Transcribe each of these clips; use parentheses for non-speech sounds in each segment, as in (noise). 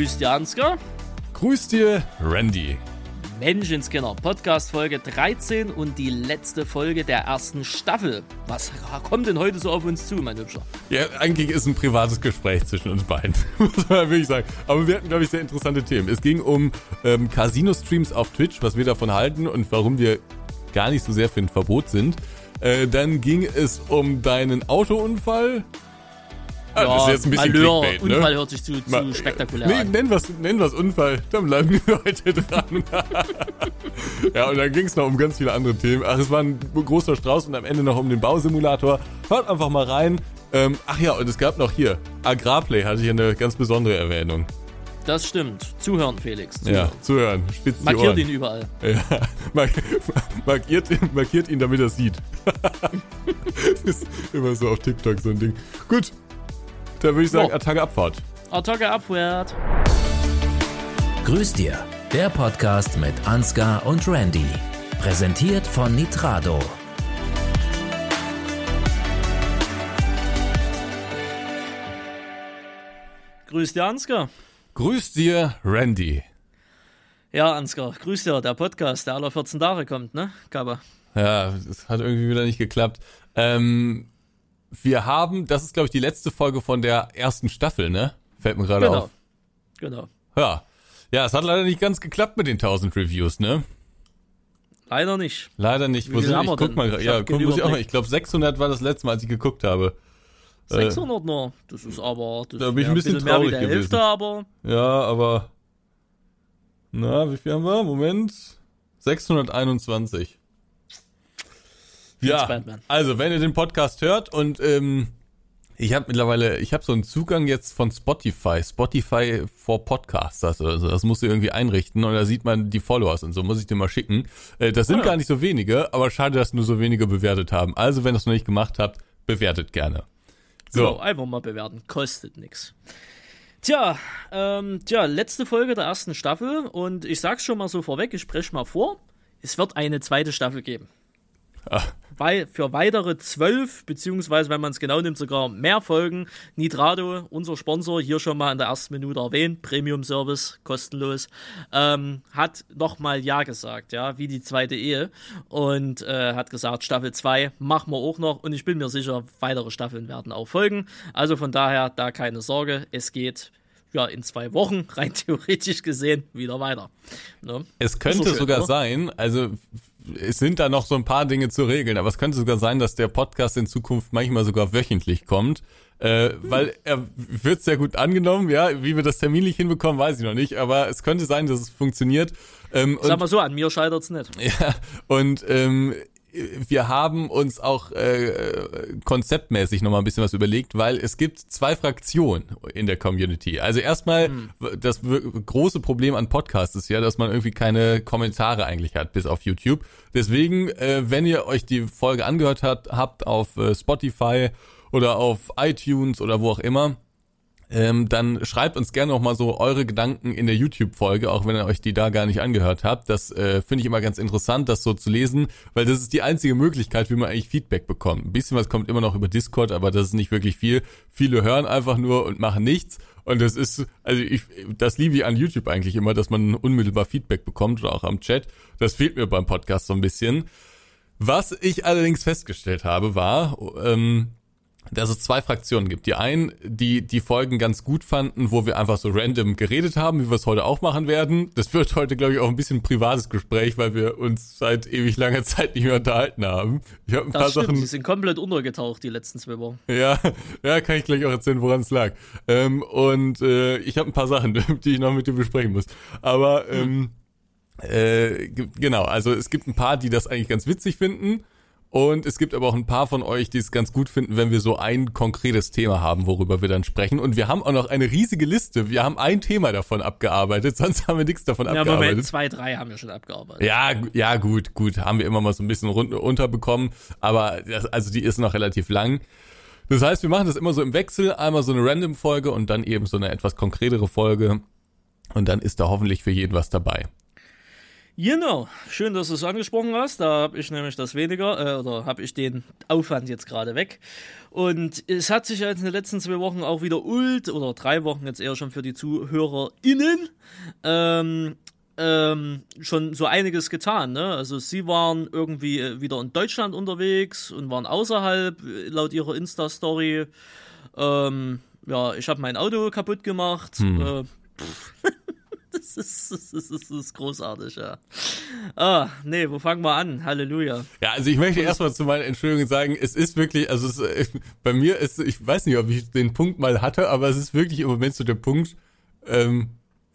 Grüß dir, Ansgar. Grüß dir, Randy. Menschenskinder, Podcast Folge 13 und die letzte Folge der ersten Staffel. Was kommt denn heute so auf uns zu, mein Hübscher? Ja, eigentlich ist ein privates Gespräch zwischen uns beiden, (laughs) muss man wirklich sagen. Aber wir hatten, glaube ich, sehr interessante Themen. Es ging um ähm, Casino-Streams auf Twitch, was wir davon halten und warum wir gar nicht so sehr für ein Verbot sind. Äh, dann ging es um deinen Autounfall. Ah, (laughs) ja, das ist jetzt ein bisschen Malheur, Clickbait, ne? Unfall hört sich zu, zu Ma spektakulär nee, an. Nenn was, nenn was Unfall, dann bleiben wir heute (laughs) dran. ja, und dann ging es noch um ganz viele andere Themen. Ach, es war ein großer Strauß und am Ende noch um den Bausimulator. Hört einfach mal rein. Ähm, ach ja, und es gab noch hier, Agrarplay hatte ich eine ganz besondere Erwähnung. Das stimmt. Zuhören, Felix. Zuhören. Ja, zuhören. Spitz Markiert ihn überall. Ja, (laughs) markiert, markiert ihn, damit er sieht. das ist immer so auf TikTok so ein Ding. Gut, da würde ich sagen, Attacke Abfahrt. Attacke Abfahrt. Grüß dir, der Podcast mit Ansgar und Randy. Präsentiert von Nitrado. Grüß dir, Ansgar. Grüß dir, Randy. Ja, Ansgar, grüß dir, der Podcast, der alle 14 Tage kommt, ne, Kaba? Ja, es hat irgendwie wieder nicht geklappt. Ähm, wir haben, das ist glaube ich die letzte Folge von der ersten Staffel, ne? Fällt mir gerade genau. auf. Genau. Ja. Ja, es hat leider nicht ganz geklappt mit den 1000 Reviews, ne? Leider nicht. Leider nicht. Wie viel ich, guck mal, ja, guck, muss ich auch mal. Ich glaube 600 war das letzte Mal, als ich geguckt habe. 600 äh, nur. Das ist aber das da bin ich ein bisschen, bisschen traurig mehr wie der gewesen. Hälfte, aber ja, aber na, wie viel haben wir? Moment. 621. Ja, also wenn ihr den Podcast hört und ähm, ich habe mittlerweile, ich habe so einen Zugang jetzt von Spotify, Spotify for Podcasters, also das musst du irgendwie einrichten und da sieht man die Followers und so, muss ich dir mal schicken. Äh, das sind ah, ja. gar nicht so wenige, aber schade, dass nur so wenige bewertet haben. Also wenn ihr das noch nicht gemacht habt, bewertet gerne. So. Genau, einfach mal bewerten, kostet nix. Tja, ähm, tja, letzte Folge der ersten Staffel und ich sag's schon mal so vorweg, ich spreche mal vor, es wird eine zweite Staffel geben. Ach, für weitere zwölf, beziehungsweise wenn man es genau nimmt, sogar mehr Folgen. Nitrado, unser Sponsor, hier schon mal in der ersten Minute erwähnt, Premium-Service, kostenlos, ähm, hat nochmal Ja gesagt, ja, wie die zweite Ehe. Und äh, hat gesagt, Staffel 2 machen wir auch noch. Und ich bin mir sicher, weitere Staffeln werden auch folgen. Also von daher, da keine Sorge, es geht ja, in zwei Wochen, (laughs) rein theoretisch gesehen, wieder weiter. Ne? Es könnte schön, sogar oder? sein, also es sind da noch so ein paar Dinge zu regeln, aber es könnte sogar sein, dass der Podcast in Zukunft manchmal sogar wöchentlich kommt. Äh, weil er wird sehr gut angenommen, ja, wie wir das terminlich hinbekommen, weiß ich noch nicht, aber es könnte sein, dass es funktioniert. Ähm, Sag mal so, an mir scheitert's nicht. (laughs) Ja, und ähm, wir haben uns auch äh, konzeptmäßig nochmal ein bisschen was überlegt, weil es gibt zwei Fraktionen in der Community. Also erstmal, hm. das große Problem an Podcasts ist ja, dass man irgendwie keine Kommentare eigentlich hat, bis auf YouTube. Deswegen, äh, wenn ihr euch die Folge angehört habt, habt auf äh, Spotify oder auf iTunes oder wo auch immer, ähm, dann schreibt uns gerne noch mal so eure Gedanken in der YouTube-Folge, auch wenn ihr euch die da gar nicht angehört habt. Das äh, finde ich immer ganz interessant, das so zu lesen, weil das ist die einzige Möglichkeit, wie man eigentlich Feedback bekommt. Ein bisschen was kommt immer noch über Discord, aber das ist nicht wirklich viel. Viele hören einfach nur und machen nichts. Und das ist, also ich, das liebe ich an YouTube eigentlich immer, dass man unmittelbar Feedback bekommt oder auch am Chat. Das fehlt mir beim Podcast so ein bisschen. Was ich allerdings festgestellt habe, war, ähm, dass es zwei Fraktionen gibt. Die einen, die die Folgen ganz gut fanden, wo wir einfach so random geredet haben, wie wir es heute auch machen werden. Das wird heute, glaube ich, auch ein bisschen ein privates Gespräch, weil wir uns seit ewig langer (laughs) Zeit nicht mehr unterhalten haben. Ich habe ein das paar stimmt, Sachen. Die sind komplett untergetaucht die letzten zwei Wochen. Ja, ja, kann ich gleich auch erzählen, woran es lag. Ähm, und äh, ich habe ein paar Sachen, (laughs) die ich noch mit dir besprechen muss. Aber ähm, äh, genau, also es gibt ein paar, die das eigentlich ganz witzig finden und es gibt aber auch ein paar von euch, die es ganz gut finden, wenn wir so ein konkretes Thema haben, worüber wir dann sprechen. Und wir haben auch noch eine riesige Liste. Wir haben ein Thema davon abgearbeitet, (laughs) sonst haben wir nichts davon ja, abgearbeitet. Moment, zwei, drei haben wir schon abgearbeitet. Ja, ja, gut, gut. Haben wir immer mal so ein bisschen unterbekommen. Aber das, also die ist noch relativ lang. Das heißt, wir machen das immer so im Wechsel. Einmal so eine Random-Folge und dann eben so eine etwas konkretere Folge. Und dann ist da hoffentlich für jeden was dabei. Genau, schön, dass du es angesprochen hast. Da habe ich nämlich das weniger, äh, oder habe ich den Aufwand jetzt gerade weg. Und es hat sich ja in den letzten zwei Wochen auch wieder ult, oder drei Wochen jetzt eher schon für die ZuhörerInnen, ähm, ähm, schon so einiges getan. Ne? Also sie waren irgendwie äh, wieder in Deutschland unterwegs und waren außerhalb, äh, laut ihrer Insta-Story. Ähm, ja, ich habe mein Auto kaputt gemacht. Hm. Äh, (laughs) das, ist, das, ist, das ist großartig, ja. Ah, nee, wo fangen wir an? Halleluja. Ja, also ich möchte erstmal zu meiner Entschuldigung sagen, es ist wirklich, also es, (laughs) bei mir ist, ich weiß nicht, ob ich den Punkt mal hatte, aber es ist wirklich im Moment so der Punkt, ähm,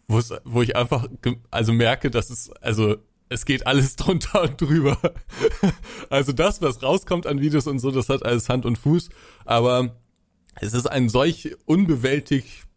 wo ich einfach, also merke, dass es, also es geht alles (laughs) drunter und drüber. also das, was rauskommt an Videos und so, das hat alles Hand und Fuß, aber es ist ein solch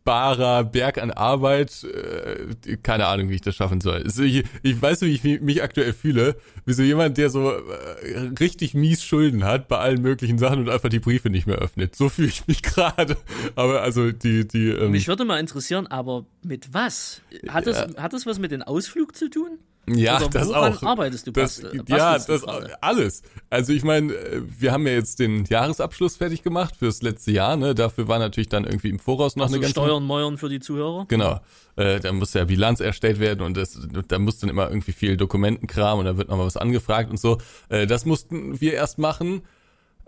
unbewältigbarer Berg an Arbeit, äh, keine Ahnung, wie ich das schaffen soll. Ich, ich weiß, wie ich mich aktuell fühle, wie so jemand, der so äh, richtig mies Schulden hat bei allen möglichen Sachen und einfach die Briefe nicht mehr öffnet. So fühle ich mich (laughs) gerade. Aber also die, die. Ähm, mich würde mal interessieren, aber mit was? Hat ja. das, hat das was mit dem Ausflug zu tun? Ja, Oder das auch. arbeitest du? Das, ja, das alles. Also ich meine, äh, wir haben ja jetzt den Jahresabschluss fertig gemacht fürs letzte Jahr. Ne? Dafür war natürlich dann irgendwie im Voraus noch also eine ganze Steuern, Meuern für die Zuhörer. Genau. Äh, da muss ja Bilanz erstellt werden und das, da muss dann immer irgendwie viel Dokumentenkram und da wird nochmal was angefragt und so. Äh, das mussten wir erst machen.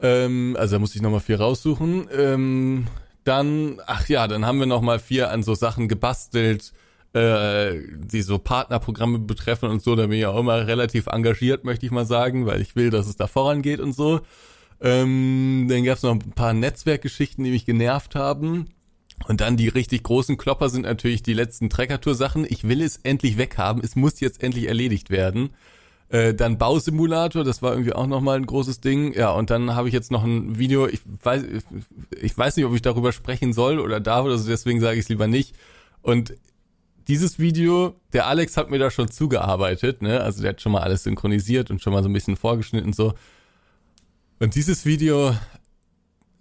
Ähm, also da musste ich nochmal viel raussuchen. Ähm, dann, ach ja, dann haben wir nochmal vier an so Sachen gebastelt äh, die so Partnerprogramme betreffen und so, da bin ich auch immer relativ engagiert, möchte ich mal sagen, weil ich will, dass es da vorangeht und so. Ähm, dann gab es noch ein paar Netzwerkgeschichten, die mich genervt haben. Und dann die richtig großen Klopper sind natürlich die letzten Trekkertour-Sachen. Ich will es endlich weghaben. Es muss jetzt endlich erledigt werden. Äh, dann Bausimulator, das war irgendwie auch nochmal ein großes Ding. Ja, und dann habe ich jetzt noch ein Video, ich weiß, ich weiß nicht, ob ich darüber sprechen soll oder darf, also deswegen sage ich es lieber nicht. Und dieses Video, der Alex hat mir da schon zugearbeitet, ne? Also der hat schon mal alles synchronisiert und schon mal so ein bisschen vorgeschnitten so. Und dieses Video,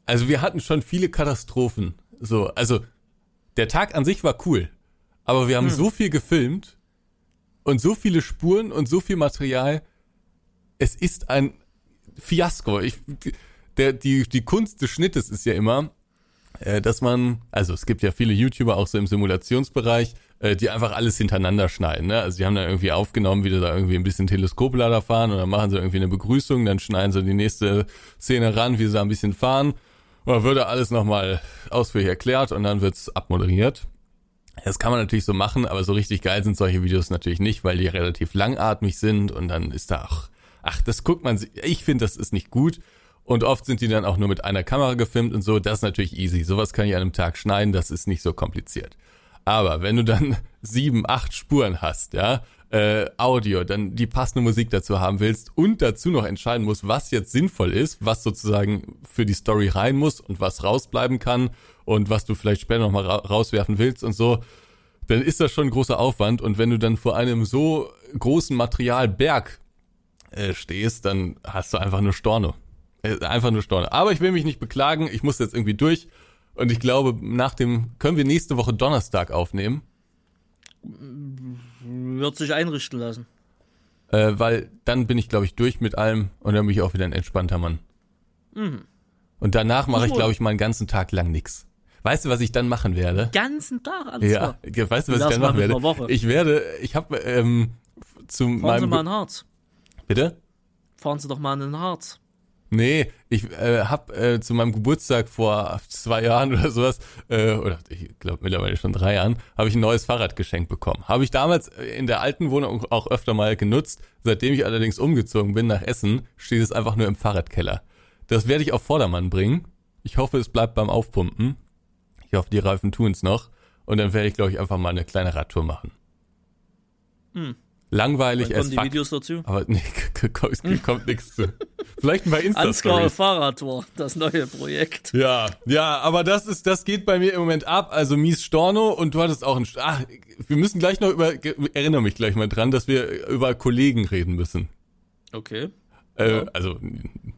also wir hatten schon viele Katastrophen. So, also der Tag an sich war cool, aber wir haben hm. so viel gefilmt und so viele Spuren und so viel Material. Es ist ein Fiasko. Ich, der, die, die Kunst des Schnittes ist ja immer, äh, dass man, also es gibt ja viele YouTuber auch so im Simulationsbereich, äh, die einfach alles hintereinander schneiden. Ne? Also die haben dann irgendwie aufgenommen, wie die da irgendwie ein bisschen Teleskoplader fahren und dann machen sie irgendwie eine Begrüßung, dann schneiden sie die nächste Szene ran, wie sie da ein bisschen fahren. Und dann wird alles nochmal ausführlich erklärt und dann wird's abmoderiert. Das kann man natürlich so machen, aber so richtig geil sind solche Videos natürlich nicht, weil die relativ langatmig sind und dann ist da auch, ach, das guckt man, ich finde, das ist nicht gut. Und oft sind die dann auch nur mit einer Kamera gefilmt und so. Das ist natürlich easy. Sowas kann ich an einem Tag schneiden. Das ist nicht so kompliziert. Aber wenn du dann (laughs) sieben, acht Spuren hast, ja, äh, Audio, dann die passende Musik dazu haben willst und dazu noch entscheiden musst, was jetzt sinnvoll ist, was sozusagen für die Story rein muss und was rausbleiben kann und was du vielleicht später nochmal ra rauswerfen willst und so, dann ist das schon ein großer Aufwand. Und wenn du dann vor einem so großen Materialberg äh, stehst, dann hast du einfach eine Storno. Äh, einfach nur Storne. Aber ich will mich nicht beklagen. Ich muss jetzt irgendwie durch. Und ich glaube, nach dem, können wir nächste Woche Donnerstag aufnehmen? Wird sich einrichten lassen. Äh, weil dann bin ich, glaube ich, durch mit allem und dann bin ich auch wieder ein entspannter Mann. Mhm. Und danach mache ich, glaube ich, mal einen ganzen Tag lang nix. Weißt du, was ich dann machen werde? Ganzen Tag, alles Ja, klar. weißt du, was ich dann machen werde? Ich werde, ich habe ähm, zu Fahren meinem... Sie mal in Harz. Bitte? Fahren Sie doch mal in den Harz. Nee, ich äh, habe äh, zu meinem Geburtstag vor zwei Jahren (laughs) oder sowas, äh, oder ich glaube mittlerweile schon drei Jahren, habe ich ein neues Fahrrad geschenkt bekommen. Habe ich damals in der alten Wohnung auch öfter mal genutzt. Seitdem ich allerdings umgezogen bin nach Essen, steht es einfach nur im Fahrradkeller. Das werde ich auf Vordermann bringen. Ich hoffe, es bleibt beim Aufpumpen. Ich hoffe, die Reifen tun's noch. Und dann werde ich, glaube ich, einfach mal eine kleine Radtour machen. Hm. Langweilig es die Videos dazu? Aber nee, (laughs) kommt nichts zu. Vielleicht bei Insta Ansgar Fahrradtour, das neue Projekt. Ja, ja, aber das ist, das geht bei mir im Moment ab. Also Mies Storno und du hattest auch ein, ach, wir müssen gleich noch über, erinnere mich gleich mal dran, dass wir über Kollegen reden müssen. Okay. Äh, ja. Also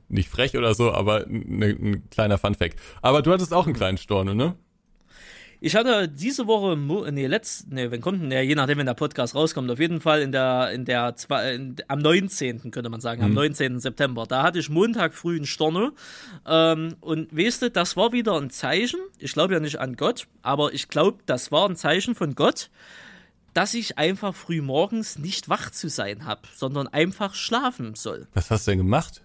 nicht frech oder so, aber ne, ein kleiner Funfact. Aber du hattest auch einen kleinen Storno, ne? Ich hatte diese Woche, nee, letzt, nee, wenn kommt denn, je nachdem, wenn der Podcast rauskommt, auf jeden Fall in der, in der, in, am 19. könnte man sagen, am mhm. 19. September. Da hatte ich Montag früh einen Storno. Ähm, und weißt du, das war wieder ein Zeichen. Ich glaube ja nicht an Gott, aber ich glaube, das war ein Zeichen von Gott, dass ich einfach früh morgens nicht wach zu sein habe, sondern einfach schlafen soll. Was hast du denn gemacht?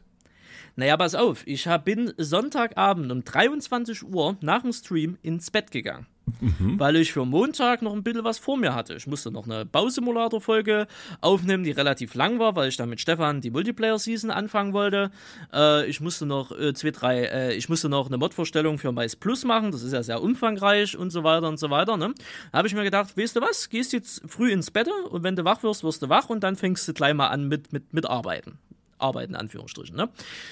Naja, pass auf, ich hab, bin Sonntagabend um 23 Uhr nach dem Stream ins Bett gegangen. Mhm. Weil ich für Montag noch ein bisschen was vor mir hatte. Ich musste noch eine Bausimulator-Folge aufnehmen, die relativ lang war, weil ich dann mit Stefan die Multiplayer-Season anfangen wollte. Äh, ich musste noch äh, zwei, drei, äh, ich musste noch eine Mod-Vorstellung für Mais Plus machen. Das ist ja sehr umfangreich und so weiter und so weiter. Ne? Da habe ich mir gedacht, weißt du was, gehst jetzt früh ins Bett und wenn du wach wirst, wirst du wach und dann fängst du gleich mal an mit, mit, mit Arbeiten. Arbeiten, in Anführungsstrichen. Ne?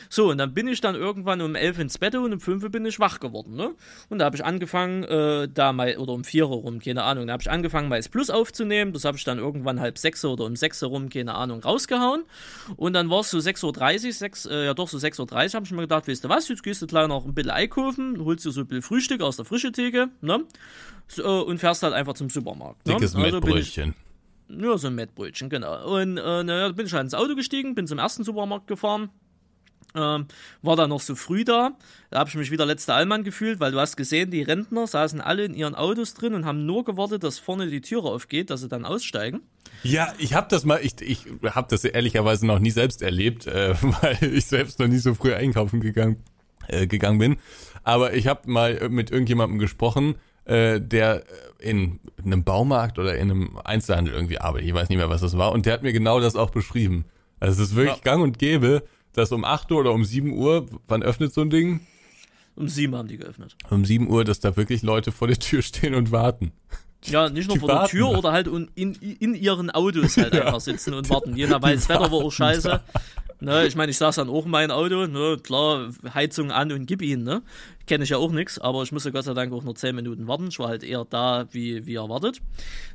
So, und dann bin ich dann irgendwann um elf ins Bett und um fünf bin ich wach geworden. Ne? Und da habe ich angefangen, äh, da mal, oder um vier rum, keine Ahnung, da habe ich angefangen, Mais Plus aufzunehmen. Das habe ich dann irgendwann halb sechs oder um sechs rum, keine Ahnung, rausgehauen. Und dann war es so 6.30 Uhr, 6, äh, ja doch, so 6.30 Uhr, habe ich mir gedacht, weißt du was, jetzt gehst du gleich noch ein bisschen einkaufen, holst dir so ein bisschen Frühstück aus der frische Theke, ne? So, und fährst halt einfach zum Supermarkt. Ne? Dickes also Mettbrötchen. Nur so ein Mettbrötchen, genau. Und äh, naja, bin ich halt ins Auto gestiegen, bin zum ersten Supermarkt gefahren. Ähm, war dann noch so früh da. Da habe ich mich wieder letzter Allmann gefühlt, weil du hast gesehen, die Rentner saßen alle in ihren Autos drin und haben nur gewartet, dass vorne die Türe aufgeht, dass sie dann aussteigen. Ja, ich habe das mal, ich, ich habe das ehrlicherweise noch nie selbst erlebt, äh, (laughs) weil ich selbst noch nie so früh einkaufen gegangen, äh, gegangen bin. Aber ich habe mal mit irgendjemandem gesprochen, äh, der in einem Baumarkt oder in einem Einzelhandel irgendwie arbeitet. Ich weiß nicht mehr, was das war. Und der hat mir genau das auch beschrieben. Also es ist wirklich ja. gang und gäbe, dass um 8 Uhr oder um 7 Uhr, wann öffnet so ein Ding? Um 7 haben die geöffnet. Um 7 Uhr, dass da wirklich Leute vor der Tür stehen und warten. Ja, nicht nur die vor der Tür oder halt in, in ihren Autos halt ja. einfach sitzen und warten. Je nach weil das Wetter war auch scheiße. Ne, ich meine, ich saß dann auch in meinem Auto, ne, klar, Heizung an und gib ihn, ne? Kenne ich ja auch nichts, aber ich musste Gott sei Dank auch nur 10 Minuten warten. Ich war halt eher da, wie, wie erwartet.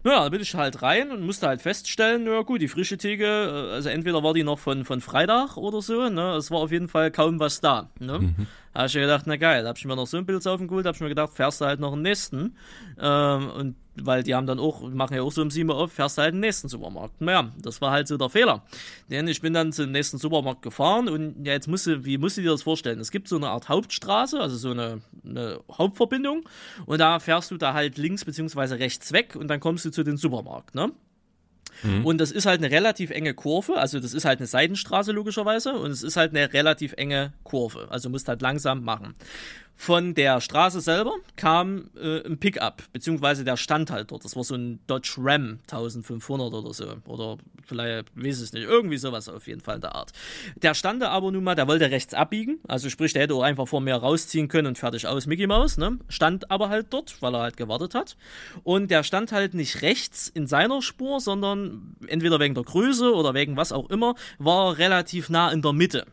Naja, da bin ich halt rein und musste halt feststellen, ja gut, die frische Theke, äh, also entweder war die noch von, von Freitag oder so, ne? Es war auf jeden Fall kaum was da. Ne? Mhm. Da habe ich mir gedacht, na geil, da habe ich mir noch so ein Bild geholt, habe ich mir gedacht, fährst du halt noch einen nächsten. Ähm, und weil die haben dann auch, machen ja auch so um 7 Uhr auf, fährst du halt den nächsten Supermarkt. Naja, das war halt so der Fehler. Denn ich bin dann zum nächsten Supermarkt gefahren und ja, jetzt musst du, wie musst du dir das vorstellen? Es gibt so eine Art Hauptstraße, also so eine, eine Hauptverbindung und da fährst du da halt links beziehungsweise rechts weg und dann kommst du zu dem Supermarkt, ne? Mhm. Und das ist halt eine relativ enge Kurve, also das ist halt eine Seitenstraße logischerweise und es ist halt eine relativ enge Kurve, also musst halt langsam machen. Von der Straße selber kam äh, ein Pickup, beziehungsweise der stand halt dort. Das war so ein Dodge Ram 1500 oder so. Oder vielleicht, weiß es nicht, irgendwie sowas auf jeden Fall in der Art. Der stand da aber nun mal, der wollte rechts abbiegen. Also sprich, der hätte auch einfach vor mir rausziehen können und fertig aus Mickey Mouse. Ne? Stand aber halt dort, weil er halt gewartet hat. Und der stand halt nicht rechts in seiner Spur, sondern entweder wegen der Größe oder wegen was auch immer, war relativ nah in der Mitte.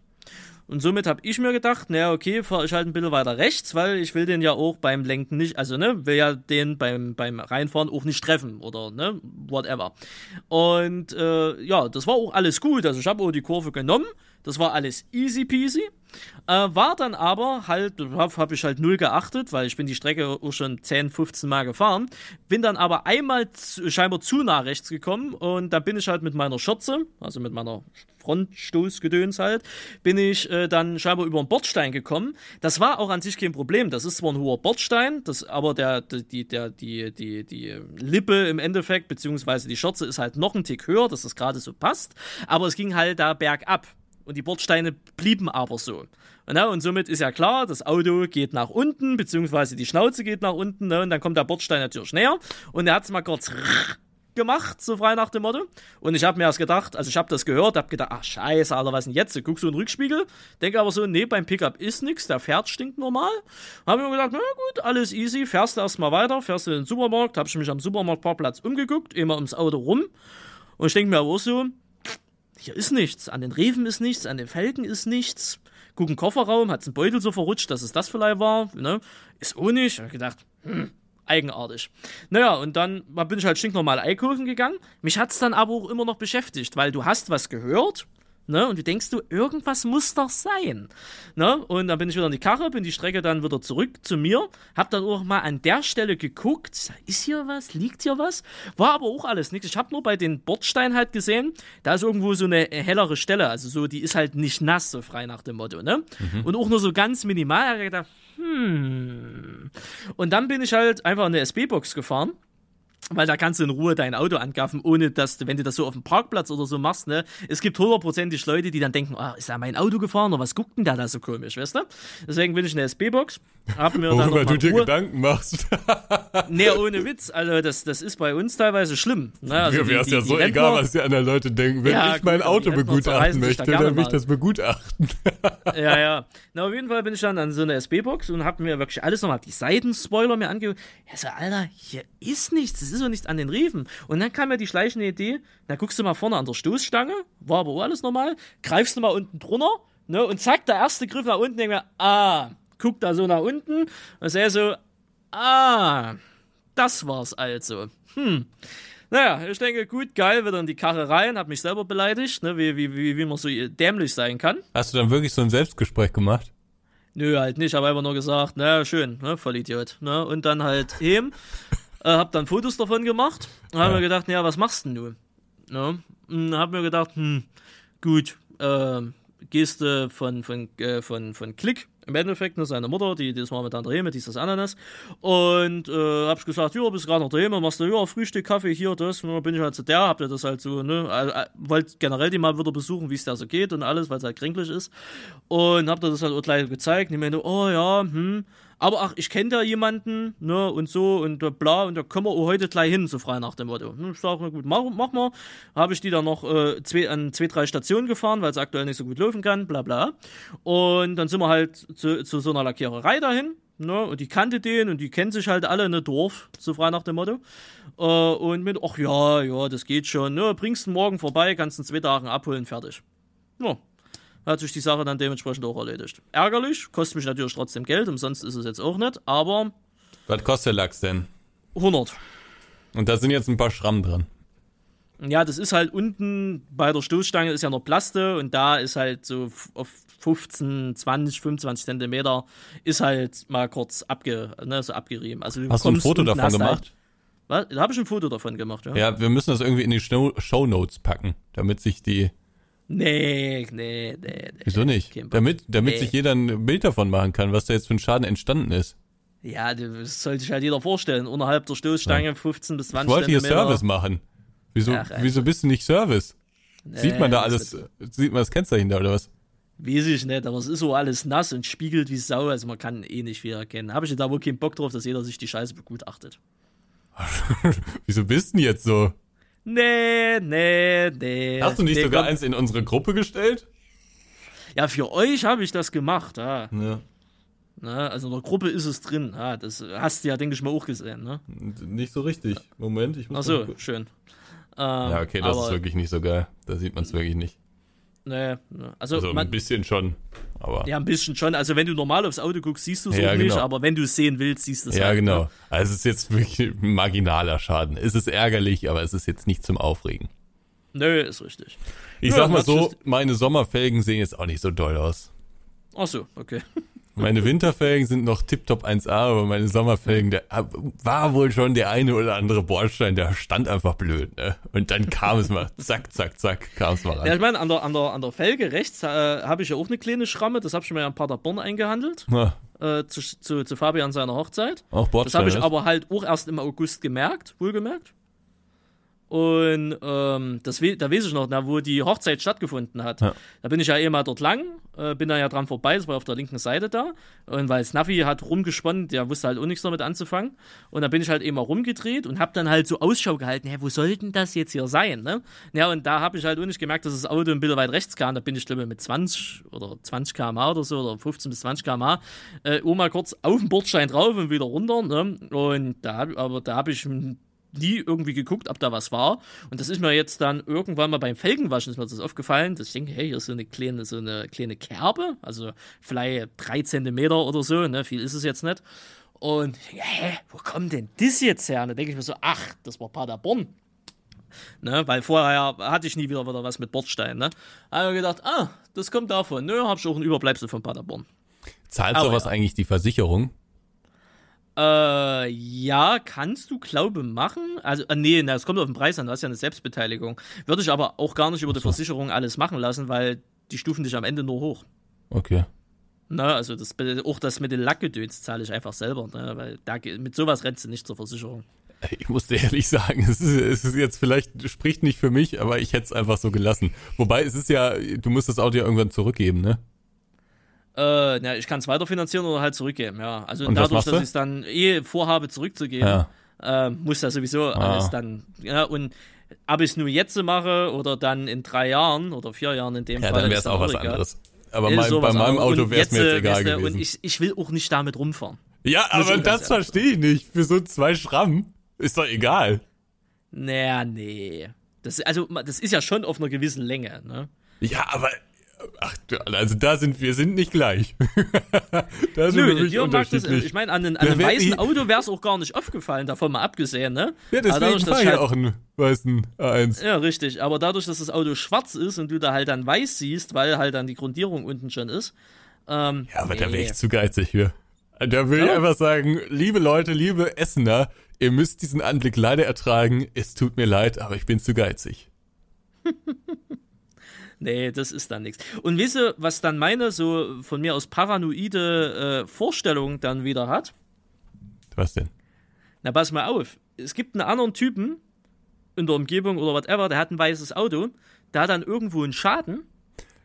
Und somit habe ich mir gedacht, naja, okay, fahre ich halt ein bisschen weiter rechts, weil ich will den ja auch beim Lenken nicht, also ne, will ja den beim, beim Reinfahren auch nicht treffen oder ne, whatever. Und äh, ja, das war auch alles gut. Also ich habe auch die Kurve genommen. Das war alles easy peasy. Äh, war dann aber halt, habe hab ich halt null geachtet, weil ich bin die Strecke auch schon 10, 15 Mal gefahren. Bin dann aber einmal zu, scheinbar zu nah rechts gekommen und da bin ich halt mit meiner Schürze, also mit meiner Frontstoßgedöns halt, bin ich äh, dann scheinbar über einen Bordstein gekommen. Das war auch an sich kein Problem. Das ist zwar ein hoher Bordstein, das, aber der, die, der, die, die, die Lippe im Endeffekt, beziehungsweise die Schürze ist halt noch ein Tick höher, dass das gerade so passt. Aber es ging halt da bergab. Und die Bordsteine blieben aber so. Ne? Und somit ist ja klar, das Auto geht nach unten, beziehungsweise die Schnauze geht nach unten, ne? und dann kommt der Bordstein natürlich näher. Und er hat es mal kurz (laughs) gemacht, so frei nach dem Motto. Und ich habe mir erst gedacht, also ich habe das gehört, habe gedacht, ach scheiße, Alter, was denn jetzt? Guck so in den Rückspiegel, denke aber so, nee, beim Pickup ist nichts, der fährt stinkt normal. Habe mir gedacht, na gut, alles easy, fährst du erstmal weiter, fährst du in den Supermarkt, habe ich mich am Supermarktparkplatz umgeguckt, immer ums Auto rum. Und ich denke mir auch so, hier ist nichts. An den Reven ist nichts, an den Felgen ist nichts. Gucken Kofferraum, hat ein Beutel so verrutscht, dass es das vielleicht war. Ne? Ist auch nicht. Ich hab gedacht, hm, eigenartig. Naja, und dann bin ich halt stinknormal einkaufen gegangen. Mich hat es dann aber auch immer noch beschäftigt, weil du hast was gehört, Ne? Und du denkst du, irgendwas muss doch sein. Ne? Und dann bin ich wieder in die Karre, bin die Strecke dann wieder zurück zu mir, hab dann auch mal an der Stelle geguckt, ist hier was, liegt hier was? War aber auch alles nichts. Ich habe nur bei den Bordsteinen halt gesehen, da ist irgendwo so eine hellere Stelle, also so, die ist halt nicht nass, so frei nach dem Motto. Ne? Mhm. Und auch nur so ganz minimal, da habe ich gedacht, hm. Und dann bin ich halt einfach in eine SB-Box gefahren weil da kannst du in Ruhe dein Auto angaffen, ohne dass du, wenn du das so auf dem Parkplatz oder so machst, ne, es gibt hundertprozentig Leute, die dann denken, ah, ist da mein Auto gefahren oder was guckt denn da da so komisch, weißt du? Deswegen bin ich in der SB-Box, hab mir (laughs) dann Worüber du dir Ruhe. Gedanken machst. (laughs) nee, ohne Witz, also das, das ist bei uns teilweise schlimm. Ne? Also Mir wäre es ja so Rentner, egal, was die anderen Leute denken. Wenn ja, ich mein gut, Auto begutachten möchte, da dann will ich das begutachten. (laughs) ja, ja. Na, auf jeden Fall bin ich dann an so einer SB-Box und hab mir wirklich alles nochmal, die Seitenspoiler mir angeguckt. Ja, so, Alter, hier ist nichts, es ist so nichts an den Riefen. Und dann kam mir die schleichende Idee, na guckst du mal vorne an der Stoßstange, war aber auch alles normal, greifst du mal unten drunter, ne, und zack, der erste Griff nach unten, denk mir, ah, guck da so nach unten und sehe so, ah, das war's also. Hm. Naja, ich denke, gut, geil, wieder in die Karre rein, hab mich selber beleidigt, ne, wie, wie, wie, wie man so dämlich sein kann. Hast du dann wirklich so ein Selbstgespräch gemacht? Nö, halt nicht, aber einfach nur gesagt, naja, schön, ne, Vollidiot, ne, und dann halt eben äh, hab dann Fotos davon gemacht und hab ja. mir gedacht, ja, was machst denn du? Ne? Und hab mir gedacht, hm, gut, äh, gehst du von, von, äh, von, von Klick im Endeffekt, ne, seine Mutter, die, die ist mal mit an der Heme, die ist das Ananas. Und äh, hab ich gesagt, ja, bist gerade noch Heme, machst du, ja, Frühstück, Kaffee, hier, das. Und dann bin ich halt zu der, hab dir das halt so, ne, äh, wollte generell die mal wieder besuchen, wie es da so geht und alles, weil es halt kränklich ist. Und hab dir das halt auch gleich gezeigt. Und ich meinte, oh ja, hm, aber ach, ich kenne da jemanden, ne, und so und bla, und da kommen wir heute gleich hin, so frei nach dem Motto. Ich sag, na gut, mach, mach mal. Habe ich die dann noch äh, zwei, an zwei, drei Stationen gefahren, weil es aktuell nicht so gut laufen kann, bla bla. Und dann sind wir halt zu, zu so einer Lackiererei dahin, ne, und die kannte den und die kennen sich halt alle in der Dorf, so frei nach dem Motto. Äh, und mit, ach ja, ja, das geht schon, ne, bringst du morgen vorbei, kannst in zwei Tagen abholen, fertig. Ja, hat sich die Sache dann dementsprechend auch erledigt. Ärgerlich, kostet mich natürlich trotzdem Geld, umsonst ist es jetzt auch nicht, aber. Was kostet der Lachs denn? 100. Und da sind jetzt ein paar Schrammen dran. Ja, das ist halt unten bei der Stoßstange ist ja noch Plaste und da ist halt so auf 15, 20, 25 Zentimeter ist halt mal kurz abge, ne, so abgerieben. Also du Hast du ein Foto davon halt gemacht? Halt, was? Da habe ich ein Foto davon gemacht, ja. Ja, wir müssen das irgendwie in die Show Notes packen, damit sich die Nee, nee, nee. nee. Wieso nicht? Damit, damit nee. sich jeder ein Bild davon machen kann, was da jetzt für ein Schaden entstanden ist. Ja, das sollte sich halt jeder vorstellen. Unterhalb der Stoßstange ja. 15 bis 20 Ich wollte hier Service machen. Wieso, Ach, wieso bist du nicht Service? Nee, sieht man da alles, sieht man das Kennzeichen da oder was? Weiß ich nicht, aber es ist so alles nass und spiegelt wie Sau, also man kann eh nicht viel erkennen. Habe ich da wohl keinen Bock drauf, dass jeder sich die Scheiße begutachtet. (laughs) wieso bist du denn jetzt so? Nee, nee, nee. Hast du nicht nee, sogar komm. eins in unsere Gruppe gestellt? Ja, für euch habe ich das gemacht, ja. ja. Na, also in der Gruppe ist es drin. Ja, das hast du ja, denke ich mal, auch gesehen, ne? Nicht so richtig. Moment, ich muss. Ach so, schön. Ähm, ja, okay, das ist wirklich nicht so geil. Da sieht man es wirklich nicht. Nee, also, also man, ein bisschen schon. Aber ja, ein bisschen schon. Also wenn du normal aufs Auto guckst, siehst du es ja, auch nicht, genau. aber wenn du es sehen willst, siehst du es Ja, halt, genau. Ne? Also es ist jetzt wirklich ein marginaler Schaden. Es ist ärgerlich, aber es ist jetzt nicht zum Aufregen. Nö, ist richtig. Ich ja, sag mal so, meine Sommerfelgen sehen jetzt auch nicht so doll aus. Ach so, okay. Meine Winterfelgen sind noch tipptopp 1A, aber meine Sommerfelgen, der war wohl schon der eine oder andere Bordstein, der stand einfach blöd, ne? Und dann kam es mal, zack, zack, zack, kam es mal rein. Ja, ich meine, an der, an, der, an der Felge rechts äh, habe ich ja auch eine kleine Schramme, das habe ich mir ja in Paderborn eingehandelt. Äh, zu, zu, zu Fabian seiner Hochzeit. Auch Bordstein. Das habe ich aber halt auch erst im August gemerkt, wohlgemerkt. Und ähm, das, da weiß ich noch, na, wo die Hochzeit stattgefunden hat. Ja. Da bin ich ja eh mal dort lang, äh, bin da ja dran vorbei, das war auf der linken Seite da. Und weil Snuffy hat rumgesponnen, der wusste halt auch nichts damit anzufangen. Und da bin ich halt eben mal rumgedreht und hab dann halt so Ausschau gehalten, hä, wo soll denn das jetzt hier sein? Ne? Ja, und da habe ich halt auch nicht gemerkt, dass das Auto ein bisschen weit rechts kam. Da bin ich, glaube ich, mit 20 oder 20 km oder so oder 15 bis 20 km äh, Oma kurz auf den Bordstein drauf und wieder runter. Ne? Und da, aber da habe ich nie irgendwie geguckt, ob da was war. Und das ist mir jetzt dann irgendwann mal beim Felgenwaschen ist mir das aufgefallen, dass ich denke, hey, hier ist so eine kleine, so eine kleine Kerbe, also vielleicht drei Zentimeter oder so, ne, viel ist es jetzt nicht. Und hä, wo kommt denn das jetzt her? Und da denke ich mir so, ach, das war Paderborn. ne? weil vorher hatte ich nie wieder, wieder was mit Bordstein. Ne? Ich gedacht, ah, das kommt davon. Nö, habe ich auch ein Überbleibsel von Paderborn. Zahlt Aber sowas ja. eigentlich die Versicherung? Äh, ja, kannst du, glaube machen. Also, äh, nee, na, es kommt auf den Preis an, du hast ja eine Selbstbeteiligung. Würde ich aber auch gar nicht über die Versicherung alles machen lassen, weil die stufen dich am Ende nur hoch. Okay. Na, also das, auch das mit den Lackgedöns zahle ich einfach selber, ne? weil da, mit sowas rennst du nicht zur Versicherung. Ich muss dir ehrlich sagen, es ist, es ist jetzt vielleicht, spricht nicht für mich, aber ich hätte es einfach so gelassen. Wobei, es ist ja, du musst das Auto ja irgendwann zurückgeben, ne? Äh, na, ich kann es weiterfinanzieren oder halt zurückgeben, ja. Also Und dadurch, dass ich es dann eh vorhabe zurückzugeben, Ja. äh, muss das sowieso alles dann, ja, und ob ich es nur jetzt mache oder dann in drei Jahren oder vier Jahren in dem Ja, Fall. dann wäre es auch was egal. anderes. Aber mein, bei meinem. Auto wäre es mir jetzt äh, egal gewesen. Und ich, ich will auch nicht damit rumfahren. ja, muss aber das verstehe ich nicht. Für so zwei Schramm ist doch egal. Naja, nee. Das, also, das ist ja schon auf einer gewissen Länge, ne? Ja, aber ach, also da sind wir sind nicht gleich. (laughs) da sind wir Nö, wirklich dir das, unterschiedlich. ich meine, an, einem- an einem weißen ich- Auto wäre es auch gar nicht aufgefallen, davon mal abgesehen, ne? ja, deswegen dadurch, fahre ich ich halt- auch einen weißen A1. Ja, richtig. Aber dadurch, dass das Auto schwarz ist und du da halt dann weiß siehst, weil halt dann die Grundierung unten schon ist. Ähm, Ja, aber da wäre nee. ich zu geizig für. Da will ich Ja. einfach sagen, liebe Leute, liebe Essener, ihr müsst diesen Anblick leider ertragen. Es tut mir leid, aber ich bin zu geizig. (laughs) Nee, das ist dann nichts. Und weißt du, was dann meine so von mir aus paranoide äh, Vorstellung dann wieder hat? Was denn? Na, pass mal auf. Es gibt einen anderen Typen in der Umgebung oder whatever, der hat ein weißes Auto, der hat dann irgendwo einen Schaden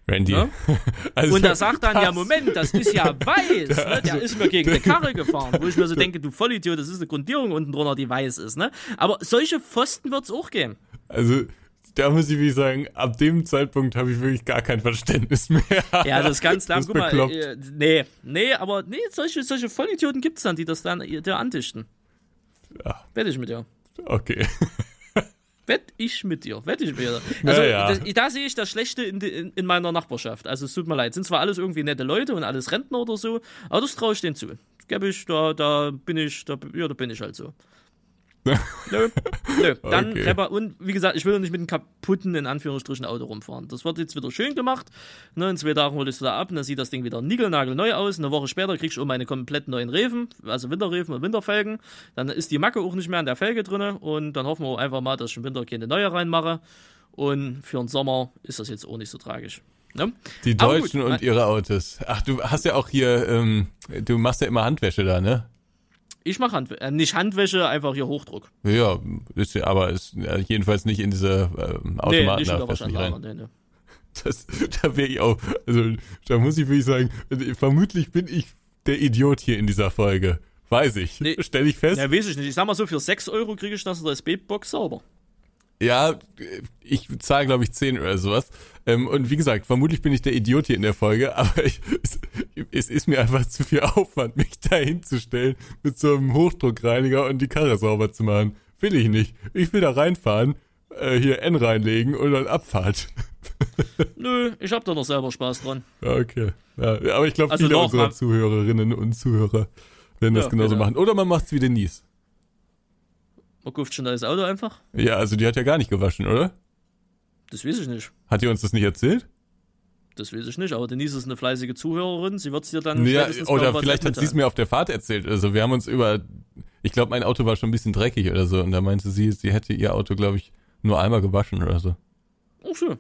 Randy. Ja? (laughs) Also, und der sagt dann, ja das- Moment, das ist ja (laughs) weiß, ne? der ist mir gegen eine Karre (laughs) gefahren, wo ich mir so denke, du Vollidiot, das ist eine Grundierung unten drunter, die weiß ist, ne? Aber solche Pfosten wird es auch geben. Also, da muss ich wirklich sagen, ab dem Zeitpunkt habe ich wirklich gar kein Verständnis mehr. Ja, das ist ganz (laughs) klar. Guck mal, bekloppt. äh, nee, nee, aber nee, solche, solche Vollidioten gibt's dann, die das dann äh, dir andichten. Ja. Wette ich mit dir. Okay. (laughs) Wett ich mit dir. Wette ich mit dir. Also, Naja. das, da sehe ich das Schlechte in, in, in meiner Nachbarschaft. Also, es tut mir leid. Sind zwar alles irgendwie nette Leute und alles Rentner oder so, aber das traue ich denen zu. Gäbe ich, da, da bin ich, da, ja, da bin ich halt so. Nö, nö. (laughs) Dann Okay. Repar und wie gesagt, ich will nicht mit einem kaputten, in Anführungsstrichen, Auto rumfahren. Das wird jetzt wieder schön gemacht. Ne, in zwei Tagen hol ich es wieder ab und dann sieht das Ding wieder niegelnagelneu aus. Eine Woche später krieg ich um meine komplett neuen Reifen, also Winterreifen und Winterfelgen. Dann ist die Macke auch nicht mehr an der Felge drinne und dann hoffen wir einfach mal, dass ich im Winter keine neue reinmache. Und für den Sommer ist das jetzt auch nicht so tragisch. Ne? Die Aber gut, Deutschen und mein- ihre Autos. Ach, du hast ja auch hier, ähm, du machst ja immer Handwäsche da, ne? Ich mache Hand, äh, nicht Handwäsche, einfach hier Hochdruck. Ja, ist ja, aber ist ja, jedenfalls nicht in diese Nee, Automaten nicht in da der fest nicht. Nee, nee. (laughs) Das, da wäre ich auch, also da muss ich wirklich sagen, also, vermutlich bin ich der Idiot hier in dieser Folge. Weiß ich. Nee. Stell ich fest. Ja, weiß ich nicht. Ich sag mal so, für 6 Euro kriege ich das in der SB-Box sauber. Ja, ich zahle, glaube ich, 10 oder sowas. Ähm, und wie gesagt, vermutlich bin ich der Idiot hier in der Folge, (laughs) aber ich, es, es ist mir einfach zu viel Aufwand, mich da hinzustellen mit so einem Hochdruckreiniger und die Karre sauber zu machen. Will ich nicht. Ich will da reinfahren, äh, hier N reinlegen und dann Abfahrt. (laughs) Nö, ich hab da noch selber Spaß dran. Okay. Ja, aber ich glaube, Also viele unserer Zuhörerinnen und Zuhörer werden das Ja, genauso genau. machen. Oder man macht's wie Denise. Man kauft schon das Auto einfach? Ja, also die hat ja gar nicht gewaschen, oder? Das weiß ich nicht. Hat die uns das nicht erzählt? Das weiß ich nicht, aber Denise ist eine fleißige Zuhörerin. Sie wird es dir dann Ja, oder vielleicht hat sie es mir auf der Fahrt erzählt. Also wir haben uns über, ich glaube, mein Auto war schon ein bisschen dreckig oder so. Und da meinte sie, sie hätte ihr Auto, glaube ich, nur einmal gewaschen oder so. Ach so.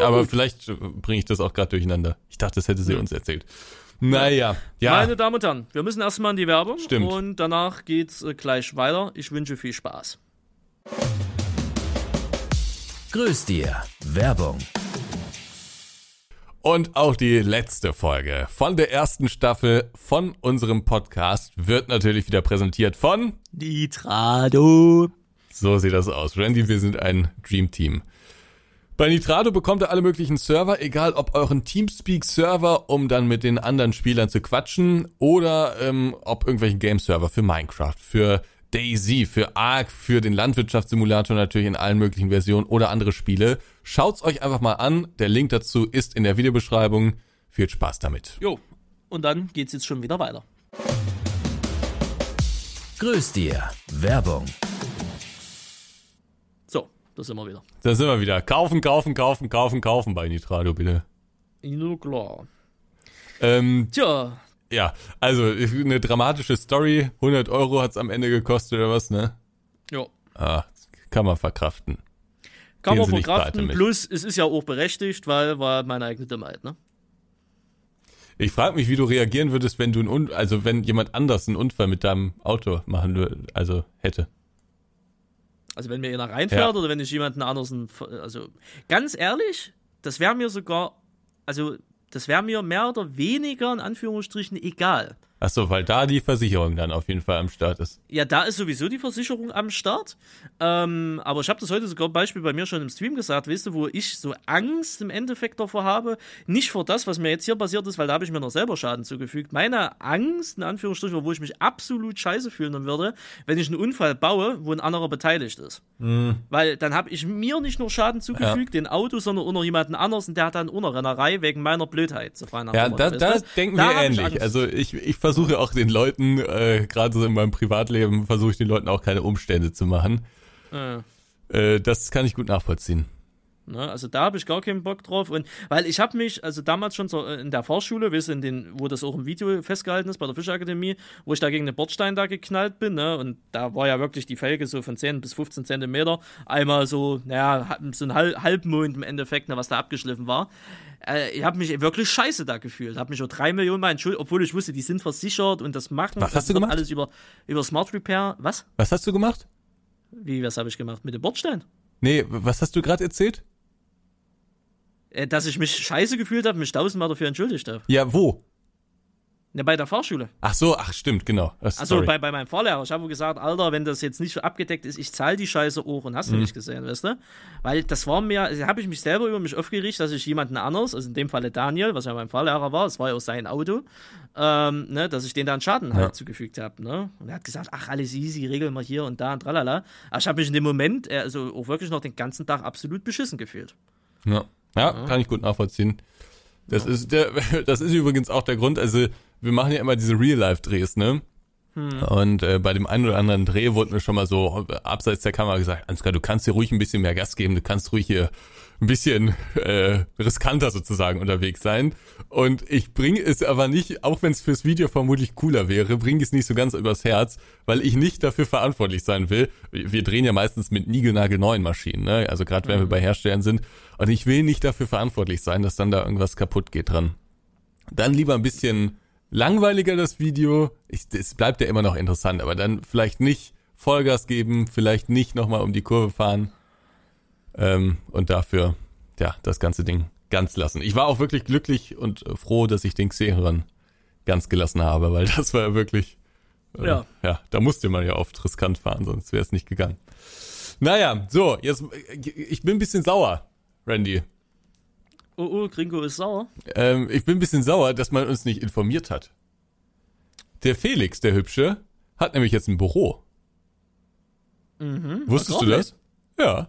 Aber vielleicht bringe ich das auch gerade durcheinander. Ich dachte, das hätte sie uns erzählt. Naja, ja. Meine Damen und Herren, wir müssen erstmal in die Werbung. Stimmt. Und danach geht's äh, gleich weiter. Ich wünsche viel Spaß. Grüß dir. Werbung. Und auch die letzte Folge von der ersten Staffel von unserem Podcast wird natürlich wieder präsentiert von Nitrado. So sieht das aus. Randy, wir sind ein Dream Team. Bei Nitrado bekommt ihr alle möglichen Server, egal ob euren Teamspeak-Server, um dann mit den anderen Spielern zu quatschen, oder ähm, ob irgendwelchen Game-Server für Minecraft, für Daisy, für Ark, für den Landwirtschaftssimulator natürlich in allen möglichen Versionen oder andere Spiele. Schaut's euch einfach mal an. Der Link dazu ist in der Videobeschreibung. Viel Spaß damit. Jo. Und dann geht's jetzt schon wieder weiter. Grüß dir. Werbung. Da sind wir wieder. Da sind wir wieder. Kaufen, kaufen, kaufen, kaufen, kaufen bei Nitrado, bitte. Nur klar. Ähm, Tja, ja, also eine dramatische Story. 100 Euro hat's am Ende gekostet oder was, ne? ja. Ah, kann man verkraften. Kann Gehen man verkraften. Plus, es ist ja auch berechtigt, weil war meine eigene Dummheit, ne? Ich frage mich, wie du reagieren würdest, wenn du ein Un also wenn jemand anders einen Unfall mit deinem Auto machen würde, also hätte. Also wenn mir einer reinfährt Ja. oder wenn ich jemanden anderen, also ganz ehrlich, das wäre mir sogar, also das wäre mir mehr oder weniger in Anführungsstrichen egal. Ach so, weil da die Versicherung dann auf jeden Fall am Start ist. Ja, da ist sowieso die Versicherung am Start. Ähm, aber ich habe das heute sogar Beispiel bei mir schon im Stream gesagt, weißt du, wo ich so Angst im Endeffekt davor habe. Nicht vor das, was mir jetzt hier passiert ist, weil da habe ich mir noch selber Schaden zugefügt. Meine Angst, in Anführungsstrichen, wo ich mich absolut scheiße fühlen würde, wenn ich einen Unfall baue, wo ein anderer beteiligt ist. Weil dann habe ich mir nicht nur Schaden zugefügt, den Auto, sondern auch noch jemanden anders und der hat dann auch noch Rennerei wegen meiner Blödheit. So Ja, da, da denken Da wir ähnlich. Also ich, ich versuche auch den Leuten, äh, gerade so in meinem Privatleben, versuche ich den Leuten auch keine Umstände zu machen. Äh. Äh, das kann ich gut nachvollziehen. Ne, also da habe ich gar keinen Bock drauf. Und weil ich habe mich, also damals schon so in der Fahrschule, weißt du, in den, wo das auch im Video festgehalten ist, bei der Fischerakademie, wo ich da gegen den Bordstein da geknallt bin, ne? Und da war ja wirklich die Felge so von 10 bis 15 Zentimeter. Einmal so, naja, so ein Halb Halbmond im Endeffekt, ne, was da abgeschliffen war. Äh, ich habe mich wirklich scheiße da gefühlt. Habe mich schon drei Millionen Mal entschuldigt, obwohl ich wusste, die sind versichert und das machen. Was das hast du gemacht? Alles über, über Smart Repair. Was? Was hast du gemacht? Wie, was habe ich gemacht? Mit dem Bordstein? Nee, was hast du gerade erzählt? Äh, dass ich mich scheiße gefühlt habe, mich tausendmal dafür entschuldigt habe. Ja, wo? Ne, bei der Fahrschule. Ach so, ach stimmt, genau. Das, Also bei, bei meinem Fahrlehrer. Ich habe gesagt, Alter, wenn das jetzt nicht so abgedeckt ist, ich zahle die Scheiße auch und hast Mhm. du nicht gesehen, weißt du? Weil das war mir, also habe ich mich selber über mich aufgeregt, dass ich jemanden anders, also in dem Falle Daniel, was ja mein Fahrlehrer war, es war ja auch sein Auto, ähm, ne, dass ich den dann Schaden halt Ja. zugefügt habe, ne? Und er hat gesagt, ach, alles easy, regeln wir hier und da und tralala. Aber ich habe mich in dem Moment, äh, also auch wirklich noch den ganzen Tag absolut beschissen gefühlt. Ja, ja kann ich gut nachvollziehen. Das ist der, (laughs) das ist übrigens auch der Grund, also wir machen ja immer diese Real-Life-Drehs, ne? Und äh, bei dem einen oder anderen Dreh wurde mir schon mal so abseits der Kamera gesagt, Ansgar, du kannst dir ruhig ein bisschen mehr Gas geben, du kannst ruhig hier ein bisschen äh, riskanter sozusagen unterwegs sein. Und ich bringe es aber nicht, auch wenn es fürs Video vermutlich cooler wäre, bringe es nicht so ganz übers Herz, weil ich nicht dafür verantwortlich sein will. Wir drehen ja meistens mit niegelnagelneuen Maschinen, ne? Also gerade wenn wir bei Herstellern sind. Und ich will nicht dafür verantwortlich sein, dass dann da irgendwas kaputt geht dran. Dann lieber ein bisschen langweiliger das Video. Ich, es bleibt ja immer noch interessant, aber dann vielleicht nicht Vollgas geben, vielleicht nicht nochmal um die Kurve fahren. Ähm, und dafür, ja, das ganze Ding ganz lassen. Ich war auch wirklich glücklich und froh, dass ich den Xeheran ganz gelassen habe, weil das war ja wirklich, äh, Ja. ja, da musste man ja oft riskant fahren, sonst wäre es nicht gegangen. Naja, so, jetzt, äh, ich bin ein bisschen sauer, Randy. Oh, oh, Gringo ist sauer. Ähm, ich bin ein bisschen sauer, dass man uns nicht informiert hat. Der Felix, der Hübsche, hat nämlich jetzt ein Büro. Mhm. Wusstest du das? Ja.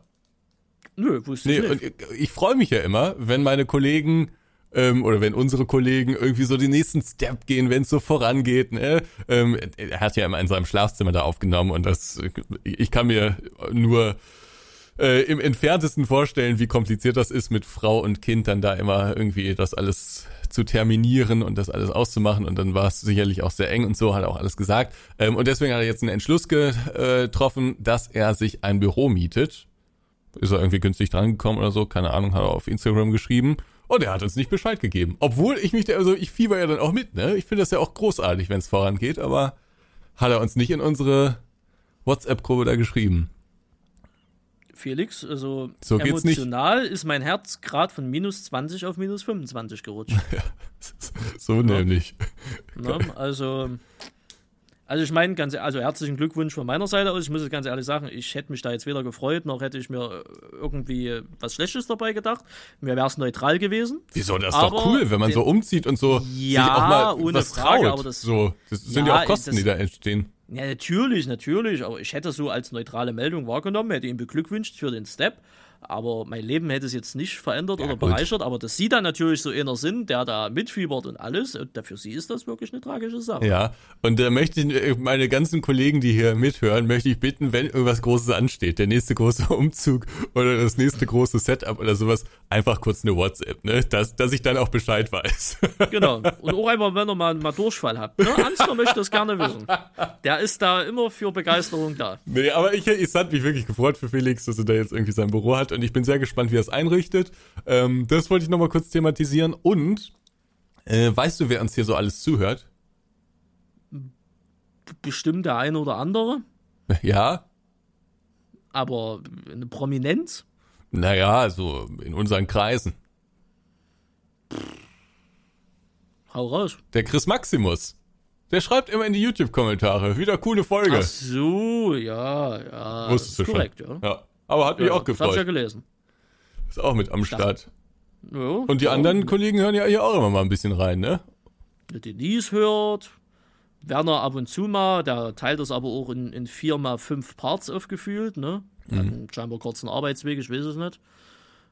Nö, wusste Nee, ich nicht. ich, ich freue mich ja immer, wenn meine Kollegen ähm, oder wenn unsere Kollegen irgendwie so den nächsten Step gehen, wenn es so vorangeht. Ne? Ähm, er hat ja immer in seinem Schlafzimmer da aufgenommen und das, ich kann mir nur äh, im entferntesten vorstellen, wie kompliziert das ist, mit Frau und Kind dann da immer irgendwie das alles zu terminieren und das alles auszumachen. Und dann war es sicherlich auch sehr eng und so, hat er auch alles gesagt. Ähm, und deswegen hat er jetzt einen Entschluss getroffen, dass er sich ein Büro mietet. Ist er irgendwie günstig drangekommen oder so, keine Ahnung, hat er auf Instagram geschrieben. Und er hat uns nicht Bescheid gegeben. Obwohl ich mich da, also ich fieber ja dann auch mit, ne? Ich finde das ja auch großartig, wenn es vorangeht, aber hat er uns nicht in unsere WhatsApp-Gruppe da geschrieben. Felix, also So nicht. emotional ist mein Herz gerade von minus 20 auf minus 25 gerutscht. (laughs) So nämlich. ne? Also, also ich meine, ganz, also herzlichen Glückwunsch von meiner Seite aus. Ich muss es ganz ehrlich sagen, ich hätte mich da jetzt weder gefreut, noch hätte ich mir äh, irgendwie was Schlechtes dabei gedacht. Mir wäre es neutral gewesen. Wieso, das ist Aber doch cool, wenn man den- so umzieht und so Ja, sich auch mal ohne was Frage, traut. aber das- so, das sind ja Ja, auch Kosten, das- die da entstehen. Ja, natürlich, natürlich, aber ich hätte es so als neutrale Meldung wahrgenommen, hätte ihn beglückwünscht für den Step. Aber mein Leben hätte es jetzt nicht verändert Ja, oder gut. bereichert. Aber dass sie dann natürlich so einer sind, der da mitfiebert und alles, und für sie ist das wirklich eine tragische Sache. Ja, und da möchte ich äh, meine ganzen Kollegen, die hier mithören, möchte ich bitten, wenn irgendwas Großes ansteht, der nächste große (laughs) Umzug oder das nächste große Setup oder sowas, einfach kurz eine WhatsApp, ne? Dass, dass ich dann auch Bescheid weiß. (laughs) Genau. Und auch einfach, wenn ihr mal, mal Durchfall habt. Ne? Ansgar möchte das gerne wissen. Der ist da immer für Begeisterung da. nee, aber ich, ich hat mich wirklich gefreut für Felix, dass er da jetzt irgendwie sein Büro hat und ich bin sehr gespannt, wie er es einrichtet. Ähm, das wollte ich nochmal kurz thematisieren und äh, weißt du, wer uns hier so alles zuhört? Bestimmt der eine oder andere, (laughs) Ja, aber eine Prominenz. naja, so in unseren Kreisen. Hau raus. Der Chris Maximus. Der schreibt immer in die YouTube-Kommentare. Wieder coole Folge. Ach so, ja, ja. Wusstest du korrekt, ja. schon. Ja. Aber hat mich ja, auch Das hab ich ja gefreut. gelesen. Ist auch mit am Start. Ja, Und die anderen Kollegen hören ja hier auch immer mal ein bisschen rein, ne? Der Denise hört. Werner ab und zu mal, der teilt das aber auch in, in vier mal fünf Parts aufgefühlt, ne? Mhm. Einen scheinbar kurzen Arbeitsweg, ich weiß es nicht.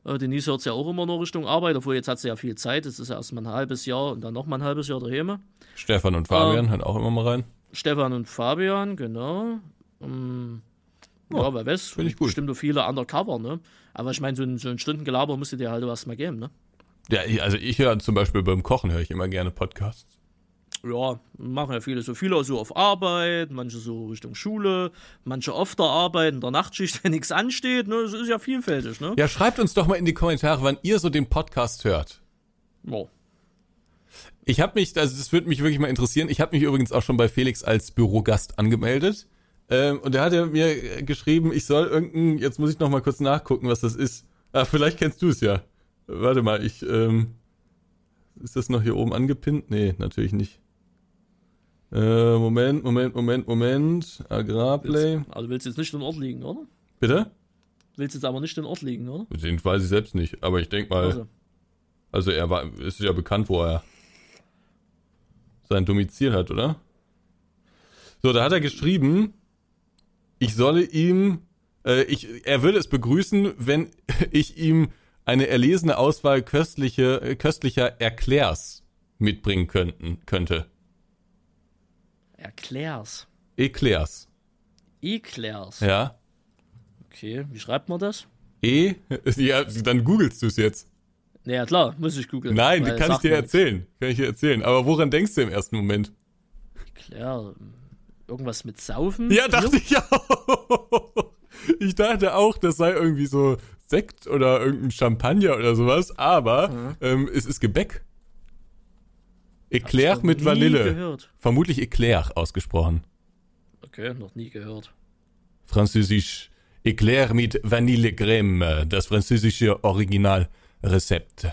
Äh, Denise hört ja auch immer noch Richtung Arbeit, obwohl jetzt hat sie ja viel Zeit. Es ist ja erst mal ein halbes Jahr und dann noch mal ein halbes Jahr daheim. Stefan und Fabian hören auch immer mal rein. Stefan und Fabian, genau. Ähm, ja, wer weiß, find ich gut. bestimmt viele undercover, ne? Aber ich meine, so ein, so ein Stundengelaber musst du dir halt erst mal geben, ne? Ja, also ich höre zum Beispiel beim Kochen höre ich immer gerne Podcasts. Ja, machen ja viele so. Viele so auf Arbeit, manche so Richtung Schule, manche auf der Arbeit, in der Nachtschicht, (laughs) wenn nichts ansteht, ne? Das ist ja vielfältig, ne? Ja, schreibt uns doch mal in die Kommentare, wann ihr so den Podcast hört. Ja. Ich habe mich, also das würde mich wirklich mal interessieren. Ich habe mich übrigens auch schon bei Felix als Bürogast angemeldet. Ähm, und er mir äh, geschrieben, ich soll irgendein, jetzt muss ich noch mal kurz nachgucken, was das ist. Ah, vielleicht kennst du es ja. Warte mal, ich, ähm, ist das noch hier oben angepinnt? Nee, natürlich nicht. Äh, Moment, Moment, Moment, Moment. Agrarplay. Willst, also willst du jetzt nicht den Ort liegen, oder? Bitte? Willst jetzt aber nicht den Ort liegen, oder? Den weiß ich selbst nicht, aber ich denk mal, Also, also er war, ist ja bekannt, wo er sein Domizil hat, oder? So, da hat er geschrieben, ich solle ihm, äh, ich, er würde es begrüßen, wenn (laughs) ich ihm eine erlesene Auswahl köstliche, äh, köstlicher Erklärs mitbringen könnten, könnte. erklär's. Eclairs, Eklär's. ja. Okay, wie schreibt man das? E, (laughs) ja, dann googelst du es jetzt. Naja, klar, muss ich googeln. Nein, kann ich dir erzählen. Kann ich dir erzählen. Aber woran denkst du im ersten Moment? Eklär, irgendwas mit Saufen? Ja, dachte ich auch. Ich dachte auch, das sei irgendwie so Sekt oder irgendein Champagner oder sowas, aber ähm, es ist Gebäck. Eclair noch mit nie Vanille. gehört. Vermutlich Eclair ausgesprochen. Okay, noch nie gehört. Französisch Eclair mit Vanillecreme, das französische Originalrezept.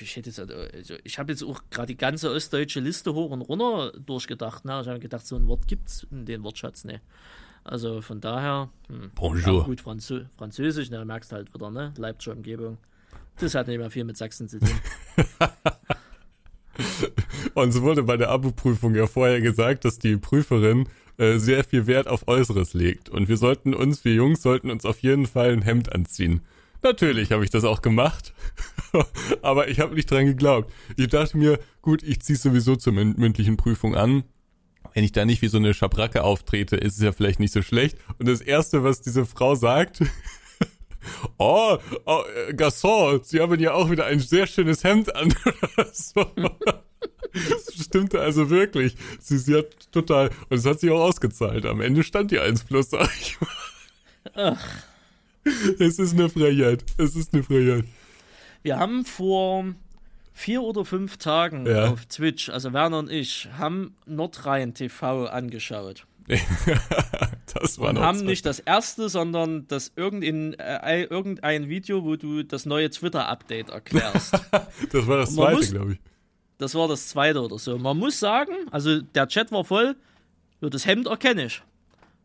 Ich hätte jetzt, also ich habe jetzt auch gerade die ganze ostdeutsche Liste hoch und runter durchgedacht. Ne? Ich habe gedacht, so ein Wort gibt's in den Wortschatz, ne. Also von daher, hm. Bonjour. Gut, Franzö Französisch, ne, merkst halt wieder, ne? Leipziger Umgebung. Das hat nicht mehr viel mit Sachsen zu tun. (laughs) Und so wurde bei der Abo-Prüfung ja vorher gesagt, dass die Prüferin äh, sehr viel Wert auf Äußeres legt. Und wir sollten uns, wir Jungs, sollten uns auf jeden Fall ein Hemd anziehen. Natürlich habe ich das auch gemacht, (laughs) aber ich habe nicht dran geglaubt. Ich dachte mir, gut, ich ziehe sowieso zur mün- mündlichen Prüfung an. Wenn ich da nicht wie so eine Schabracke auftrete, ist es ja vielleicht nicht so schlecht. Und das Erste, was diese Frau sagt, (laughs) oh, oh äh, Gasson, Sie haben ja auch wieder ein sehr schönes Hemd an. (laughs) Das stimmte also wirklich. Sie, sie hat total, und es hat sich auch ausgezahlt. Am Ende stand die 1 plus, sag ich mal. Es ist eine Frechheit. Es ist eine Frechheit. Wir haben vor vier oder fünf Tagen Ja. auf Twitch, also Werner und ich, haben Nordrhein TV angeschaut. (laughs) Das war Und noch haben zwei- nicht das erste, sondern das irgendein, äh, irgendein Video, wo du das neue Twitter-Update erklärst. (laughs) Das war das zweite, glaube ich. das war das zweite oder so. Man muss sagen, also der Chat war voll, das Hemd erkenne ich.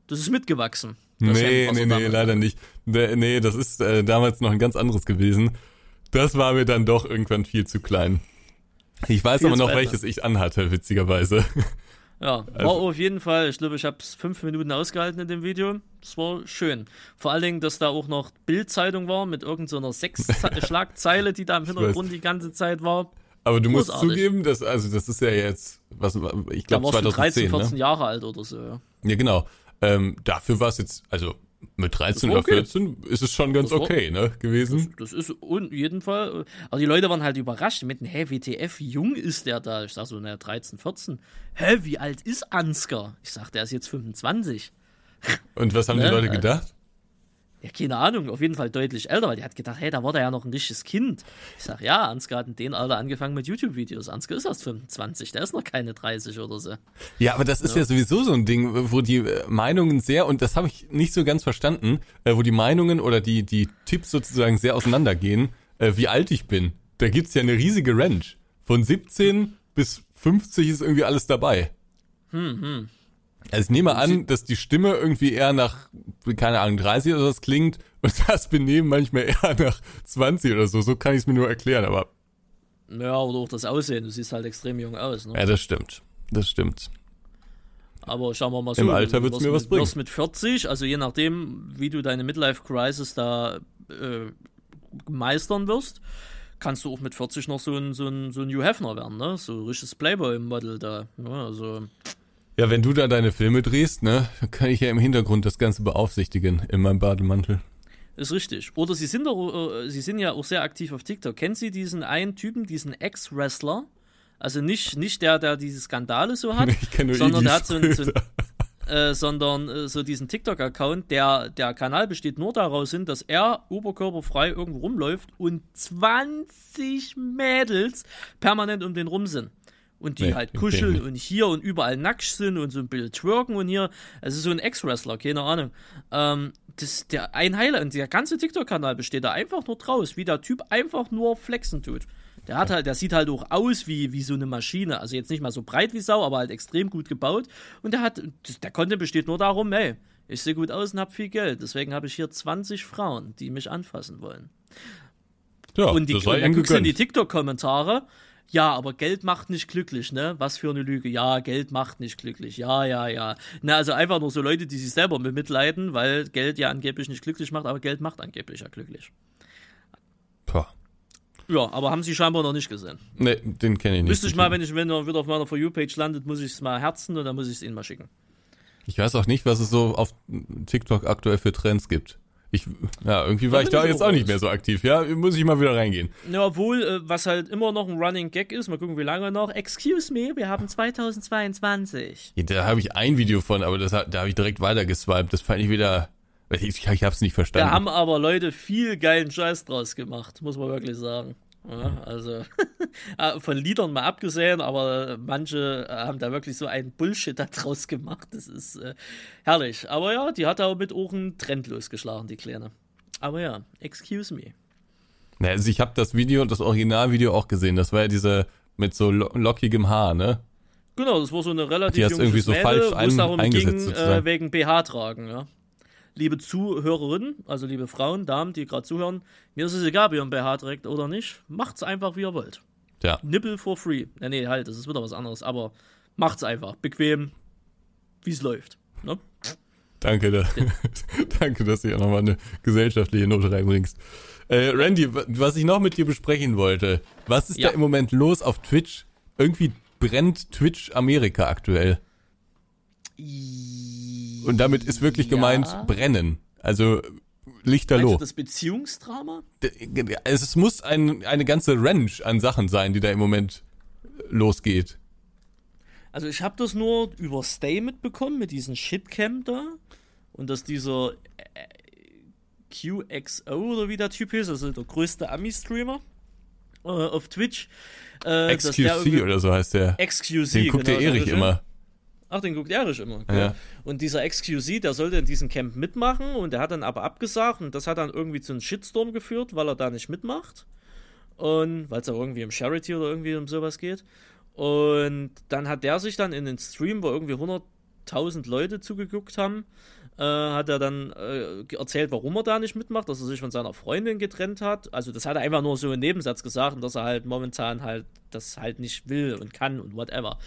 Das ist mitgewachsen. Das Nee, nee, nee, leider nicht. Nee, das ist äh, damals noch ein ganz anderes gewesen. Das war mir dann doch irgendwann viel zu klein. Ich weiß Viel aber noch, welches ich anhatte, witzigerweise. (laughs) Ja, war Also- auf jeden Fall, ich glaube, ich habe es fünf Minuten ausgehalten in dem Video. Das war schön. Vor allen Dingen, dass da auch noch Bildzeitung war mit irgendeiner so Sechs-Schlagzeile, (laughs) die da im Hintergrund die ganze Zeit war. Aber du musst Großartig. zugeben, dass, also das ist ja jetzt, was, ich glaube warst du 13, 2010, 14 ne? Jahre alt oder so. Ja. Ja, genau. Ähm, dafür war es jetzt, also mit 13 war oder okay. 14 ist es schon ganz Das okay, ne, gewesen. Das ist in jedem Fall. äh, Aber die Leute waren halt überrascht. Die meinten, hä, WTF, wie jung ist der da? Ich sag so, naja, 13, 14. Hä, wie alt ist Ansgar? Ich sag, der ist jetzt 25. Und was haben die Ne? Leute gedacht? Ja, keine Ahnung, auf jeden Fall deutlich älter, weil die hat gedacht, hey, da war der ja noch ein richtiges Kind. Ich sag, ja, Ansgar hat in dem Alter angefangen mit YouTube-Videos. Ansgar ist erst 25, der ist noch keine 30 oder so. Ja, aber das ist ja, sowieso so ein Ding, wo die äh, Meinungen sehr, und das habe ich nicht so ganz verstanden, äh, wo die Meinungen oder die, die Tipps sozusagen sehr auseinandergehen, äh, wie alt ich bin. Da gibt's ja eine riesige Range. Von 17 bis 50 ist irgendwie alles dabei. Also ich nehme an, dass die Stimme irgendwie eher nach, keine Ahnung, 30 oder was klingt und das Benehmen manchmal eher nach 20 oder so. So kann ich es mir nur erklären, aber Ja, oder auch das Aussehen, du siehst halt extrem jung aus. Ne? ja, das stimmt. Das stimmt. Aber schauen wir mal so. Im Alter du wird's wirst mir mit, was bringen. wirst mit 40, also je nachdem, wie du deine Midlife-Crisis da äh, meistern wirst, kannst du auch mit 40 noch so ein, so ein, so ein Hugh Hefner werden, ne? So ein richtiges Playboy-Model da. Ne? Also, Ja, wenn du da deine Filme drehst, ne, dann kann ich ja im Hintergrund das Ganze beaufsichtigen in meinem Bademantel. ist richtig. Oder sie sind, doch, äh, sie sind ja auch sehr aktiv auf TikTok. Kennen Sie diesen einen Typen, diesen Ex-Wrestler? Also nicht, nicht der, der diese Skandale so hat, (laughs) Ich kenn nur sondern der hat so, ein- so, (laughs) äh, sondern äh, so diesen TikTok-Account, der, der Kanal besteht nur daraus hin, dass er oberkörperfrei irgendwo rumläuft und 20 Mädels permanent um den rum sind. Und die Nee, halt kuscheln und hier und überall nackt sind und so ein bisschen twerken und hier. Also so ein Ex-Wrestler, keine Ahnung. Ähm, das, der ein Highlight und der ganze TikTok-Kanal besteht da einfach nur draus, wie der Typ einfach nur flexen tut. Der hat halt, der sieht halt auch aus wie, wie so eine Maschine. Also jetzt nicht mal so breit wie Sau, aber halt extrem gut gebaut. Und der hat, der Content besteht nur darum, hey, ich sehe gut aus und hab viel Geld. Deswegen habe ich hier 20 Frauen, die mich anfassen wollen. Ja, und die, das sei und guckst du in die. TikTok-Kommentare. Ja, aber Geld macht nicht glücklich, ne? Was für eine Lüge. Ja, Geld macht nicht glücklich. Ja, ja, ja. Na, also einfach nur so Leute, die sich selber bemitleiden, weil Geld ja angeblich nicht glücklich macht, aber Geld macht angeblich ja glücklich. Boah. Ja, aber haben sie scheinbar noch nicht gesehen. Nee, den kenne ich nicht. Müsste ich mal, wenn ich wenn er wieder auf meiner For You-Page landet, muss ich es mal herzen und dann muss ich es ihnen mal schicken. Ich weiß auch nicht, was es so auf TikTok aktuell für Trends gibt. Ich, ja, irgendwie war Da ich da jetzt auch nicht mehr so aktiv. Ja, muss ich mal wieder reingehen. Ja, obwohl, äh, was halt immer noch ein Running Gag ist, mal gucken, wie lange noch. Excuse me, wir haben 2022. Ja, Da habe ich ein Video von, aber das, da habe ich direkt weiter geswiped. Das fand ich wieder. Ich, ich habe es nicht verstanden. Da haben aber Leute viel geilen Scheiß draus gemacht, muss man wirklich sagen. Ja, also äh, (laughs) von Liedern mal abgesehen, aber manche äh, haben da wirklich so einen Bullshit da draus gemacht. Das ist äh, herrlich. Aber ja, die hat auch mit einen Trend losgeschlagen, die Kleine. Aber ja, excuse me. Na, also ich habe das Video, das Originalvideo auch gesehen. Das war ja diese mit so lo lockigem Haar, ne? Genau, das war so eine relativ Die junge irgendwie so Mädel, falsch wo es darum ging, äh, wegen BH tragen, ja. Liebe Zuhörerinnen, also liebe Frauen, Damen, die gerade zuhören, mir ist es egal, ob ihr ein BH trägt oder nicht. Macht's einfach, wie ihr wollt. Ja. Nipple for free. Ja, nee, halt, das ist wieder was anderes, aber macht's einfach. Bequem, wie es läuft. Ne? Danke, da, (laughs) danke, dass du hier nochmal eine gesellschaftliche Note reinbringst. Äh, Randy, wa- was ich noch mit dir besprechen wollte, was ist Ja. da im Moment los auf Twitch? Irgendwie brennt Twitch Amerika aktuell. Und damit ist wirklich gemeint Ja. brennen. Also Meinst Lichterloh. du das Beziehungsdrama? Es, muss ein, eine ganze Range an Sachen sein, die da im Moment losgeht. Also ich habe das nur über Stay mitbekommen mit diesem Shitcam da und dass dieser äh, QXO oder wie der Typ ist, also der größte Ami-Streamer äh, auf Twitch. Äh, XQC oder so heißt der. XQC. Den guckt genau, der Erich immer. Ach, den guckt Erich immer. Okay. Ja. Und dieser XQC, der sollte in diesem Camp mitmachen und der hat dann aber abgesagt und das hat dann irgendwie zu einem Shitstorm geführt, weil er da nicht mitmacht. Und weil es auch irgendwie um Charity oder irgendwie um sowas geht. Und dann hat der sich dann in den Stream, wo irgendwie 100.000 Leute zugeguckt haben, äh, hat er dann äh, erzählt, warum er da nicht mitmacht, dass er sich von seiner Freundin getrennt hat. Also das hat er einfach nur so im Nebensatz gesagt, dass er halt momentan halt das halt nicht will und kann und whatever.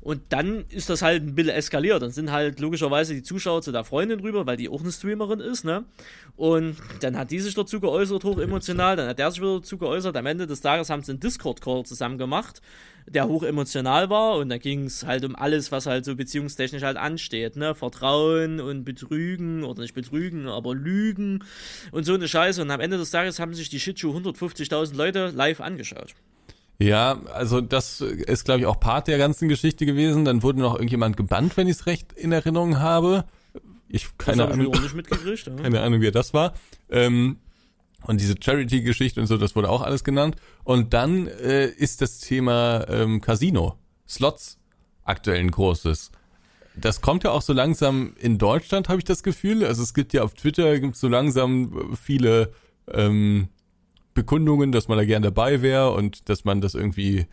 Und dann ist das halt ein bisschen eskaliert. Dann sind halt logischerweise die Zuschauer zu der Freundin rüber, weil die auch eine Streamerin ist, ne? Und dann hat die sich dazu geäußert, hoch emotional, dann hat der sich wieder dazu geäußert. Am Ende des Tages haben sie einen Discord-Call zusammen gemacht, der hoch emotional war und da ging es halt um alles, was halt so beziehungstechnisch halt ansteht, ne? Vertrauen und Betrügen oder nicht Betrügen, aber Lügen und so eine Scheiße. Und am Ende des Tages haben sich die Shitshow 150.000 Leute live angeschaut. Ja, also das ist, glaube ich, auch Part der ganzen Geschichte gewesen. Dann wurde noch irgendjemand gebannt, wenn ich es recht in Erinnerung habe. Ich keine Ahnung. Ich nicht mitgekriegt, ja. (laughs) Keine Ahnung, wer das war. Ähm, und diese Charity-Geschichte und so, das wurde auch alles genannt. Und dann äh, ist das Thema ähm, Casino, Slots aktuell ein großes. Das kommt ja auch so langsam in Deutschland, habe ich das Gefühl. Also es gibt ja auf Twitter gibt so langsam viele ähm, Bekundungen, dass man da gern dabei wäre und dass man das irgendwie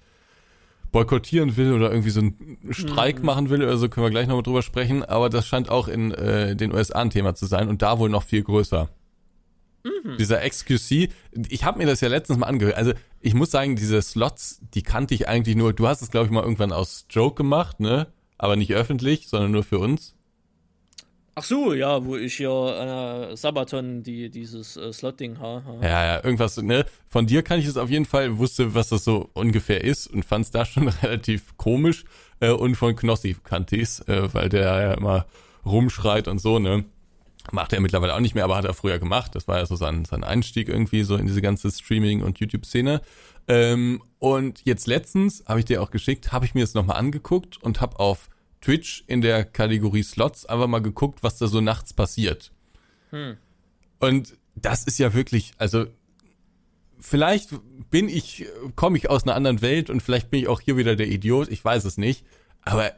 boykottieren will oder irgendwie so einen Streik mhm. machen will oder so, können wir gleich nochmal drüber sprechen. Aber das scheint auch in äh, den USA ein Thema zu sein und da wohl noch viel größer. Mhm. Dieser XQC, ich habe mir das ja letztens mal angehört. Also ich muss sagen, diese Slots, die kannte ich eigentlich nur. Du hast es, glaube ich, mal irgendwann aus Joke gemacht, ne? Aber nicht öffentlich, sondern nur für uns. Ach so, ja, wo ich hier äh, Sabaton die, dieses äh, Slot-Ding habe. Ja, ja, irgendwas, ne? Von dir kann ich es auf jeden Fall, wusste, was das so ungefähr ist und fand es da schon (laughs) relativ komisch. Äh, und von Knossi kannte ich's, äh, weil der ja immer rumschreit und so, ne? Macht er mittlerweile auch nicht mehr, aber hat er früher gemacht. Das war ja so sein, sein Einstieg irgendwie so in diese ganze Streaming- und YouTube-Szene. Ähm, und jetzt letztens, habe ich dir auch geschickt, habe ich mir das nochmal angeguckt und habe auf Twitch in der Kategorie Slots einfach mal geguckt, was da so nachts passiert. Hm. Und das ist ja wirklich, also vielleicht bin ich, komme ich aus einer anderen Welt und vielleicht bin ich auch hier wieder der Idiot, ich weiß es nicht. Aber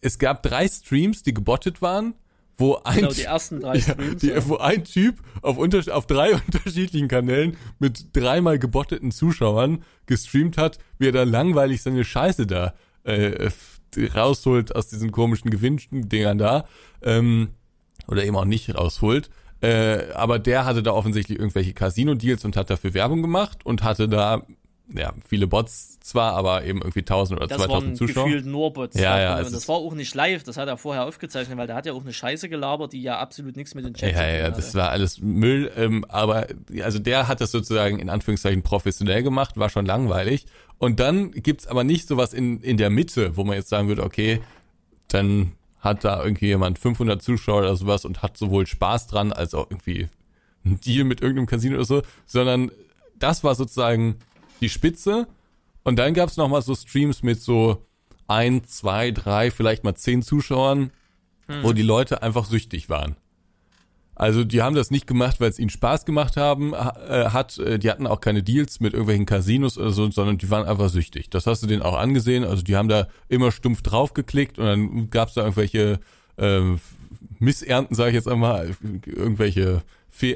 es gab drei Streams, die gebottet waren, wo ein, genau, die ersten drei (laughs) Streams, ja, die, wo ein Typ auf, unter, auf drei (laughs) unterschiedlichen Kanälen mit dreimal gebotteten Zuschauern gestreamt hat, wie er da langweilig seine Scheiße da äh, rausholt aus diesen komischen Gewinndingern da. Ähm, oder eben auch nicht rausholt. Äh, aber der hatte da offensichtlich irgendwelche Casino-Deals und hat dafür Werbung gemacht und hatte da ja, viele Bots zwar, aber eben irgendwie 1000 oder das 2000 Zuschauer. Das waren nur Bots. Ja, ja. Und das war auch nicht live, das hat er vorher aufgezeichnet, weil der hat ja auch eine Scheiße gelabert, die ja absolut nichts mit den Chat ja, ja, ja, das war alles Müll, ähm, aber also der hat das sozusagen in Anführungszeichen professionell gemacht, war schon langweilig und dann gibt's aber nicht sowas in, in der Mitte, wo man jetzt sagen würde, okay, dann hat da irgendwie jemand 500 Zuschauer oder sowas und hat sowohl Spaß dran, als auch irgendwie ein Deal mit irgendeinem Casino oder so, sondern das war sozusagen die Spitze. Und dann gab's noch mal so Streams mit so ein, zwei, drei, vielleicht mal zehn Zuschauern, hm. wo die Leute einfach süchtig waren. Also die haben das nicht gemacht, weil es ihnen Spaß gemacht haben, äh, hat. Äh, die hatten auch keine Deals mit irgendwelchen Casinos oder so, sondern die waren einfach süchtig. Das hast du denen auch angesehen. Also die haben da immer stumpf draufgeklickt und dann gab's da irgendwelche äh, Missernten, sage ich jetzt einmal, irgendwelche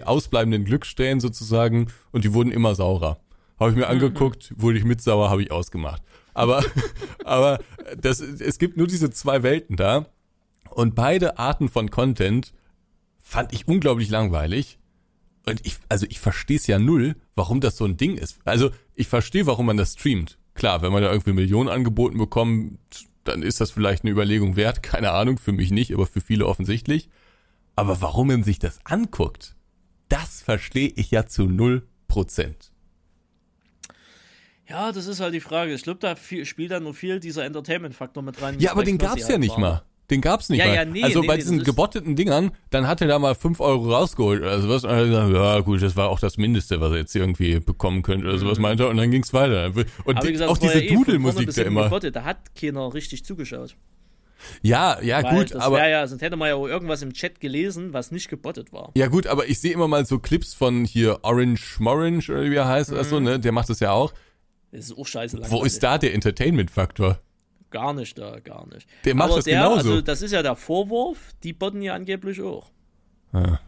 ausbleibenden Glücksstellen sozusagen und die wurden immer saurer. Habe ich mir mhm. angeguckt, wurde ich mit sauer, habe ich ausgemacht. Aber, (laughs) aber das, es gibt nur diese zwei Welten da und beide Arten von Content fand ich unglaublich langweilig. Und ich, also ich verstehe es ja null, warum das so ein Ding ist. Also ich verstehe, warum man das streamt. Klar, wenn man da irgendwie Millionen angeboten bekommt, dann ist das vielleicht eine Überlegung wert. Keine Ahnung, für mich nicht, aber für viele offensichtlich. Aber warum man sich das anguckt, das verstehe ich ja zu null Prozent. Ja, das ist halt die Frage. Ich glaube, da spielt dann nur viel dieser Entertainment-Faktor mit rein. Ja, aber den gab's ja halt nicht war. mal. Den gab's nicht ja, mal. Ja, nee, also nee, bei nee, diesen gebotteten Dingern, dann hat er da mal fünf Euro rausgeholt oder sowas. Und dann hat gesagt, ja gut, das war auch das Mindeste, was er jetzt irgendwie bekommen könnte oder sowas, mhm. meinte er. Und dann ging's weiter. Und die, gesagt, auch diese eh Dudelmusik da immer. Gebottet, da hat keiner richtig zugeschaut. Ja, ja, Weil gut, aber. Ja, ja, sonst hätte man ja auch irgendwas im Chat gelesen, was nicht gebottet war. Ja, gut, aber ich sehe immer mal so Clips von hier Orange Morange oder wie er heißt mhm. oder so, ne? Der macht das ja auch. Das ist auch scheiße langweilig. Wo ist da der Entertainment-Faktor? Gar nicht da, gar nicht. Der macht Aber das der, genauso. Also das ist ja der Vorwurf, die botten ja angeblich auch. Ah.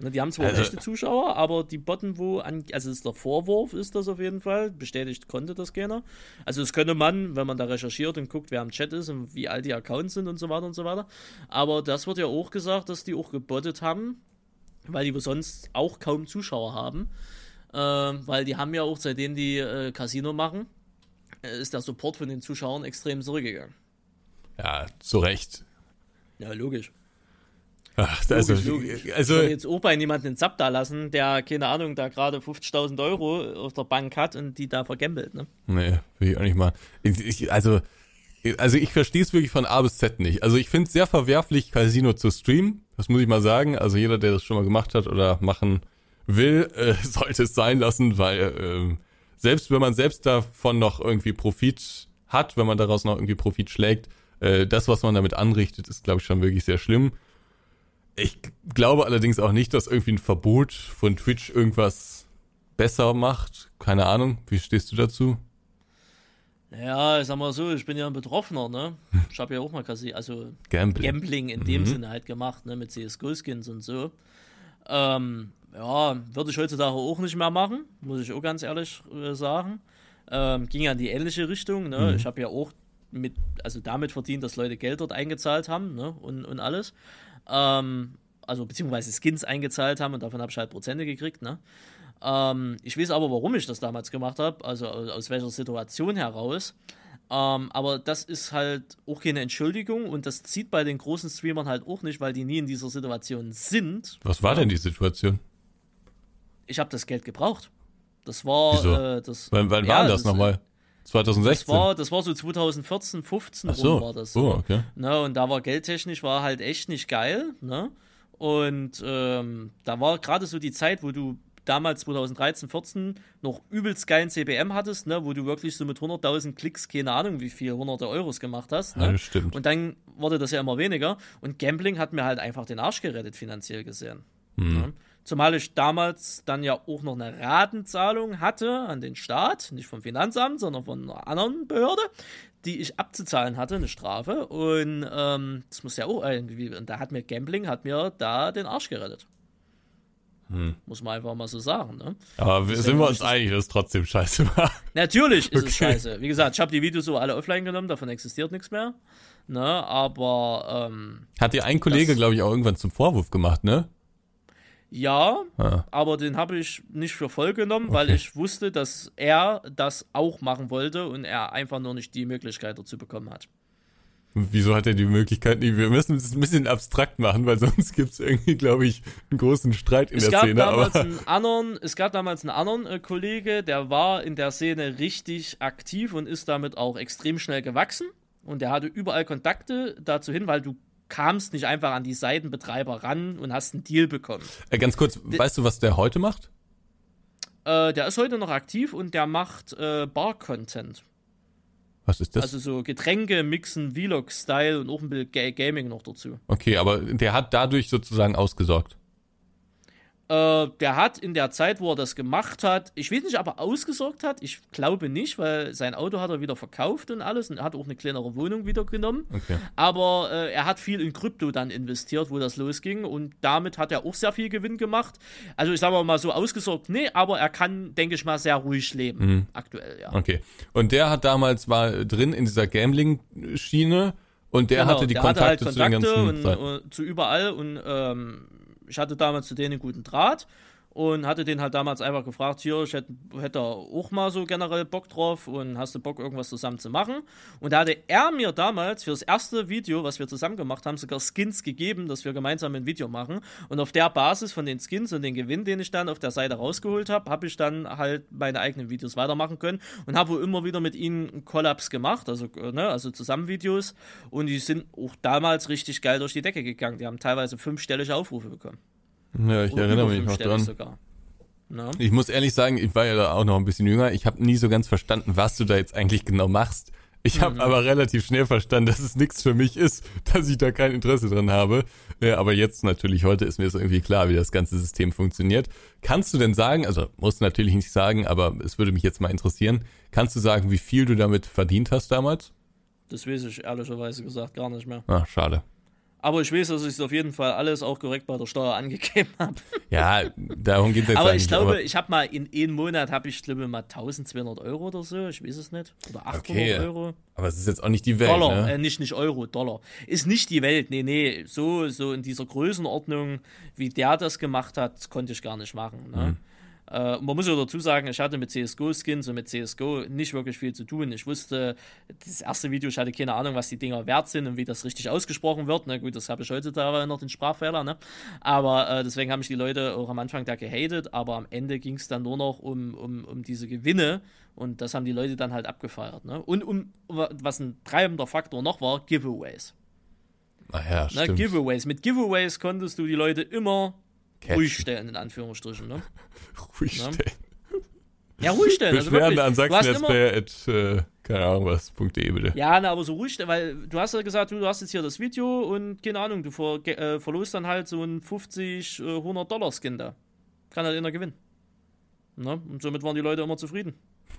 Ne, die haben zwar Also- echte Zuschauer, aber die botten wo an, also ist der Vorwurf ist das auf jeden Fall, bestätigt konnte das keiner. Also das könnte man, wenn man da recherchiert und guckt, wer am Chat ist und wie alt die Accounts sind und so weiter und so weiter. Aber das wird ja auch gesagt, dass die auch gebottet haben, weil die sonst auch kaum Zuschauer haben. Ähm, weil die haben ja auch, seitdem die äh, Casino machen, äh, ist der Support von den Zuschauern extrem zurückgegangen. Ja, zu Recht. Ja, logisch. Ach, also, Logisch, logisch. also ich jetzt auch bei jemandem den Zap da lassen, der, keine Ahnung, da gerade 50.000 Euro auf der Bank hat und die da vergambelt, ne? Nee, will ich auch nicht mal. Ich, ich, also, also ich verstehe es wirklich von A bis Z nicht. Also ich finde es sehr verwerflich, Casino zu streamen. Das muss ich mal sagen. Also jeder, der das schon mal gemacht hat oder machen will, äh, (laughs) sollte es sein lassen, weil ähm, selbst wenn man selbst davon noch irgendwie Profit hat, wenn man daraus noch irgendwie Profit schlägt, äh, das, was man damit anrichtet, ist, glaube ich, schon wirklich sehr schlimm. Ich glaube allerdings auch nicht, dass irgendwie ein Verbot von Twitch irgendwas besser macht. Keine Ahnung. Wie stehst du dazu? Ja, ich sag mal so, ich bin ja ein Betroffener, ne? Ich habe ja auch mal Casino, also Gambling. Gambling in dem Sinne halt gemacht, ne? Mit CSGO-Skins und so. Ähm, ja, würde ich heutzutage auch nicht mehr machen, muss ich auch ganz ehrlich äh, sagen. Ähm, ging ja in die ähnliche Richtung, ne? Ich habe ja auch mit, also damit verdient, dass Leute Geld dort eingezahlt haben, ne? Und, und alles. Ähm, also beziehungsweise Skins eingezahlt haben und davon habe ich halt Prozente gekriegt, ne? Ähm, ich weiß aber, warum ich das damals gemacht habe, also aus, aus welcher Situation heraus. Ähm, aber das ist halt auch keine Entschuldigung und das zieht bei den großen Streamern halt auch nicht, weil die nie in dieser Situation sind. Was war denn die Situation? Ich habe das Geld gebraucht. Das war äh, das. Wann, wann ja, war das, nochmal? Das 2016? war, das war so 2014, 15 Ach so. war das. Oh, okay. Ne, und da war geldtechnisch war halt echt nicht geil. Ne? Und ähm, da war gerade so die Zeit, wo du damals 2013, 14 noch übelst geilen CBM hattest, ne, wo du wirklich so mit 100.000 Klicks, keine Ahnung wie viel, hunderte Euros gemacht hast. Ne? Ja, das stimmt. Und dann wurde das ja immer weniger. Und Gambling hat mir halt einfach den Arsch gerettet, finanziell gesehen. Hm. Ja. Zumal ich damals dann ja auch noch eine Ratenzahlung hatte an den Staat, nicht vom Finanzamt, sondern von einer anderen Behörde, die ich abzuzahlen hatte, eine Strafe. Und ähm, das muss ja auch irgendwie, und da hat mir Gambling, hat mir da den Arsch gerettet. Hm. Muss man einfach mal so sagen, ne? Aber Deswegen sind wir uns das- einig, dass es trotzdem scheiße war? Natürlich ist es Okay. scheiße. Wie gesagt, ich habe die Videos so alle offline genommen, davon existiert nichts mehr. Ne, aber ähm, Hat dir ein Kollege, glaube ich, auch irgendwann zum Vorwurf gemacht, ne? Ja, Ah. aber den habe ich nicht für voll genommen, weil Okay. ich wusste, dass er das auch machen wollte und er einfach nur nicht die Möglichkeit dazu bekommen hat. Wieso hat er die Möglichkeit nicht? Wir müssen es ein bisschen abstrakt machen, weil sonst gibt es irgendwie, glaube ich, einen großen Streit in Es der gab, Szene. damals Aber einen anderen, es gab damals einen anderen äh, Kollege, der war in der Szene richtig aktiv und ist damit auch extrem schnell gewachsen. Und der hatte überall Kontakte dazu hin, weil du kamst nicht einfach an die Seitenbetreiber ran und hast einen Deal bekommen. äh, ganz kurz, weißt du, was der heute macht? Äh, der ist heute noch aktiv und der macht äh, Bar-Content. Was ist das? Also so Getränke mixen, Vlog-Style und auch ein bisschen Ga Gaming noch dazu. okay, aber der hat dadurch sozusagen ausgesorgt. Äh, der hat in der Zeit, wo er das gemacht hat, ich weiß nicht, ob er ausgesorgt hat, ich glaube nicht, weil sein Auto hat er wieder verkauft und alles und er hat auch eine kleinere Wohnung wieder genommen. Okay. Aber äh, er hat viel in Krypto dann investiert, wo das losging und damit hat er auch sehr viel Gewinn gemacht. Also ich sage mal so ausgesorgt, nee, aber er kann, denke ich mal, sehr ruhig leben, Mhm. aktuell, ja. Okay. Und der hat damals, war drin in dieser Gambling-Schiene und der Genau, hatte die der Kontakte, hatte halt zu den Kontakte ganzen und, und zu überall und ähm, ich hatte damals zu denen einen guten Draht und hatte den halt damals einfach gefragt, hier, ich hätte, hätte auch mal so generell Bock drauf und hast du Bock, irgendwas zusammen zu machen? Und da hatte er mir damals für das erste Video, was wir zusammen gemacht haben, sogar Skins gegeben, dass wir gemeinsam ein Video machen. Und auf der Basis von den Skins und den Gewinn, den ich dann auf der Seite rausgeholt habe, habe ich dann halt meine eigenen Videos weitermachen können und habe immer wieder mit ihnen Collabs gemacht, also, äh, ne, also Zusammenvideos. Und die sind auch damals richtig geil durch die Decke gegangen. Die haben teilweise fünfstellige Aufrufe bekommen. Ja, ich Oder erinnere mich noch dran. Sogar. Ne? Ich muss ehrlich sagen, ich war ja da auch noch ein bisschen jünger. Ich habe nie so ganz verstanden, was du da jetzt eigentlich genau machst. Ich Mhm. habe aber relativ schnell verstanden, dass es nichts für mich ist, (laughs) dass ich da kein Interesse dran habe. Ja, aber jetzt natürlich, heute ist mir das irgendwie klar, wie das ganze System funktioniert. Kannst du denn sagen, also musst du natürlich nicht sagen, aber es würde mich jetzt mal interessieren, kannst du sagen, wie viel du damit verdient hast damals? Das weiß ich ehrlicherweise gesagt gar nicht mehr. Ah, schade. Aber ich weiß, dass ich es auf jeden Fall alles auch korrekt bei der Steuer angegeben (laughs) habe. Ja, darum geht es jetzt Aber ich glaube, ich habe mal in einem Monat, habe ich glaube mal 1200 Euro oder so, ich weiß es nicht. Oder 800 Okay. Euro. aber es ist jetzt auch nicht die Welt, Dollar, ne? äh, nicht, nicht Euro, Dollar. Ist nicht die Welt, nee, nee. So, so in dieser Größenordnung, wie der das gemacht hat, konnte ich gar nicht machen. Ne? Hm. Äh, man muss ja dazu sagen, ich hatte mit CSGO-Skins und mit CSGO nicht wirklich viel zu tun. Ich wusste, das erste Video, ich hatte keine Ahnung, was die Dinger wert sind und wie das richtig ausgesprochen wird. Na gut, das habe ich heutzutage noch den Sprachfehler, ne? Aber äh, deswegen haben mich die Leute auch am Anfang da gehatet, aber am Ende ging es dann nur noch um, um, um diese Gewinne und das haben die Leute dann halt abgefeiert. Ne? Und um, was ein treibender Faktor noch war, Giveaways. Ach ja, Ne? stimmt. Giveaways. Mit Giveaways konntest du die Leute immer Catchen. ruhig stellen, in Anführungsstrichen. Ne? (laughs) Ruhig Ne? stellen. Ja, ruhig stellen. Also Beschwerden wirklich. an at, äh, keine Ahnung was.de bitte. Ja, na, aber so ruhig, weil du hast ja gesagt, du, du hast jetzt hier das Video und keine Ahnung, du ver, äh, verlost dann halt so einen 50, äh, 100 Dollar Skin da. Kann halt einer gewinnen. Ne? Und somit waren die Leute immer zufrieden.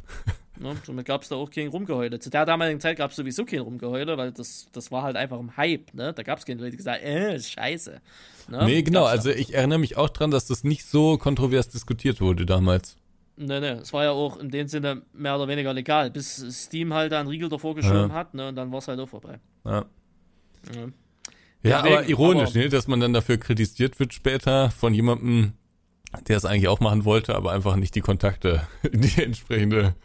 (laughs) ne? Somit gab es da auch kein Rumgeheule. Zu der damaligen Zeit gab es sowieso kein Rumgeheule, weil das, das war halt einfach im Hype. Ne? Da gab es keine Leute, die gesagt äh, scheiße. Ne? Nee, genau. Also ich erinnere mich auch dran, dass das nicht so kontrovers diskutiert wurde damals. Nee, nee, es war ja auch in dem Sinne mehr oder weniger legal, bis Steam halt da einen Riegel davor geschoben Ja. hat, ne? Und dann war es halt auch vorbei. Ja. Ja. Ja, Deswegen, aber ironisch, aber- ne, dass man dann dafür kritisiert wird später von jemandem, der es eigentlich auch machen wollte, aber einfach nicht die Kontakte, (laughs) die entsprechende.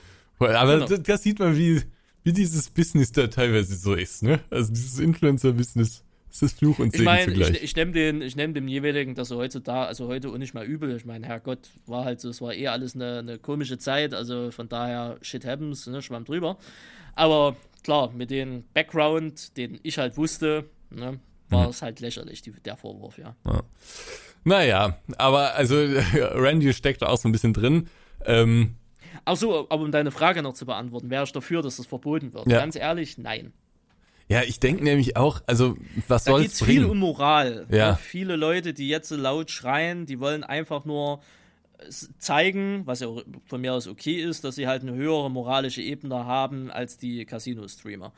Aber Genau. das, das sieht man, wie, wie dieses Business da teilweise so ist, ne? Also dieses Influencer-Business, das ist Fluch und Ich Segen meine, zugleich. ich, ich nehme den, ich nehm dem jeweiligen, dass er heutzutage, also heute auch nicht mehr übel. Ich meine, Herrgott, war halt so, es war eh alles eine, eine komische Zeit, also von daher shit happens, ne, schwamm drüber. Aber klar, mit dem Background, den ich halt wusste, ne, war Mhm. es halt lächerlich, die, der Vorwurf, ja. Naja, aber also (laughs) Randy steckt da auch so ein bisschen drin. Ähm, Ach so, aber um deine Frage noch zu beantworten, wäre ich dafür, dass das verboten wird? Ja. Ganz ehrlich, nein. ja, ich denke nämlich auch, also was Da soll es es viel bringen? um Moral. Ja. Ne? Viele Leute, die jetzt so laut schreien, die wollen einfach nur zeigen, was ja auch von mir aus okay ist, dass sie halt eine höhere moralische Ebene haben als die Casino-Streamer.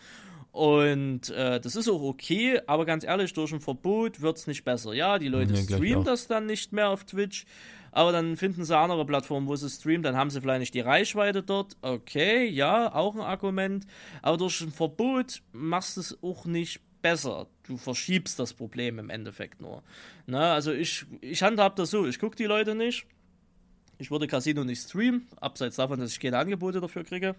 Und äh, das ist auch okay, aber ganz ehrlich, durch ein Verbot wird es nicht besser. Ja, die Leute Ja, streamen das dann nicht mehr auf Twitch, aber dann finden sie andere Plattformen, wo sie streamen, dann haben sie vielleicht nicht die Reichweite dort. Okay, ja, auch ein Argument. Aber durch ein Verbot machst du es auch nicht besser. Du verschiebst das Problem im Endeffekt nur. Na, also ich, ich handhab das so, ich gucke die Leute nicht. Ich würde Casino nicht streamen, abseits davon, dass ich keine Angebote dafür kriege.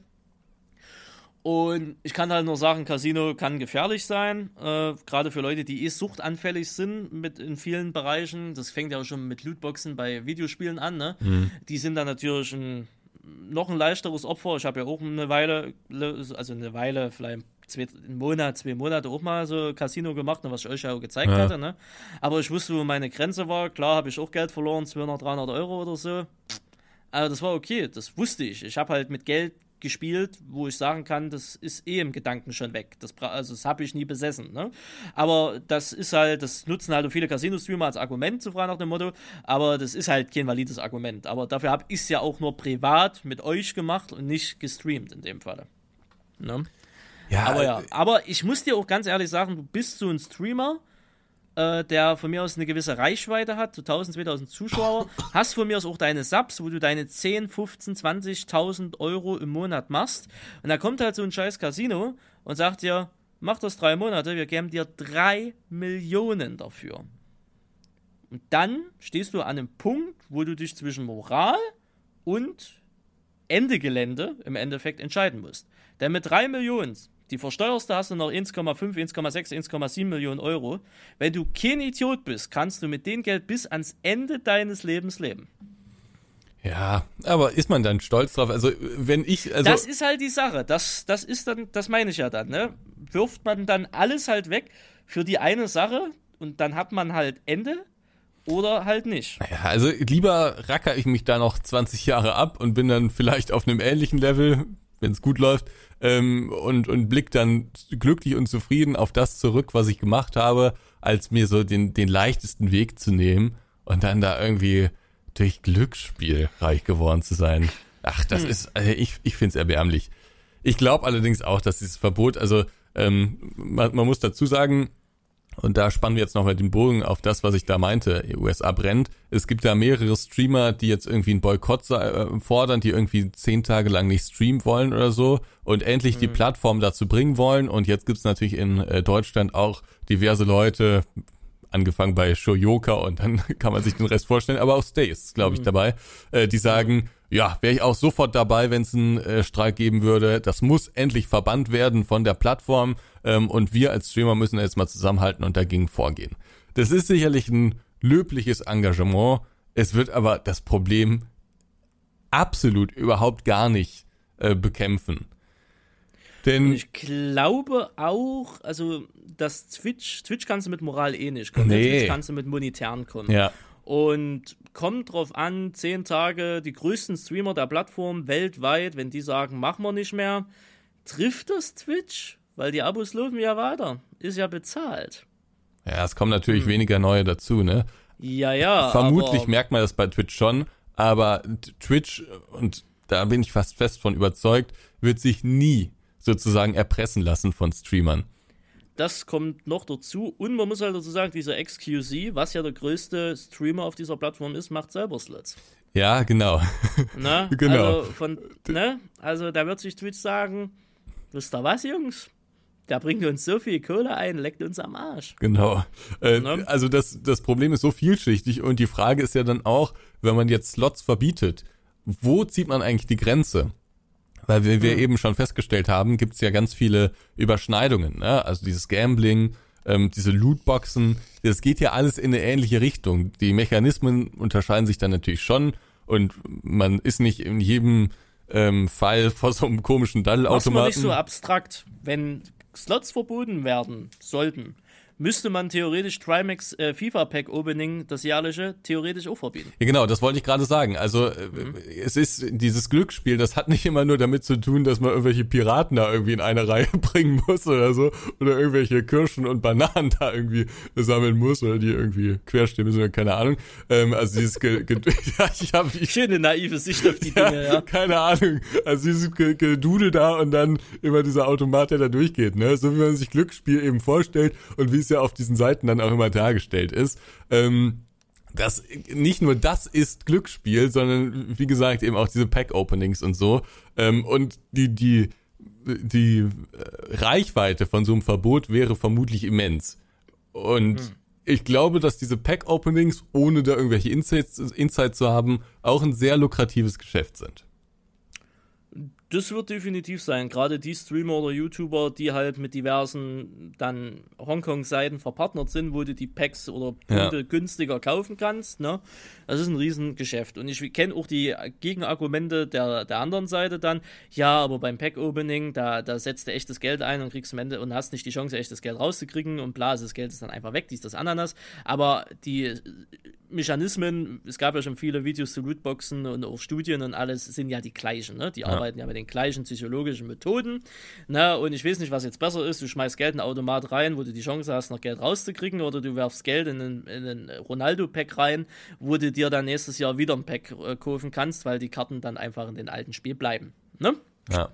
Und ich kann halt nur sagen, Casino kann gefährlich sein, äh, gerade für Leute, die eh suchtanfällig sind mit in vielen Bereichen. Das fängt ja auch schon mit Lootboxen bei Videospielen an, ne? Die sind dann natürlich ein, noch ein leichteres Opfer. Ich habe ja auch eine Weile, also eine Weile, vielleicht zwei, einen Monat, zwei Monate auch mal so Casino gemacht, ne, was ich euch ja auch gezeigt Ja. hatte, ne? Aber ich wusste, wo meine Grenze war. Klar habe ich auch Geld verloren, 200, 300 Euro oder so. Aber das war okay, das wusste ich. Ich habe halt mit Geld gespielt, wo ich sagen kann, das ist eh im Gedanken schon weg. Das, also das habe ich nie besessen. Ne? Aber das ist halt, das nutzen halt viele Casino-Streamer als Argument, so frei nach dem Motto. Aber das ist halt kein valides Argument. Aber dafür habe ich es ja auch nur privat mit euch gemacht und nicht gestreamt in dem Falle. Ne? ja, Aber ja, aber ich muss dir auch ganz ehrlich sagen, du bist so ein Streamer, äh, der von mir aus eine gewisse Reichweite hat, so 1000, 2000 Zuschauer, (coughs) hast von mir aus auch deine Subs, wo du deine 10, 15, 20.000 Euro im Monat machst. Und da kommt halt so ein scheiß Casino und sagt dir, mach das drei Monate, wir geben dir drei Millionen dafür. Und dann stehst du an einem Punkt, wo du dich zwischen Moral und Ende Gelände im Endeffekt entscheiden musst. Denn mit 3 Millionen, die versteuerst du, hast du noch 1,5, 1,6, 1,7 Millionen Euro. Wenn du kein Idiot bist, kannst du mit dem Geld bis ans Ende deines Lebens leben. ja, aber ist man dann stolz drauf? Also wenn ich, also das ist halt die Sache. Das, das ist dann, das meine ich ja dann, ne? Wirft man dann alles halt weg für die eine Sache und dann hat man halt Ende oder halt nicht. Ja, also lieber racker ich mich da noch 20 Jahre ab und bin dann vielleicht auf einem ähnlichen Level, wenn es gut läuft, ähm, und, und blick dann glücklich und zufrieden auf das zurück, was ich gemacht habe, als mir so den, den leichtesten Weg zu nehmen und dann da irgendwie durch Glücksspiel reich geworden zu sein. Ach, das ist, also ich, ich finde es erbärmlich. Ich glaube allerdings auch, dass dieses Verbot, also ähm, man, man muss dazu sagen, und da spannen wir jetzt nochmal den Bogen auf das, was ich da meinte. USA brennt. Es gibt da mehrere Streamer, die jetzt irgendwie einen Boykott äh, fordern, die irgendwie zehn Tage lang nicht streamen wollen oder so und endlich mhm. die Plattform dazu bringen wollen. Und jetzt gibt's natürlich in äh, Deutschland auch diverse Leute, angefangen bei Shoyoka und dann (laughs) kann man sich den Rest vorstellen, aber auch Stay ist, glaube ich, mhm. dabei, äh, die sagen, ja, wäre ich auch sofort dabei, wenn es einen äh, Streik geben würde. Das muss endlich verbannt werden von der Plattform ähm, und wir als Streamer müssen jetzt mal zusammenhalten und dagegen vorgehen. Das ist sicherlich ein löbliches Engagement. Es wird aber das Problem absolut überhaupt gar nicht äh, bekämpfen. Denn und ich glaube auch, also das Twitch, Twitch kannst du mit Moral eh nicht kommen. Nee. Twitch kannst du mit monetären kommen. Ja. Und kommt drauf an, zehn Tage, die größten Streamer der Plattform weltweit, wenn die sagen, machen wir nicht mehr, trifft das Twitch? Weil die Abos laufen ja weiter. Ist ja bezahlt. Ja, es kommen natürlich hm. weniger neue dazu, ne? Ja, ja. Vermutlich merkt man das bei Twitch schon, aber Twitch, und da bin ich fast fest von überzeugt, wird sich nie sozusagen erpressen lassen von Streamern. Das kommt noch dazu. Und man muss halt dazu sagen, dieser XQC, was ja der größte Streamer auf dieser Plattform ist, macht selber Slots. Ja, genau. Na, (laughs) genau. Also, von, ne? also da wird sich Twitch sagen, wisst ihr was, Jungs? Der bringt uns so viel Kohle ein, leckt uns am Arsch. Genau. Äh, ne? Also das, das Problem ist so vielschichtig und die Frage ist ja dann auch, wenn man jetzt Slots verbietet, wo zieht man eigentlich die Grenze? Weil wie wir mhm. eben schon festgestellt haben, gibt es ja ganz viele Überschneidungen. Ne? Also dieses Gambling, ähm, diese Lootboxen, das geht ja alles in eine ähnliche Richtung. Die Mechanismen unterscheiden sich dann natürlich schon und man ist nicht in jedem ähm, Fall vor so einem komischen Daddelautomaten. Mach's mal nicht so abstrakt. Wenn Slots verboten werden sollten, müsste man theoretisch Trimax äh, FIFA Pack Opening, das jährliche, theoretisch auch verbieten. Ja, genau, das wollte ich gerade sagen. Also äh, mhm. es ist dieses Glücksspiel, das hat nicht immer nur damit zu tun, dass man irgendwelche Piraten da irgendwie in eine Reihe (laughs) bringen muss oder so oder irgendwelche Kirschen und Bananen da irgendwie sammeln muss oder die irgendwie querstehen müssen oder keine Ahnung. Ähm, also dieses ge, ge (laughs) ja, ich habe schöne naive Sicht auf die Dinge, ja. Keine Ahnung. Also dieses Gedudel da und dann immer dieser Automat, der da durchgeht, ne? So wie man sich Glücksspiel eben vorstellt und wie es ja auf diesen Seiten dann auch immer dargestellt ist. Ähm, das nicht nur das ist Glücksspiel, sondern wie gesagt eben auch diese Pack-Openings und so. Ähm, und die, die, die äh, Reichweite von so einem Verbot wäre vermutlich immens. Und hm. ich glaube, dass diese Pack-Openings, ohne da irgendwelche Insights, Insights zu haben, auch ein sehr lukratives Geschäft sind. Das wird definitiv sein. Gerade die Streamer oder YouTuber, die halt mit diversen dann Hongkong-Seiten verpartnert sind, wo du die Packs oder Punkte ja. günstiger kaufen kannst. Ne? Das ist ein Riesengeschäft. Und ich kenne auch die Gegenargumente der, der anderen Seite dann. Ja, aber beim Pack-Opening, da, da setzt du echtes Geld ein und kriegst am Ende und hast nicht die Chance, echtes Geld rauszukriegen und bla, das Geld ist dann einfach weg, dies, das Ananas. Aber die Mechanismen, es gab ja schon viele Videos zu Lootboxen und auch Studien und alles, sind ja die gleichen. Ne? Die ja. arbeiten ja mit den gleichen psychologischen Methoden. Ne? Und ich weiß nicht, was jetzt besser ist. Du schmeißt Geld in einen Automat rein, wo du die Chance hast, noch Geld rauszukriegen, oder du werfst Geld in einen, einen Ronaldo-Pack rein, wo du dir dann nächstes Jahr wieder ein Pack äh, kaufen kannst, weil die Karten dann einfach in den alten Spiel bleiben. Ne? Ja.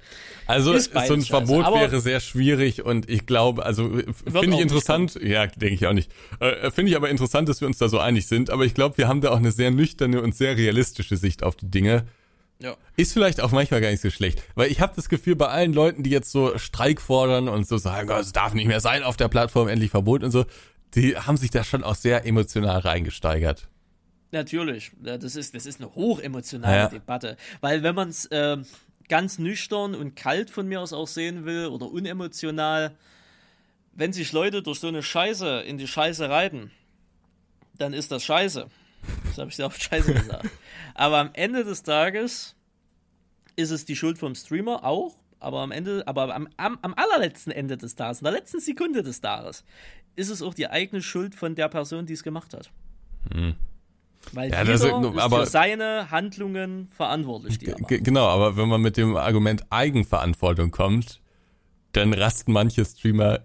Also so ein Verbot wäre sehr schwierig und ich glaube, also finde ich interessant, ja, denke ich auch nicht. Äh, finde ich aber interessant, dass wir uns da so einig sind, aber ich glaube, wir haben da auch eine sehr nüchterne und sehr realistische Sicht auf die Dinge. Ja. Ist vielleicht auch manchmal gar nicht so schlecht, weil ich habe das Gefühl, bei allen Leuten, die jetzt so Streik fordern und so sagen, oh, es darf nicht mehr sein auf der Plattform, endlich Verbot und so, die haben sich da schon auch sehr emotional reingesteigert. Natürlich, das ist, das ist eine hochemotionale ja. Debatte, weil wenn man es äh, ganz nüchtern und kalt von mir aus auch sehen will oder unemotional, wenn sich Leute durch so eine Scheiße in die Scheiße reiten, dann ist das Scheiße. Das habe ich sehr oft Scheiße gesagt. Aber am Ende des Tages ist es die Schuld vom Streamer auch, aber am Ende, aber am, am, am allerletzten Ende des Tages, in der letzten Sekunde des Tages, ist es auch die eigene Schuld von der Person, die es gemacht hat. Hm. Weil ja, jeder das, ist aber, für seine Handlungen verantwortlich. genau, aber wenn man mit dem Argument Eigenverantwortung kommt, dann rasten manche Streamer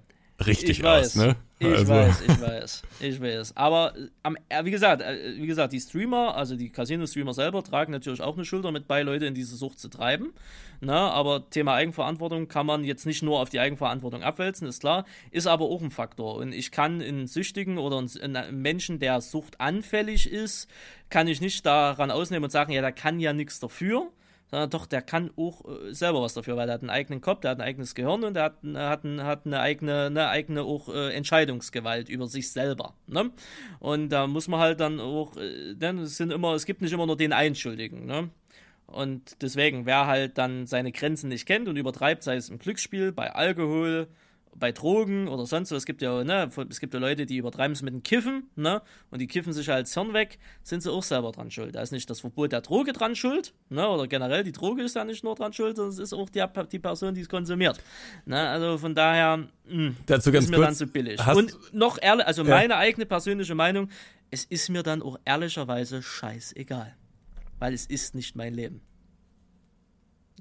richtig ich aus, ne? Ich also. weiß, ich weiß, ich weiß. Aber äh, am, äh, wie gesagt, äh, wie gesagt, die Streamer, also die Casino-Streamer selber, tragen natürlich auch eine Schulter mit bei, Leute in diese Sucht zu treiben. Na, aber Thema Eigenverantwortung kann man jetzt nicht nur auf die Eigenverantwortung abwälzen, ist klar, ist aber auch ein Faktor. Und ich kann in Süchtigen oder in einem Menschen, der suchtanfällig ist, kann ich nicht daran ausnehmen und sagen, ja, der kann ja nichts dafür sondern doch, der kann auch äh, selber was dafür, weil er hat einen eigenen Kopf, der hat ein eigenes Gehirn und der hat, hat, hat eine eigene, eine eigene auch äh, Entscheidungsgewalt über sich selber. Ne? Und da muss man halt dann auch, äh, denn es sind immer, es gibt nicht immer nur den Einschuldigen, ne? Und deswegen, wer halt dann seine Grenzen nicht kennt und übertreibt, sei es im Glücksspiel, bei Alkohol, bei Drogen oder sonst was, es gibt ja, ne, es gibt ja Leute, die übertreiben es mit dem Kiffen, ne, und die kiffen sich halt das Hirn weg, sind sie auch selber dran schuld. Da ist nicht das Verbot der Droge dran schuld, ne, oder generell die Droge ist da nicht nur dran schuld, sondern es ist auch die, die Person, die es konsumiert. Ne, also von daher, mh, hm, Dazu ganz ist mir kurz, dann zu billig. Und noch ehrlich, also ja. meine eigene persönliche Meinung, es ist mir dann auch ehrlicherweise scheißegal. Weil es ist nicht mein Leben.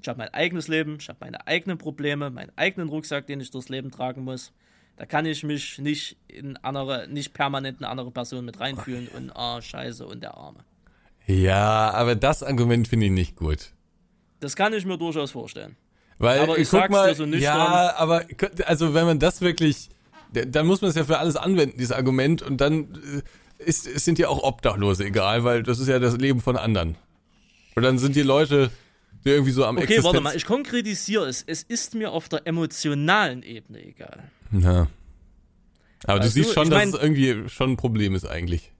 Ich habe mein eigenes Leben, ich habe meine eigenen Probleme, meinen eigenen Rucksack, den ich durchs Leben tragen muss. Da kann ich mich nicht in andere, nicht permanent in andere Personen mit reinfühlen und ah, scheiße und der Arme. Ja, aber das Argument finde ich nicht gut. Das kann ich mir durchaus vorstellen. Weil, aber ich guck mal, so ja, aber also wenn man das wirklich, dann muss man es ja für alles anwenden, dieses Argument, und dann äh, ist, sind ja auch Obdachlose egal, weil das ist ja das Leben von anderen. Und dann sind die Leute, der irgendwie so am Okay, Existenz warte mal, ich konkretisiere es. Es ist mir auf der emotionalen Ebene egal. Ja. Aber weißt du siehst schon, dass mein, es irgendwie schon ein Problem ist eigentlich.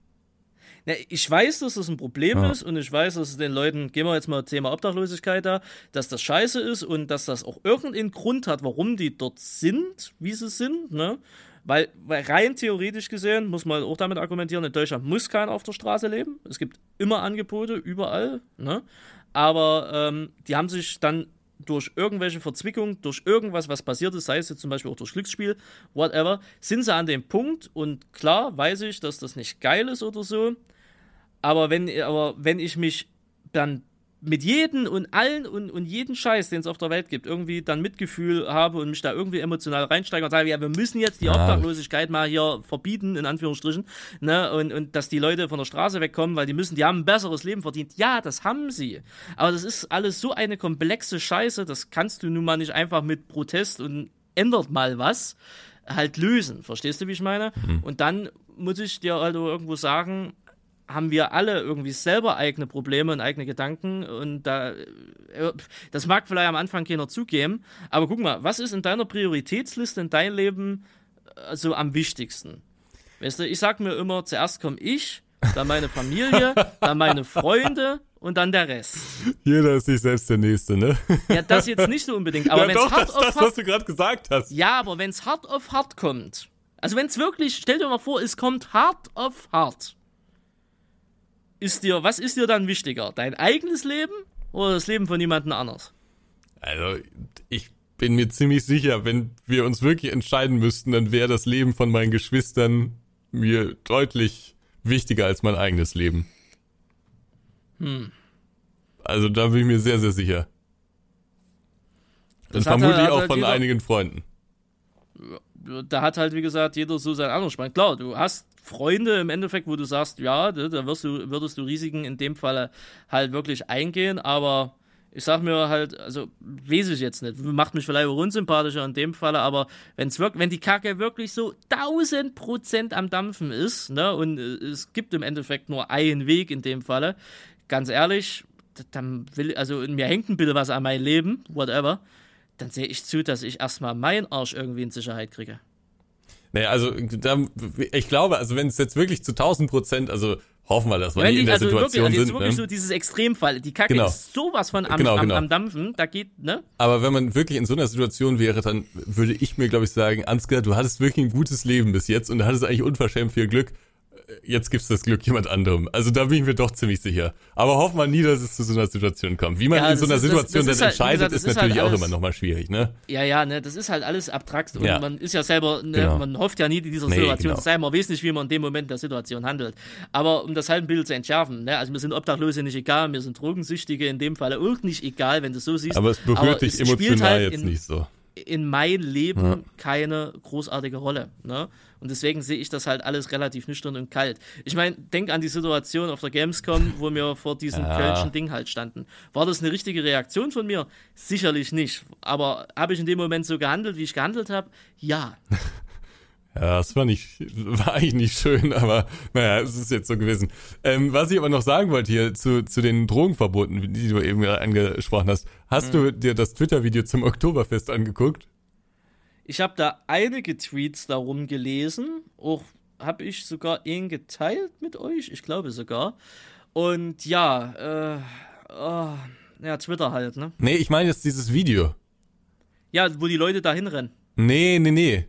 Na, ich weiß, dass das ein Problem ja. ist und ich weiß, dass es den Leuten, gehen wir jetzt mal Thema Obdachlosigkeit da, dass das scheiße ist und dass das auch irgendeinen Grund hat, warum die dort sind, wie sie sind, ne? Weil, weil rein theoretisch gesehen, muss man auch damit argumentieren, in Deutschland muss keiner auf der Straße leben. Es gibt immer Angebote, überall. Ne? Aber ähm, die haben sich dann durch irgendwelche Verzwickungen, durch irgendwas, was passiert ist, sei es jetzt zum Beispiel auch durch Glücksspiel, whatever, sind sie an dem Punkt und klar weiß ich, dass das nicht geil ist oder so, aber wenn, aber wenn ich mich dann mit jedem und allen und, und jeden Scheiß, den es auf der Welt gibt, irgendwie dann Mitgefühl habe und mich da irgendwie emotional reinsteige und sage, ja, wir müssen jetzt die ja. Obdachlosigkeit mal hier verbieten, in Anführungsstrichen, ne, und, und dass die Leute von der Straße wegkommen, weil die müssen, die haben ein besseres Leben verdient. Ja, das haben sie. Aber das ist alles so eine komplexe Scheiße, das kannst du nun mal nicht einfach mit Protest und ändert mal was halt lösen. Verstehst du, wie ich meine? Mhm. Und dann muss ich dir also irgendwo sagen, haben wir alle irgendwie selber eigene Probleme und eigene Gedanken und da äh, das mag vielleicht am Anfang keiner zugeben, aber guck mal, was ist in deiner Prioritätsliste in deinem Leben äh, so am wichtigsten? Weißt du, ich sag mir immer, zuerst komme ich, dann meine Familie, (laughs) dann meine Freunde und dann der Rest. Jeder ist sich selbst der Nächste, ne? Ja, das jetzt nicht so unbedingt. Aber ja, wenn's doch, hart das, auf das, hart, was du gerade gesagt hast. Ja, aber wenn es hart auf hart kommt, also wenn es wirklich, stell dir mal vor, es kommt hart auf hart ist dir, was ist dir dann wichtiger? Dein eigenes Leben oder das Leben von jemandem anders? Also, ich bin mir ziemlich sicher, wenn wir uns wirklich entscheiden müssten, dann wäre das Leben von meinen Geschwistern mir deutlich wichtiger als mein eigenes Leben. Hm. Also da bin ich mir sehr, sehr sicher. Und vermutlich auch von einigen Freunden. Da hat halt, wie gesagt, jeder so seinen Anspruch. Klar, du hast Freunde im Endeffekt, wo du sagst, ja, da wirst du, würdest du Risiken in dem Fall halt wirklich eingehen, aber ich sag mir halt, also weiß ich jetzt nicht, macht mich vielleicht auch unsympathischer in dem Falle, aber wenn's wirklich, wenn die Kacke wirklich so 1000 Prozent am Dampfen ist, ne, und es gibt im Endeffekt nur einen Weg in dem Falle, ganz ehrlich, dann will, also mir hängt ein bisschen was an mein Leben, whatever, dann sehe ich zu, dass ich erstmal meinen Arsch irgendwie in Sicherheit kriege. Naja, also da, ich glaube, also wenn es jetzt wirklich zu 1000 Prozent, also hoffen wir, dass wir ja, nie in der also Situation wirklich, also sind. wirklich ne? so dieses Extremfall. Die Kacke genau. ist sowas von am, genau, genau. Am, am, Dampfen, da geht, ne? Aber wenn man wirklich in so einer Situation wäre, dann würde ich mir, glaube ich, sagen, Ansgar, du hattest wirklich ein gutes Leben bis jetzt und du hattest eigentlich unverschämt viel Glück jetzt gibt's das Glück jemand anderem. Also da bin ich mir doch ziemlich sicher. Aber hoffen wir nie, dass es zu so einer Situation kommt. Wie man ja, in so einer ist, Situation das, das dann halt, entscheidet, gesagt, ist, ist, natürlich halt alles, auch immer nochmal schwierig, ne? Ja, ja, ne, das ist halt alles abstrakt und ja. man ist ja selber, ne, genau. man hofft ja nie in dieser nee, Situation genau. zu sein, man weiß nicht, wie man in dem Moment der Situation handelt. Aber um das halt ein Bild zu entschärfen, ne, also mir sind Obdachlose nicht egal, mir sind Drogensüchtige in dem Fall auch nicht egal, wenn du so siehst. Aber es berührt dich emotional halt jetzt in, nicht so. in mein Leben ja. keine großartige Rolle. Ne? Und deswegen sehe ich das halt alles relativ nüchtern und kalt. Ich meine, denk an die Situation auf der Gamescom, wo wir vor diesem ja. kölschen Ding halt standen. War das eine richtige Reaktion von mir? Sicherlich nicht. Aber habe ich in dem Moment so gehandelt, wie ich gehandelt habe? Ja. (laughs) Ja, das war nicht, (laughs) war eigentlich nicht schön, aber naja, es ist jetzt so gewesen. Ähm, was ich aber noch sagen wollte hier zu, zu den Drogenverboten, die du eben angesprochen hast. Hast mhm. du dir das Twitter-Video zum Oktoberfest angeguckt? Ich habe da einige Tweets darum gelesen. Auch habe ich sogar ihn geteilt mit euch. Ich glaube sogar. Und ja, äh, oh, ja, Twitter halt, ne? Nee, ich meine jetzt dieses Video. Ja, wo die Leute da hinrennen. Nee, nee, nee.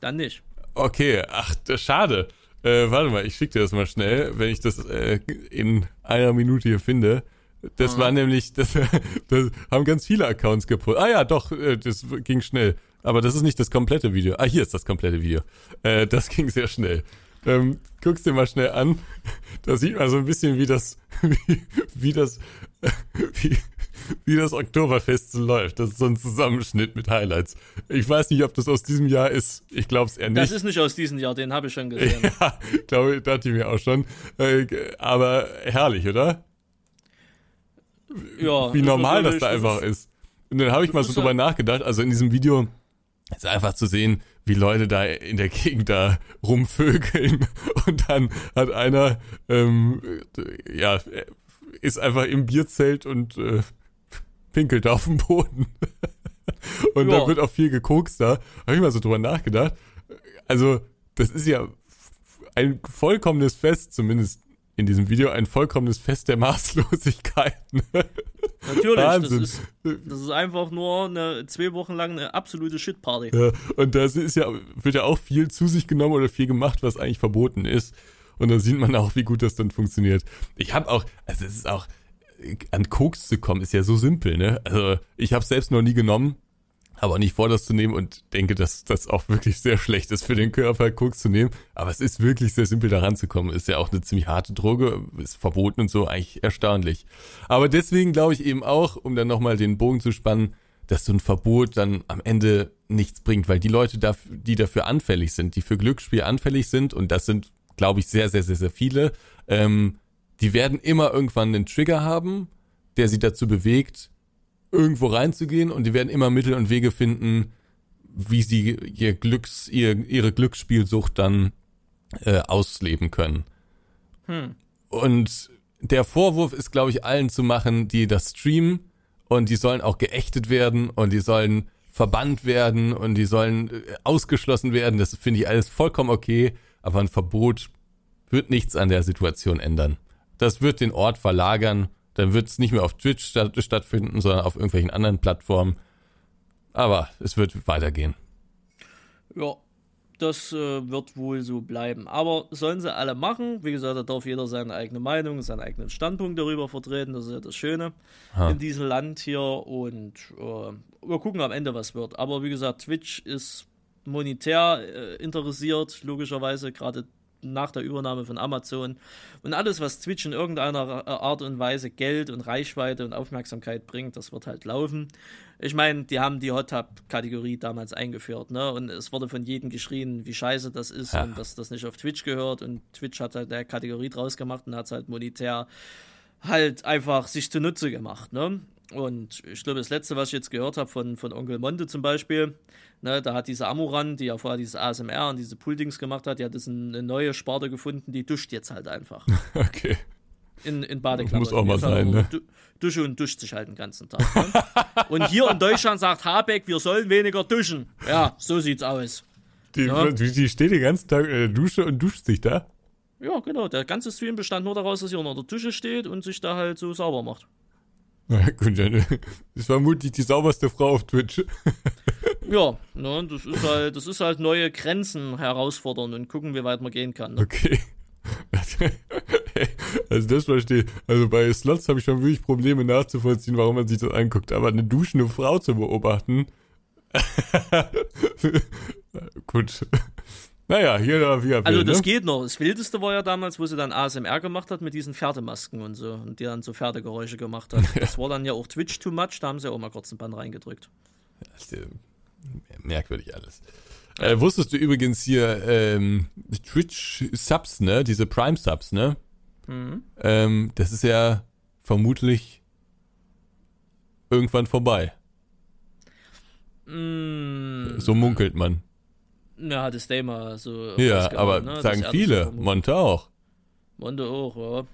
Dann nicht. Okay, ach, schade. Äh, warte mal, ich schicke dir das mal schnell, wenn ich das äh, in einer Minute hier finde. Das ah. war nämlich, das, (laughs) das haben ganz viele Accounts gepostet. Ah ja, doch, äh, das ging schnell. Aber das ist nicht das komplette Video. Ah, hier ist das komplette Video. Äh, das (laughs) ging sehr schnell. Ähm, guck's dir mal schnell an. (laughs) Da sieht man so ein bisschen, wie das, wie, wie das, wie, wie das Oktoberfest so läuft. Das ist so ein Zusammenschnitt mit Highlights. Ich weiß nicht, ob das aus diesem Jahr ist. Ich glaube es eher nicht. Das ist nicht aus diesem Jahr, den habe ich schon gesehen. ja, glaube ich, dachte ich mir auch schon. Äh, aber herrlich, oder? Ja. Wie normal das da einfach ist. Und dann habe ich mal so drüber nachgedacht. Also in diesem Video ist einfach zu sehen, wie Leute da in der Gegend da rumvögeln. (laughs) Und dann hat einer, ähm, ja, ist einfach im Bierzelt und äh, pinkelt auf dem Boden. (laughs) und ja. da wird auch viel gekokst da. Habe ich mal so drüber nachgedacht. Also, das ist ja ein vollkommenes Fest, zumindest in diesem Video, ein vollkommenes Fest der Maßlosigkeit. Natürlich, Wahnsinn. Das, ist, das ist einfach nur eine zwei Wochen lang eine absolute Shitparty. Ja, und da ist ja, wird ja auch viel zu sich genommen oder viel gemacht, was eigentlich verboten ist. Und da sieht man auch, wie gut das dann funktioniert. Ich habe auch, also es ist auch, an Koks zu kommen, ist ja so simpel, ne? Also ich habe selbst noch nie genommen, aber nicht vor, das zu nehmen und denke, dass das auch wirklich sehr schlecht ist für den Körper, Koks zu nehmen. Aber es ist wirklich sehr simpel, da ranzukommen. Ist ja auch eine ziemlich harte Droge, ist verboten und so, eigentlich erstaunlich. Aber deswegen glaube ich eben auch, um dann nochmal den Bogen zu spannen, dass so ein Verbot dann am Ende nichts bringt, weil die Leute, die dafür anfällig sind, die für Glücksspiel anfällig sind, und das sind, glaube ich, sehr, sehr, sehr, sehr viele, ähm, die werden immer irgendwann einen Trigger haben, der sie dazu bewegt, irgendwo reinzugehen und die werden immer Mittel und Wege finden, wie sie ihr Glücks, ihr, ihre Glücksspielsucht dann äh, ausleben können. Hm. Und der Vorwurf ist, glaube ich, allen zu machen, die das streamen und die sollen auch geächtet werden und die sollen verbannt werden und die sollen äh, ausgeschlossen werden. Das finde ich alles vollkommen okay, aber ein Verbot wird nichts an der Situation ändern. Das wird den Ort verlagern. Dann wird es nicht mehr auf Twitch statt, stattfinden, sondern auf irgendwelchen anderen Plattformen. Aber es wird weitergehen. Ja, das äh, wird wohl so bleiben. Aber sollen sie alle machen. Wie gesagt, da darf jeder seine eigene Meinung, seinen eigenen Standpunkt darüber vertreten. Das ist ja das Schöne ha. in diesem Land hier. Und äh, wir gucken am Ende, was wird. Aber wie gesagt, Twitch ist monetär äh, interessiert, logischerweise. Gerade nach der Übernahme von Amazon. Und alles, was Twitch in irgendeiner Art und Weise Geld und Reichweite und Aufmerksamkeit bringt, das wird halt laufen. Ich meine, die haben die Hot Tub-Kategorie damals eingeführt, ne? Und es wurde von jedem geschrien, wie scheiße das ist ja. und dass das nicht auf Twitch gehört. Und Twitch hat halt der Kategorie draus gemacht und hat es halt monetär halt einfach sich zunutze gemacht, ne? Und ich glaube, das letzte, was ich jetzt gehört habe von, von Onkel Monte zum Beispiel, ne, da hat diese Amuran, die ja vorher dieses ASMR und diese Puldings gemacht hat, die hat jetzt eine neue Sparte gefunden, die duscht jetzt halt einfach. (laughs) Okay. In, in Badeklamotten. Muss auch mal sein, ne? Dusche und duscht sich halt den ganzen Tag. Ne? und hier in Deutschland sagt Habeck, wir sollen weniger duschen. Ja, so sieht's aus. Die, ja. die steht den ganzen Tag in der Dusche und duscht sich da? Ja, genau. Der ganze Stream bestand nur daraus, dass sie unter der Dusche steht und sich da halt so sauber macht. Na gut, dann (laughs) ist vermutlich die sauberste Frau auf Twitch. (laughs) ja, ne, das ist halt, das ist halt neue Grenzen herausfordern und gucken, wie weit man gehen kann. Ne? Okay. (laughs) Also das verstehe. Also bei Slots habe ich schon wirklich Probleme nachzuvollziehen, warum man sich das anguckt. Aber eine duschende Frau zu beobachten. Gut. Naja, jeder wie er will. Also das ne? geht noch. Das Wildeste war ja damals, wo sie dann ASMR gemacht hat mit diesen Pferdemasken und so und die dann so Pferdegeräusche gemacht hat. (laughs) Das war dann ja auch Twitch too much, da haben sie auch mal kurz ein Band reingedrückt. Äh, merkwürdig alles. Äh, wusstest du übrigens hier ähm, Twitch-Subs, ne? Diese Prime-Subs, ne? Mhm. Ähm, das ist ja vermutlich irgendwann vorbei. Mm, So munkelt man. Ja, das Thema so. Ja, aber ne, sagen viele. so. Monte auch. Monte auch, ja.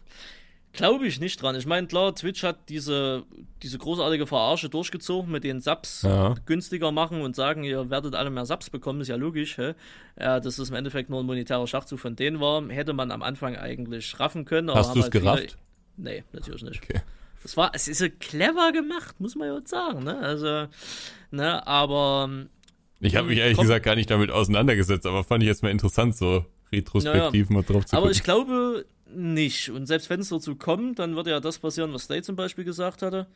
Glaube ich nicht dran. Ich meine, klar, Twitch hat diese, diese großartige Verarsche durchgezogen mit den Subs Ja. günstiger machen und sagen, ihr werdet alle mehr Subs bekommen, ist ja logisch. Hä? Ja, dass es im Endeffekt nur ein monetärer Schachzug von denen war, hätte man am Anfang eigentlich raffen können. aber Hast du es halt viele- gerafft? Nee, natürlich nicht. Okay. Das war, es ist so clever gemacht, muss man ja jetzt sagen, ne? Also, ne, aber Ich habe mich ehrlich Komm. gesagt gar nicht damit auseinandergesetzt, aber fand ich jetzt mal interessant, so retrospektiv mal drauf zu Aber gucken. ich glaube nicht. Und selbst wenn es dazu kommt, dann würde ja das passieren, was Slay zum Beispiel gesagt hatte.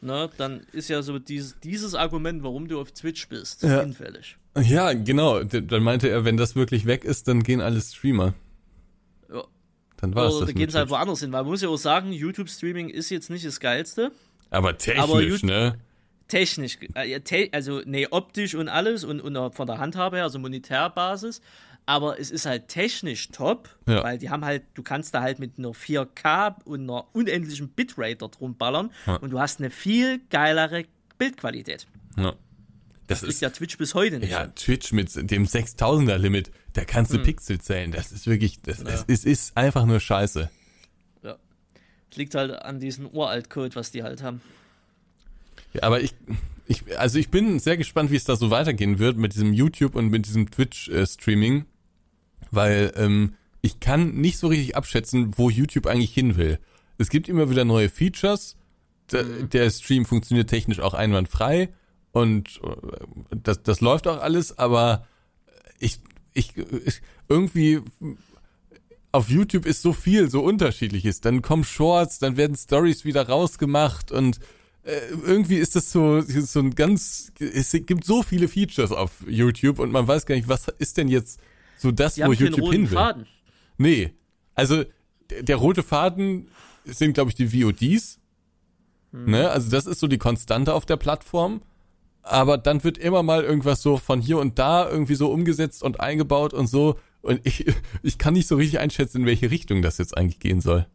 Na, dann ist ja so dieses, dieses Argument, warum du auf Twitch bist, Ja. hinfällig. ja, genau. Dann meinte er, wenn das wirklich weg ist, dann gehen alle Streamer. Ja. Dann war es Oder das. da gehen sie halt woanders hin, weil man muss ja auch sagen, YouTube-Streaming ist jetzt nicht das Geilste. aber technisch, aber ne? Technisch, äh, ja, also nee, optisch und alles und, und von der Handhabe her, also Monetärbasis. Aber es ist halt technisch top, Ja. weil die haben halt, du kannst da halt mit einer 4K und einer unendlichen Bitrate da drum ballern Ja. und du hast eine viel geilere Bildqualität. Ja. Das Ist ist ja Twitch bis heute nicht. ja Twitch mit dem 6000er Limit, da kannst Hm. du Pixel zählen. Das ist wirklich, das es, es ist einfach nur Scheiße. Ja. Es liegt halt an diesem Uralt-Code, was die halt haben. Ja, aber ich, ich, also ich bin sehr gespannt, wie es da so weitergehen wird mit diesem YouTube und mit diesem Twitch-Streaming, weil ähm, ich kann nicht so richtig abschätzen, wo YouTube eigentlich hin will. Es gibt immer wieder neue Features, der, der Stream funktioniert technisch auch einwandfrei und äh, das, das läuft auch alles, aber ich, ich, ich irgendwie auf YouTube ist so viel, so unterschiedliches. Dann kommen Shorts, dann werden Stories wieder rausgemacht und äh, irgendwie ist das so, so ein ganz, es gibt so viele Features auf YouTube und man weiß gar nicht, was ist denn jetzt so das, Die wo YouTube hin will. Faden. Nee. Also der, der rote Faden sind, glaube ich, die VODs. Hm. Ne? Also das ist so die Konstante auf der Plattform. Aber dann wird immer mal irgendwas so von hier und da irgendwie so umgesetzt und eingebaut und so. Und ich, (laughs) ich kann nicht so richtig einschätzen, in welche Richtung das jetzt eigentlich gehen soll.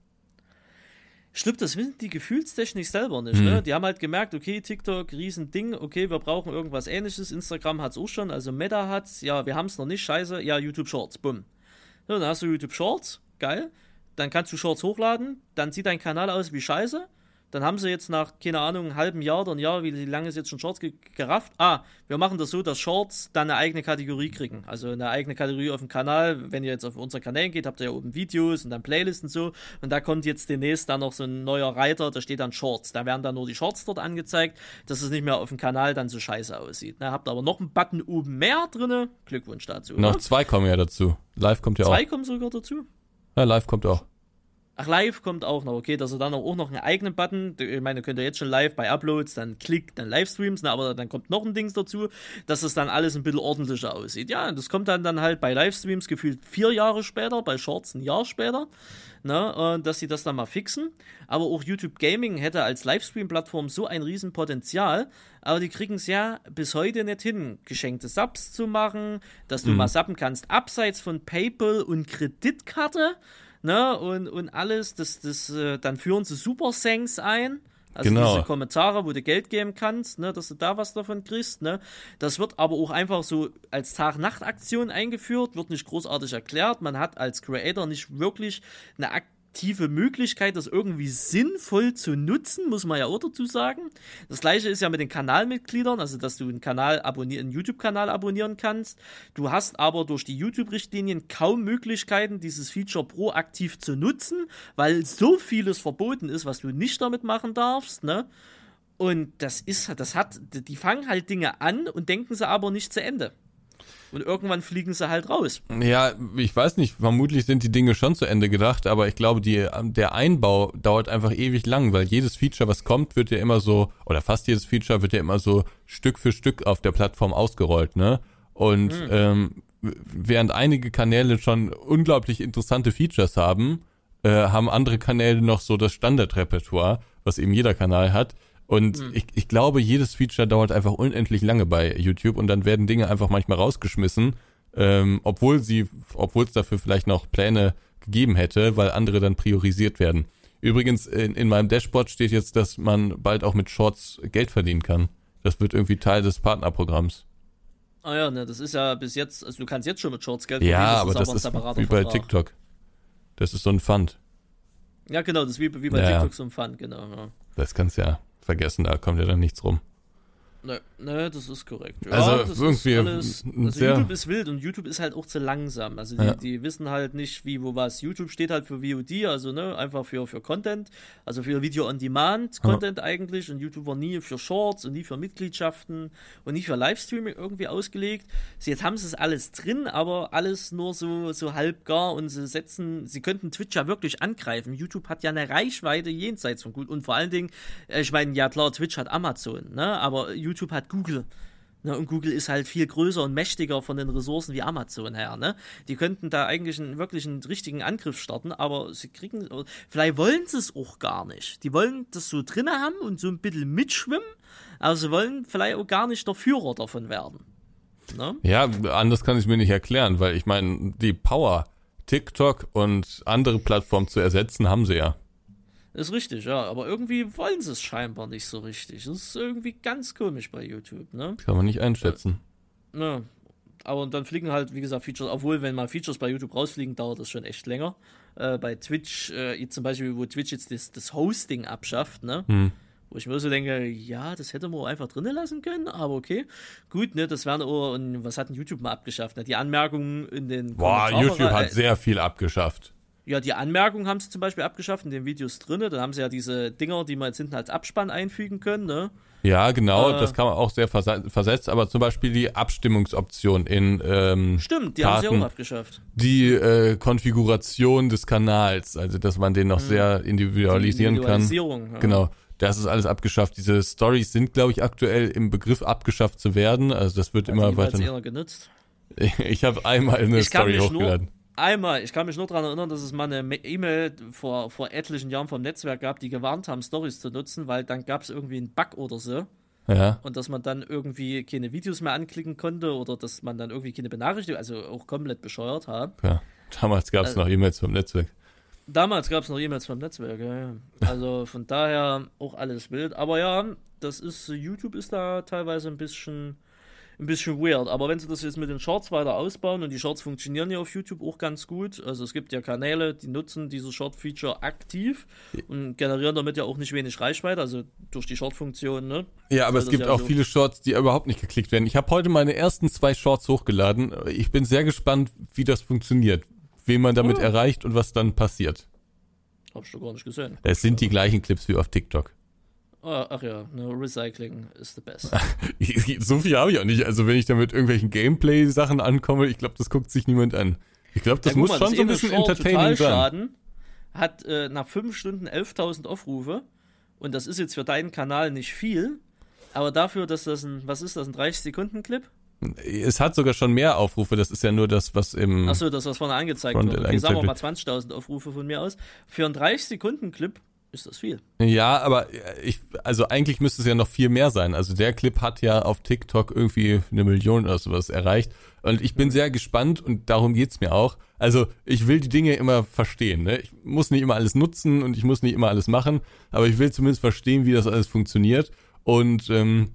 Stimmt, das wissen die gefühlstechnisch selber nicht. Ne? Die haben halt gemerkt, okay, TikTok, Riesending, okay, wir brauchen irgendwas ähnliches. Instagram hat's auch schon, also Meta hat's, ja, wir haben's noch nicht, scheiße, ja, YouTube Shorts, bumm. So, dann hast du YouTube Shorts, geil. Dann kannst du Shorts hochladen, dann sieht dein Kanal aus wie scheiße. Dann haben sie jetzt nach, keine Ahnung, einem halben Jahr oder ein Jahr, wie lange ist jetzt schon Shorts ge gerafft? Ah, wir machen das so, dass Shorts dann eine eigene Kategorie kriegen. Also eine eigene Kategorie auf dem Kanal. Wenn ihr jetzt auf unsere Kanälen geht, habt ihr ja oben Videos und dann Playlisten und so. Und da kommt jetzt demnächst dann noch so ein neuer Reiter, da steht dann Shorts. Da werden dann nur die Shorts dort angezeigt, dass es nicht mehr auf dem Kanal dann so scheiße aussieht. Da habt ihr aber noch einen Button oben mehr drinne. Glückwunsch dazu. Noch ne? zwei kommen ja dazu. Live kommt ja Zwei auch. kommen sogar dazu. Ja, live kommt auch. Ach, live kommt auch noch, okay, dass er dann auch noch einen eigenen Button, ich meine, könnt ihr jetzt schon live bei Uploads, dann klickt, dann Livestreams, ne, aber dann kommt noch ein Dings dazu, dass es dann alles ein bisschen ordentlicher aussieht. Ja, das kommt dann, dann halt bei Livestreams gefühlt vier Jahre später, bei Shorts ein Jahr später, ne, und dass sie das dann mal fixen. Aber auch YouTube Gaming hätte als Livestream-Plattform so ein Riesenpotenzial, aber die kriegen es ja bis heute nicht hin, geschenkte Subs zu machen, dass du mal subben kannst, abseits von PayPal und Kreditkarte, ne, und, und alles, das, das, äh, dann führen sie Super Thanks ein. Also Genau. diese Kommentare, wo du Geld geben kannst, ne, dass du da was davon kriegst, ne. Das wird aber auch einfach so als Tag-Nacht-Aktion eingeführt, wird nicht großartig erklärt. Man hat als Creator nicht wirklich eine aktive Möglichkeit, das irgendwie sinnvoll zu nutzen, muss man ja auch dazu sagen. Das gleiche ist ja mit den Kanalmitgliedern, also dass du einen Kanal abonnieren, einen YouTube-Kanal abonnieren kannst. Du hast aber durch die YouTube-Richtlinien kaum Möglichkeiten, dieses Feature proaktiv zu nutzen, weil so vieles verboten ist, was du nicht damit machen darfst, ne? Und das ist, das hat, die fangen halt Dinge an und denken sie aber nicht zu Ende. Und irgendwann fliegen sie halt raus. Ja, ich weiß nicht, vermutlich sind die Dinge schon zu Ende gedacht, aber ich glaube, die, der Einbau dauert einfach ewig lang, weil jedes Feature, was kommt, wird ja immer so, oder fast jedes Feature wird ja immer so Stück für Stück auf der Plattform ausgerollt, ne? Und ähm, während einige Kanäle schon unglaublich interessante Features haben, äh, haben andere Kanäle noch so das Standardrepertoire, was eben jeder Kanal hat. Und hm. ich, ich glaube, jedes Feature dauert einfach unendlich lange bei YouTube und dann werden Dinge einfach manchmal rausgeschmissen, ähm, obwohl sie, obwohl es dafür vielleicht noch Pläne gegeben hätte, weil andere dann priorisiert werden. Übrigens, in, in meinem Dashboard steht jetzt, dass man bald auch mit Shorts Geld verdienen kann. Das wird irgendwie Teil des Partnerprogramms. Ah ja, ne, das ist ja bis jetzt, also du kannst jetzt schon mit Shorts Geld verdienen. Ja, aber das ist, aber ist wie bei. TikTok. Das ist so ein Fund. Ja, genau, das ist wie, wie bei ja, TikTok so ein Fund, genau. Ja. Das kannst du ja vergessen, da kommt ja dann nichts rum. Ne, ne, das ist korrekt. Ja, also irgendwie alles, also YouTube ist wild und YouTube ist halt auch zu langsam. Also die, ja. die, wissen halt nicht, wie, wo was. YouTube steht halt für VOD, also ne, einfach für, für Content, also für Video on Demand Content ja. eigentlich und YouTube war nie für Shorts und nie für Mitgliedschaften und nie für Livestreaming irgendwie ausgelegt. Sie, jetzt haben sie es alles drin, aber alles nur so, so halb gar und sie setzen, sie könnten Twitch ja wirklich angreifen. YouTube hat ja eine Reichweite jenseits von gut und vor allen Dingen, äh, ich meine, ja klar, Twitch hat Amazon, ne, aber YouTube YouTube hat Google. Ne, und Google ist halt viel größer und mächtiger von den Ressourcen wie Amazon her. Ne? Die könnten da eigentlich einen wirklich einen richtigen Angriff starten, aber sie kriegen, vielleicht wollen sie es auch gar nicht. Die wollen das so drin haben und so ein bisschen mitschwimmen, aber sie wollen vielleicht auch gar nicht der Führer davon werden. Ne? Ja, anders kann ich mir nicht erklären, weil ich meine, die Power, TikTok und andere Plattformen zu ersetzen, haben sie ja. Ist richtig, ja. Aber irgendwie wollen sie es scheinbar nicht so richtig. Das ist irgendwie ganz komisch bei YouTube, ne? Kann man nicht einschätzen. Ja. ne. Aber dann fliegen halt, wie gesagt, Features, obwohl, wenn mal Features bei YouTube rausfliegen, dauert das schon echt länger. Äh, bei Twitch, äh, zum Beispiel, wo Twitch jetzt das, das Hosting abschafft, ne? Hm. Wo ich mir so denke, ja, das hätte man einfach drinnen lassen können, aber okay. Gut, ne, das wären auch, und was hat denn YouTube mal abgeschafft? Ne? Die Anmerkungen in den Boah, YouTube hat sehr viel abgeschafft. Ja, die Anmerkung haben sie zum Beispiel abgeschafft in den Videos drin. Dann haben sie ja diese Dinger, die man jetzt hinten als Abspann einfügen können, ne? Ja, genau, äh, das kann man auch sehr versetzt, aber zum Beispiel die Abstimmungsoption in ähm, Stimmt, die Karten, haben sie auch abgeschafft. Die äh, Konfiguration des Kanals, also dass man den noch mhm. sehr individualisieren kann. Ja. Genau. Das ist alles abgeschafft. Diese Stories sind, glaube ich, aktuell im Begriff abgeschafft zu werden. Also das wird Hat immer weiter. genutzt? (laughs) Ich habe einmal eine ich Story hochgeladen. Nur, einmal, ich kann mich nur daran erinnern, dass es mal eine E-Mail vor, vor etlichen Jahren vom Netzwerk gab, die gewarnt haben, Stories zu nutzen, weil dann gab es irgendwie einen Bug oder so. Ja. Und dass man dann irgendwie keine Videos mehr anklicken konnte oder dass man dann irgendwie keine Benachrichtigung, also auch komplett bescheuert hat. Ja, damals gab es also, noch E-Mails vom Netzwerk. Damals gab es noch E-Mails vom Netzwerk, ja. Also von daher auch alles wild. Aber ja, das ist, YouTube ist da teilweise ein bisschen ein bisschen weird. Aber wenn sie das jetzt mit den Shorts weiter ausbauen und die Shorts funktionieren ja auf YouTube auch ganz gut, also es gibt ja Kanäle, die nutzen dieses Short-Feature aktiv und generieren damit ja auch nicht wenig Reichweite, also durch die Short-Funktion, ne? Ja, aber es gibt ja auch so viele Shorts, die überhaupt nicht geklickt werden. Ich habe heute meine ersten zwei Shorts hochgeladen. Ich bin sehr gespannt, wie das funktioniert, wen man damit oh. erreicht und was dann passiert. Hab ich doch gar nicht gesehen. Es sind die gleichen Clips wie auf TikTok. Oh, ach ja, no, Recycling is the best. (laughs) so viel habe ich auch nicht. Also wenn ich da mit irgendwelchen Gameplay-Sachen ankomme, ich glaube, das guckt sich niemand an. Ich glaube, das ja, muss mal, schon das so ein bisschen entertaining sein. Schaden hat äh, nach fünf Stunden 11.000 Aufrufe und das ist jetzt für deinen Kanal nicht viel, aber dafür, dass das ein, was ist das, ein 30-Sekunden-Clip? Es hat sogar schon mehr Aufrufe, das ist ja nur das, was im. Achso, das, was vorne angezeigt wird. Okay, sagen wir mal 20.000 Aufrufe von mir aus. Für einen 30-Sekunden-Clip ist das viel. Ja, aber ich, also eigentlich müsste es ja noch viel mehr sein. Also der Clip hat ja auf TikTok irgendwie eine Million oder sowas erreicht. Und ich bin sehr gespannt und darum geht's mir auch. Also ich will die Dinge immer verstehen. Ne? Ich muss nicht immer alles nutzen und ich muss nicht immer alles machen, aber ich will zumindest verstehen, wie das alles funktioniert. Und ähm,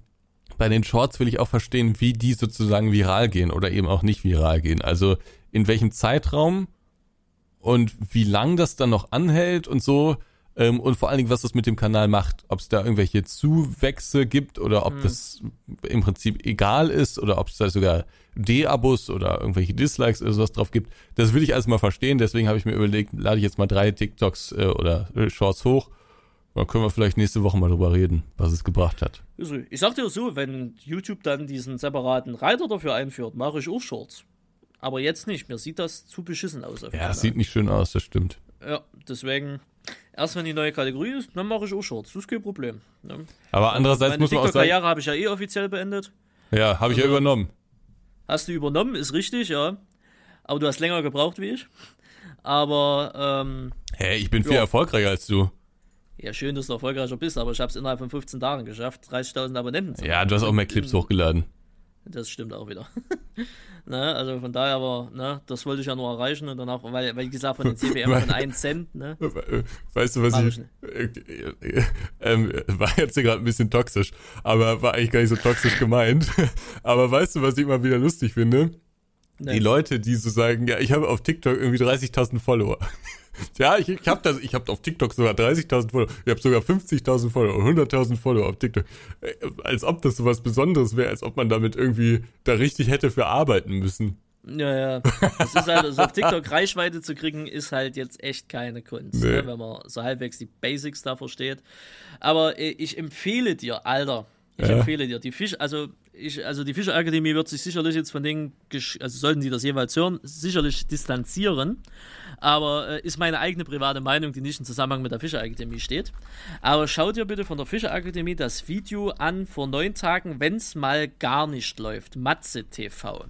bei den Shorts will ich auch verstehen, wie die sozusagen viral gehen oder eben auch nicht viral gehen. Also in welchem Zeitraum und wie lang das dann noch anhält und so ähm, und vor allen Dingen, was das mit dem Kanal macht. Ob es da irgendwelche Zuwächse gibt oder ob hm. das im Prinzip egal ist oder ob es da sogar D-Abos oder irgendwelche Dislikes oder sowas drauf gibt. Das will ich alles mal verstehen. Deswegen habe ich mir überlegt, lade ich jetzt mal drei TikToks äh, oder äh, Shorts hoch. Dann können wir vielleicht nächste Woche mal drüber reden, was es gebracht hat. Ich sag dir so, wenn YouTube dann diesen separaten Reiter dafür einführt, mache ich auch Shorts. Aber jetzt nicht. Mir sieht das zu beschissen aus. ja, das sieht nicht schön aus, das stimmt. Ja, deswegen Erst wenn die neue Kategorie ist, dann mache ich auch Shorts. Das ist kein Problem. Ne? Aber andererseits Meine muss man auch sagen. Karriere habe ich ja eh offiziell beendet. Ja, habe ich also, ja übernommen. Hast du übernommen, ist richtig, ja. Aber du hast länger gebraucht wie ich. Aber, ähm. Hä, hey, ich bin viel ja. erfolgreicher als du. Ja, schön, dass du erfolgreicher bist, aber ich habe es innerhalb von 15 Tagen geschafft, 30.000 Abonnenten zu Ja, du hast auch mehr Clips hochgeladen. Das stimmt auch wieder. (laughs) ne, also von daher aber, ne, das wollte ich ja nur erreichen und danach, weil, weil wie gesagt, von den CBM von 1 (laughs) Cent, ne? Weißt du, was Mach ich. Äh, (laughs) ähm, war jetzt hier gerade ein bisschen toxisch, aber war eigentlich gar nicht so toxisch gemeint. aber weißt du, was ich immer wieder lustig finde? Ne. Die Leute, die so sagen, ja, ich habe auf TikTok irgendwie 30.000 Follower. (laughs) Ja, ich, ich habe das, ich habe auf TikTok sogar 30.000 Follower, ich habe sogar 50.000 Follower und 100.000 Follower auf TikTok. Äh, Als ob das so was Besonderes wäre, als ob man damit irgendwie da richtig hätte für arbeiten müssen. Ja, ja. Das ist halt, also auf TikTok Reichweite zu kriegen, ist halt jetzt echt keine Kunst, Nee. ne, wenn man so halbwegs die Basics da versteht. Aber äh, ich empfehle dir, Alter, ich Ja. empfehle dir, die Fisch, also ich, also die Fischerakademie wird sich sicherlich jetzt von den, Gesch- also sollten die das jeweils hören, sicherlich distanzieren. Aber äh, ist meine eigene private Meinung, die nicht im Zusammenhang mit der Fischerakademie steht. Aber schau dir bitte von der Fischerakademie das Video an vor neun Tagen, wenn es mal gar nicht läuft. Matze TV.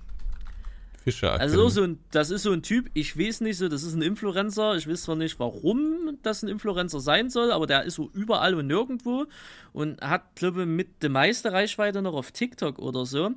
Fischer. Also so ein, das ist so ein Typ, ich weiß nicht so, das ist ein Influencer, ich weiß zwar nicht, warum das ein Influencer sein soll, aber der ist so überall und nirgendwo und hat, glaube ich, mit der meiste Reichweite noch auf TikTok oder so.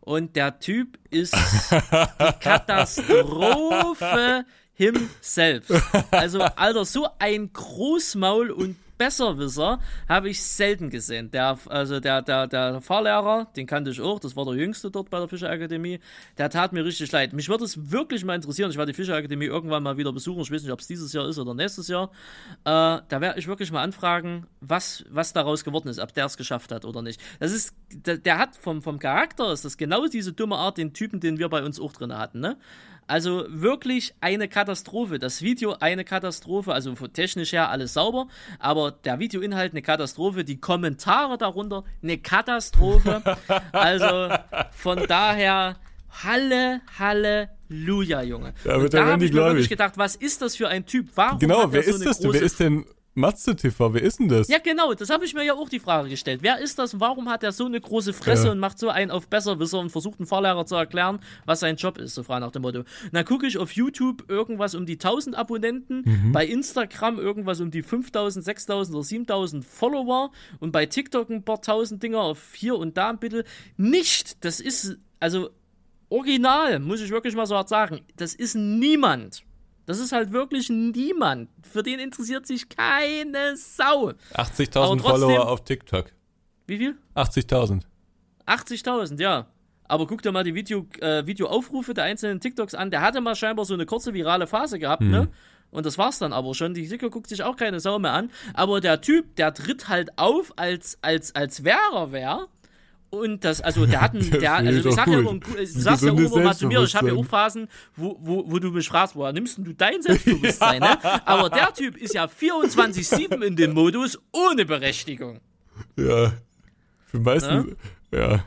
Und der Typ ist die (laughs) Katastrophe himself. Also, Alter, so ein Großmaul und Besserwisser habe ich selten gesehen. Der, also der, der, der Fahrlehrer, den kannte ich auch, das war der Jüngste dort bei der Fischerakademie, der tat mir richtig leid. Mich würde es wirklich mal interessieren, ich werde die Fischerakademie irgendwann mal wieder besuchen, ich weiß nicht, ob es dieses Jahr ist oder nächstes Jahr. Äh, da werde ich wirklich mal anfragen, was, was daraus geworden ist, ob der es geschafft hat oder nicht. Das ist, der, der hat vom, vom Charakter, ist das genau diese dumme Art, den Typen, den wir bei uns auch drin hatten, ne? Also wirklich eine Katastrophe. Das Video eine Katastrophe. Also von technisch her alles sauber, aber der Videoinhalt eine Katastrophe. Die Kommentare darunter eine Katastrophe. (laughs) Also von daher Halle, Halleluja, Junge. Da wird Und da habe ich mir wirklich gedacht, was ist das für ein Typ? Warum Genau, hat wer er so ist eine das Wer ist denn Matze TV? Wer ist denn das? ja, genau, das habe ich mir ja auch die Frage gestellt. Wer ist das warum hat er so eine große Fresse Ja. und macht so einen auf Besserwisser und versucht einen Fahrlehrer zu erklären, was sein Job ist, so frei nach dem Motto. Dann gucke ich auf YouTube irgendwas um die 1000 Abonnenten, Mhm. bei Instagram irgendwas um die 5000, 6000 oder 7000 Follower und bei TikTok ein paar tausend Dinger auf hier und da ein bisschen. Nicht, das ist, also original, muss ich wirklich mal so hart sagen, das ist niemand. Das ist halt wirklich niemand. Für den interessiert sich keine Sau. 80.000 Aber trotzdem- Follower auf TikTok. Wie viel? 80.000. 80.000, ja. Aber guck dir mal die Video, äh, Videoaufrufe der einzelnen TikToks an. Der hatte mal scheinbar so eine kurze virale Phase gehabt, ne? Und das war's dann aber schon. Die TikTok guckt sich auch keine Sau mehr an. Aber der Typ, der tritt halt auf, als, als, als wäre er wer. Und das, also der hat (laughs) einen, der, also ich sag ja immer, du sagst ja immer mal zu mir, ich habe ja auch. Phasen, wo, wo, wo du mich fragst, woher nimmst du dein Selbstbewusstsein, ne? (laughs) Aber der Typ ist ja 24-7 in dem Modus ohne Berechtigung. Ja. Für meistens. Ne? Ja.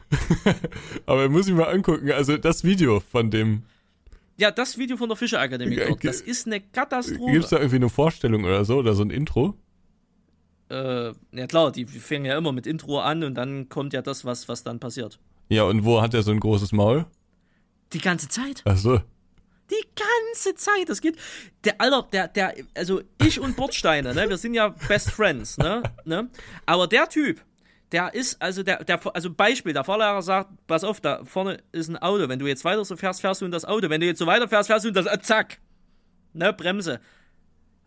(laughs) Aber muss ich mal angucken. Also das Video von dem. Ja, das Video von der Fischerakademie Ja, dort, das ist eine Katastrophe. Gibt es da irgendwie eine Vorstellung oder so? Oder so ein Intro? Äh, ja klar, die fangen ja immer mit Intro an und dann kommt ja das, was, was dann passiert. Ja, und wo hat er so ein großes Maul? Die ganze Zeit. Ach so. Die ganze Zeit. Das geht. Der Alter, der, der, also ich und Bordsteine, ne, wir sind ja Best Friends, ne, ne? Aber der Typ, der ist, also der, der, also Beispiel, der Fahrlehrer sagt, pass auf, da vorne ist ein Auto. Wenn du jetzt weiter so fährst, fährst du in das Auto. Wenn du jetzt so weiter fährst, fährst du in das, zack. Ne, Bremse.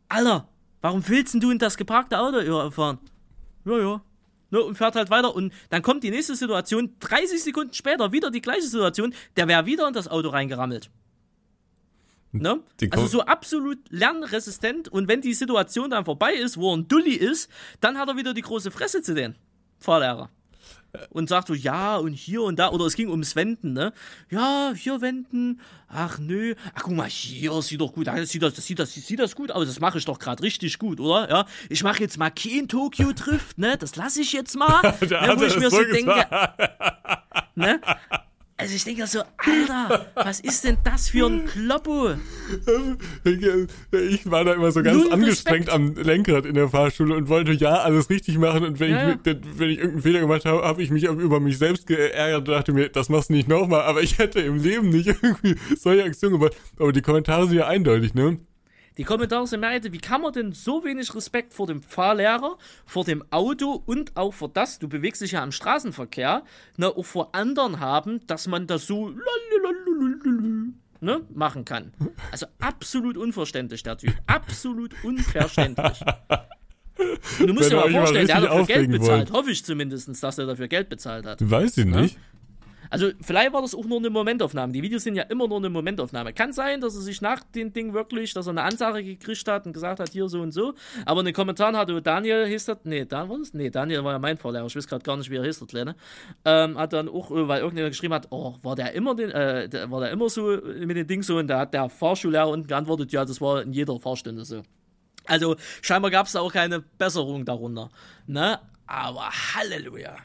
Alter, warum willst denn du in das geparkte Auto überfahren? Ja, ja. Ne, und fährt halt weiter und dann kommt die nächste Situation, 30 Sekunden später wieder die gleiche Situation, der wäre wieder in das Auto reingerammelt. Ne? Die Also so absolut lernresistent und wenn die Situation dann vorbei ist, wo er ein Dulli ist, dann hat er wieder die große Fresse zu den Fahrlehrer. Und sagt so, ja, und hier und da, oder es ging ums Wenden, ne? Ja, hier wenden, ach nö, ach guck mal, hier sieht doch gut, aus, sieht das, das sieht das, sieht das gut aus, das mache ich doch gerade richtig gut, oder? Ja, ich mache jetzt mal kein Tokyo Drift, ne? Das lasse ich jetzt mal, (laughs) ne, wo ich das mir so so denke, gesagt. ne? Also ich denke so, Alter, was ist denn das für ein Kloppo? (laughs) Ich war da immer so ganz Null angestrengt Respekt. am Lenkrad in der Fahrschule und wollte ja alles richtig machen. Und wenn, Ja, ich, wenn ich irgendeinen Fehler gemacht habe, habe ich mich über mich selbst geärgert und dachte mir, das machst du nicht nochmal. Aber ich hätte im Leben nicht (laughs) irgendwie solche Aktionen gemacht. Aber die Kommentare sind ja eindeutig, ne? Die Kommentare sind mir, wie kann man denn so wenig Respekt vor dem Fahrlehrer, vor dem Auto und auch vor das, du bewegst dich ja im Straßenverkehr, ne, auch vor anderen haben, dass man das so ne, machen kann. Also absolut unverständlich, der Typ. Absolut unverständlich. Und du musst Wenn dir mal vorstellen, der hat dafür Geld bezahlt. wollt. Hoffe ich zumindest, dass er dafür Geld bezahlt hat. Weiß ich nicht. Also vielleicht war das auch nur eine Momentaufnahme. Die Videos sind ja immer nur eine Momentaufnahme. Kann sein, dass er sich nach dem Ding wirklich, dass er eine Ansage gekriegt hat und gesagt hat, hier so und so. Aber in den Kommentaren hatte Daniel, hieß das, nee, Dan war das? Nee, Daniel war ja mein Vorlehrer. Ich weiß gerade gar nicht, wie er hieß, der Kleine. Ähm, hat dann auch, äh, weil irgendjemand geschrieben hat, oh, war der immer den, äh, war der immer so mit den Ding so und da hat der Fahrschullehrer unten geantwortet, ja, das war in jeder Fahrstunde so. Also scheinbar gab es da auch keine Besserung darunter. Ne? Aber Halleluja.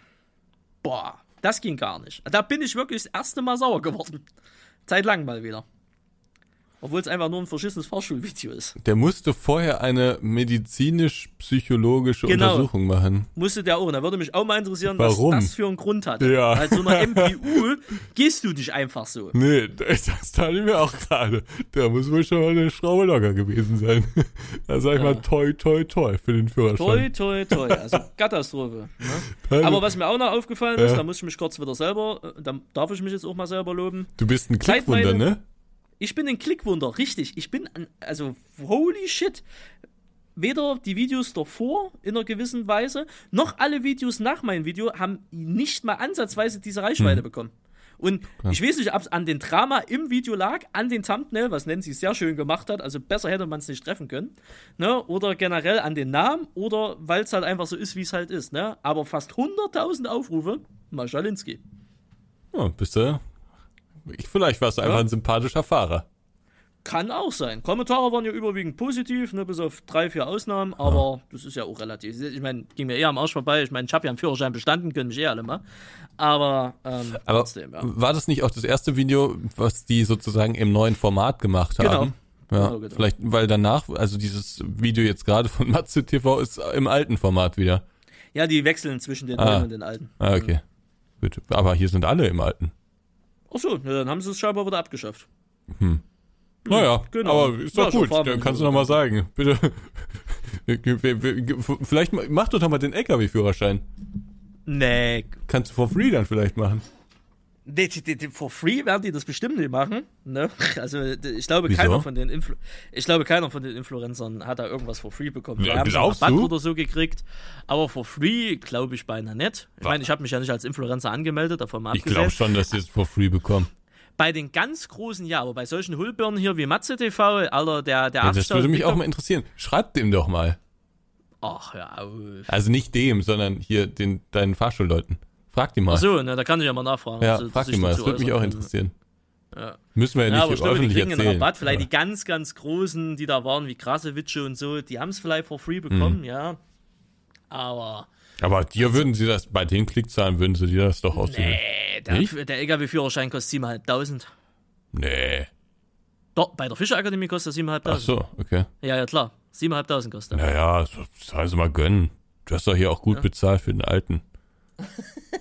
Boah, das ging gar nicht. Da bin ich wirklich das erste Mal sauer geworden. Zeit lang mal wieder. Obwohl es einfach nur ein verschissenes Fahrschulvideo ist. Der musste vorher eine medizinisch-psychologische Genau. Untersuchung machen. Musste der auch. Da würde mich auch mal interessieren, Warum? was das für einen Grund hat. Ja. Als so einer MPU gehst du nicht einfach so. Nee, das tat ich mir auch gerade. Der muss wohl schon mal eine Schraube locker gewesen sein. (laughs) Da sag ich mal toi, toi, toi für den Toi, Führerschein. toi, toi. Also (laughs) Katastrophe. Ne? Aber was mir auch noch aufgefallen ist, Ja. da muss ich mich kurz wieder selber, äh, da darf ich mich jetzt auch mal selber loben. du bist ein Klickwunder, ne? Ich bin ein Klickwunder, richtig. Ich bin, ein, also holy shit. Weder die Videos davor in einer gewissen Weise, noch alle Videos nach meinem Video haben nicht mal ansatzweise diese Reichweite bekommen. Und ich weiß nicht, ob es an den Drama im Video lag, an den Thumbnail, was Nancy sehr schön gemacht hat, also besser hätte man es nicht treffen können, ne? oder generell an den Namen, oder weil es halt einfach so ist, wie es halt ist. Ne? Aber fast 100.000 Aufrufe, Maschalinski. Ja, bist du. Ich, vielleicht warst du einfach Ja. ein sympathischer Fahrer. Kann auch sein. Kommentare waren ja überwiegend positiv, ne, bis auf drei, vier Ausnahmen, aber das ist ja auch relativ. Ich meine, ging mir eher am Arsch vorbei. Ich meine, ich habe ja einen Führerschein bestanden, können mich eh alle mal. Aber, ähm, Aber trotzdem, ja. war das nicht auch das erste Video, was die sozusagen im neuen Format gemacht Genau. haben? Ja, Genau, genau. vielleicht, weil danach, also dieses Video jetzt gerade von Matze TV ist im alten Format wieder. Ja, die wechseln zwischen den Ah. neuen und den alten. Ah, okay. Gut. Aber hier sind alle im alten. Achso, ja, dann haben sie es scheinbar wieder abgeschafft. Naja, genau. aber ist Ja, doch so gut. Dann kannst du noch mal sagen. Bitte. (laughs) Vielleicht mach doch noch mal den LKW-Führerschein. Nee, Kannst du for free dann vielleicht machen. Die, die, die, for free werden die das bestimmt nicht machen. Ne? (laughs) Also ich glaube, Wieso? keiner von den Influ ich glaube, keiner von den Influencern hat da irgendwas for free bekommen. Ja, Die haben Rabatt du? oder so gekriegt, aber for free glaube ich beinahe nicht. Ich meine, ich habe mich ja nicht als Influencer angemeldet, davon mal Ich glaube schon, dass die es for free bekommen. Bei den ganz großen ja, aber bei solchen Hullbirnen hier wie Matze TV, Alter, der, der Ja, das 80.000 würde mich auch mal interessieren. Schreib dem doch mal. Ach ja. Also nicht dem, sondern hier den deinen Fahrschulleuten. Frag die mal. Ach so, ne, da kann ich ja mal nachfragen. ja, also, frag die mal. Das würde mich auch interessieren. Ja. Müssen wir ja Ja, nicht aber ich glaube, die öffentlich kriegen einen erzählen. Rabatt. Vielleicht Ja. die ganz, ganz großen, die da waren, wie Krasewitsche und so, die haben es vielleicht for free bekommen, Mhm. ja. Aber Aber dir würden sie das, bei den Klickzahlen würden sie dir das doch aussehen. nee, der, der LKW-Führerschein kostet 7.500. Nee. Doch, bei der Fischerakademie kostet er 7.500. Ach so, okay. Ja, ja, klar. 7.500 kostet er. Naja, soll sie mal gönnen. Du hast doch hier auch gut bezahlt für den alten.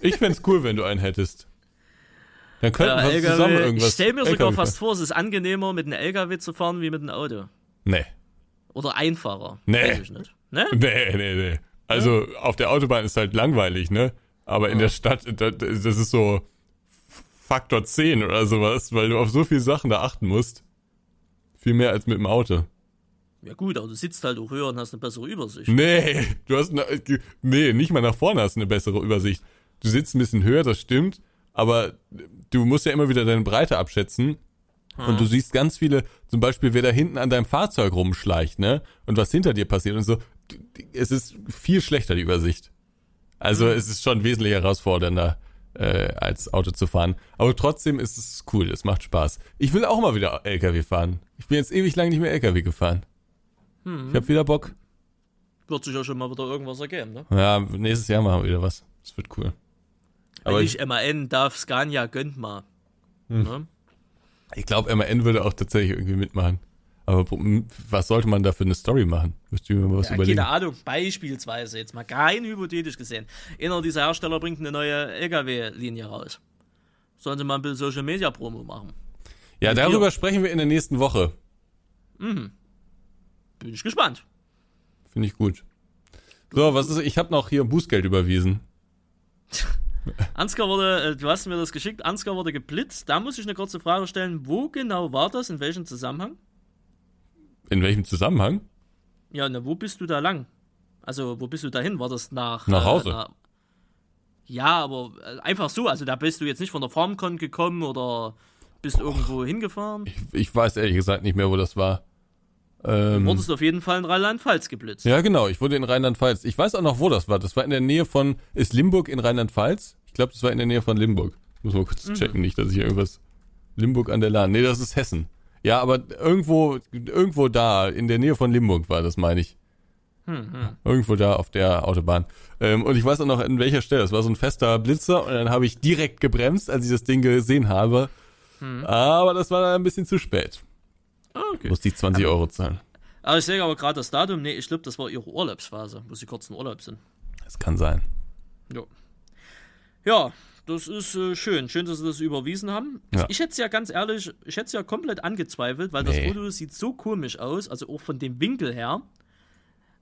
Ich fänd's cool, wenn du einen hättest. Dann könnten Ja, wir LKW, zusammen irgendwas. ich stelle mir sogar LKW fast vor, es ist angenehmer, mit einem LKW zu fahren, wie mit einem Auto. Nee. Oder einfacher. Nee. Weiß ich nicht. Ne? Nee, nee, nee. Also auf der Autobahn ist halt langweilig, ne? Aber in der Stadt, da- das ist so Faktor 10 oder sowas, weil du auf so viele Sachen da achten musst. Viel mehr als mit dem Auto. Ja gut, aber du sitzt halt auch höher und hast eine bessere Übersicht. Nee, du hast, eine, nee, nicht mal nach vorne hast du eine bessere Übersicht. Du sitzt ein bisschen höher, das stimmt, aber du musst ja immer wieder deine Breite abschätzen. Und du siehst ganz viele, zum Beispiel, wer da hinten an deinem Fahrzeug rumschleicht, ne? Und was hinter dir passiert und so. Es ist viel schlechter, die Übersicht. Also es ist schon wesentlich herausfordernder, äh, als Auto zu fahren. Aber trotzdem ist es cool, es macht Spaß. Ich will auch mal wieder LKW fahren. Ich bin jetzt ewig lang nicht mehr LKW gefahren. Ich habe wieder Bock. Wird sich ja schon mal wieder irgendwas ergeben, ne? Ja, nächstes Jahr machen wir wieder was. Das wird cool. Aber Wenn ich, ich MAN darf, Scania gönnt mal. Hm. Ne? ich glaube, MAN würde auch tatsächlich irgendwie mitmachen. Aber was sollte man da für eine Story machen? Müsste ich mir mal was Ja, überlegen. keine Ahnung, beispielsweise, jetzt mal rein hypothetisch gesehen. Einer dieser Hersteller bringt eine neue LKW-Linie raus. Sollen sie mal ein bisschen Social Media Promo machen? Ja, mit darüber dir. sprechen wir in der nächsten Woche. Bin ich gespannt. Finde ich gut. So, was ist, ich habe noch hier Bußgeld überwiesen. (laughs) Ansgar wurde, äh, du hast mir das geschickt, Ansgar wurde geblitzt. Da muss ich eine kurze Frage stellen. Wo genau war das? In welchem Zusammenhang? In welchem Zusammenhang? Ja, na, wo bist du da lang? Also, wo bist du dahin? War das nach. Nach Hause. Äh, na, ja, aber äh, einfach so. Also, da bist du jetzt nicht von der FarmCon gekommen oder bist irgendwo hingefahren. Ich, ich weiß ehrlich gesagt nicht mehr, wo das war. Ähm, Wurdest du auf jeden Fall in Rheinland-Pfalz geblitzt. ja, genau. Ich wurde in Rheinland-Pfalz. Ich weiß auch noch, wo das war. Das war in der Nähe von. Ist Limburg in Rheinland-Pfalz? Ich glaube, das war in der Nähe von Limburg. Muss mal kurz checken, nicht, dass ich hier irgendwas. Limburg an der Lahn. Nee, das ist Hessen. Ja, aber irgendwo, irgendwo da, in der Nähe von Limburg war das, meine ich. Irgendwo da auf der Autobahn. Ähm, und ich weiß auch noch, in welcher Stelle. Es war so ein fester Blitzer und dann habe ich direkt gebremst, als ich das Ding gesehen habe. Aber das war dann ein bisschen zu spät. Ah, okay. Musste ich 20 Euro zahlen. Aber ich sehe aber gerade das Datum. Nee, ich glaube, das war ihre Urlaubsphase, wo sie kurz in Urlaub sind. Das kann sein. Ja. Ja, das ist äh, schön. Schön, dass sie das überwiesen haben. Ja. Ich hätte es ja ganz ehrlich, ich hätte es ja komplett angezweifelt, weil Nee. das Foto sieht so komisch aus, also auch von dem Winkel her.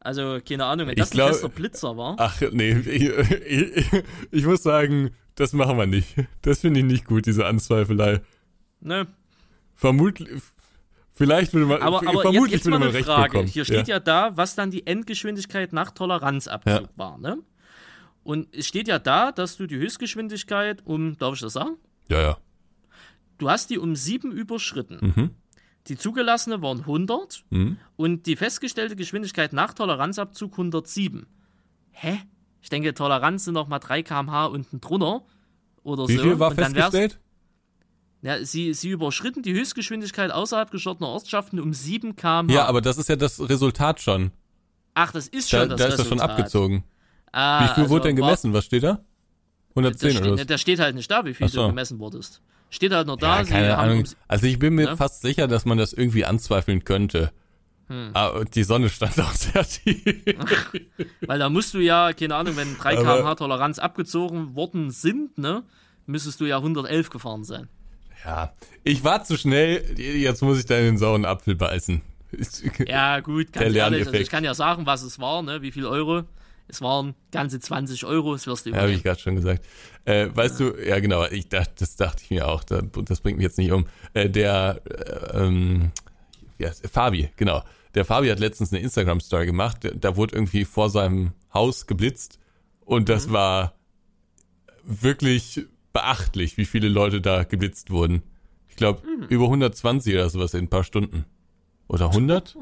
Also, keine Ahnung, wenn Ich das glaub- ein fester Blitzer war. Ach, nee, ich, (laughs) ich, ich muss sagen, das machen wir nicht. Das finde ich nicht gut, diese Anzweifelei. Ne? Vermutlich, vielleicht würde man, Aber, aber jetzt, vermutlich jetzt würde mal eine recht Frage. bekommen. Hier steht ja. da, was dann die Endgeschwindigkeit nach Toleranzabzug Ja. war, ne? Und es steht ja da, dass du die Höchstgeschwindigkeit um, darf ich das sagen? Ja, ja. Du hast die um sieben überschritten. Mhm. Die zugelassene waren 100 Mhm. und die festgestellte Geschwindigkeit nach Toleranzabzug 107. Hä? Ich denke, Toleranz sind noch mal 3 km/h unten drunter oder Wie so. viel war und festgestellt? Ja, sie, sie überschritten die Höchstgeschwindigkeit außerhalb geschlottener Ortschaften um 7 km/h. Ja, aber das ist ja das Resultat schon. Ach, das ist Da, schon das da ist das schon Resultat. abgezogen. Ah, Wie viel also wurde denn gemessen? Was steht da? Da 110 steht, oder was? da steht halt nicht da, wie viel Ach so. du gemessen wurdest. Steht halt nur da. Ja, keine Ahnung. um- Also ich bin mir Ja? fast sicher, dass man das irgendwie anzweifeln könnte. Hm. Ah, und die Sonne stand auch sehr tief. Weil da musst du ja, keine Ahnung, wenn 3 Aber- km/h Toleranz abgezogen worden sind, ne, müsstest du ja 111 gefahren sein. Ja, ich war zu schnell. Jetzt muss ich da in den sauren Apfel beißen. Ja, gut, Der ganz ehrlich, also ich kann ja sagen, was es war, ne, wie viel Euro. Es waren ganze 20 Euro, das wirst du Ja, habe ich übernehmen. gerade schon gesagt. Äh, weißt du, ja genau, ich dachte, das dachte ich mir auch, da- das bringt mich jetzt nicht um. Äh, der äh, ähm, heißt, Fabi, genau. Der Fabi hat letztens eine Instagram-Story gemacht, da- da wurde irgendwie vor seinem Haus geblitzt und das Mhm. war wirklich beachtlich, wie viele Leute da geblitzt wurden. Ich glaube, Mhm. über 120 oder sowas in ein paar Stunden. Oder 100?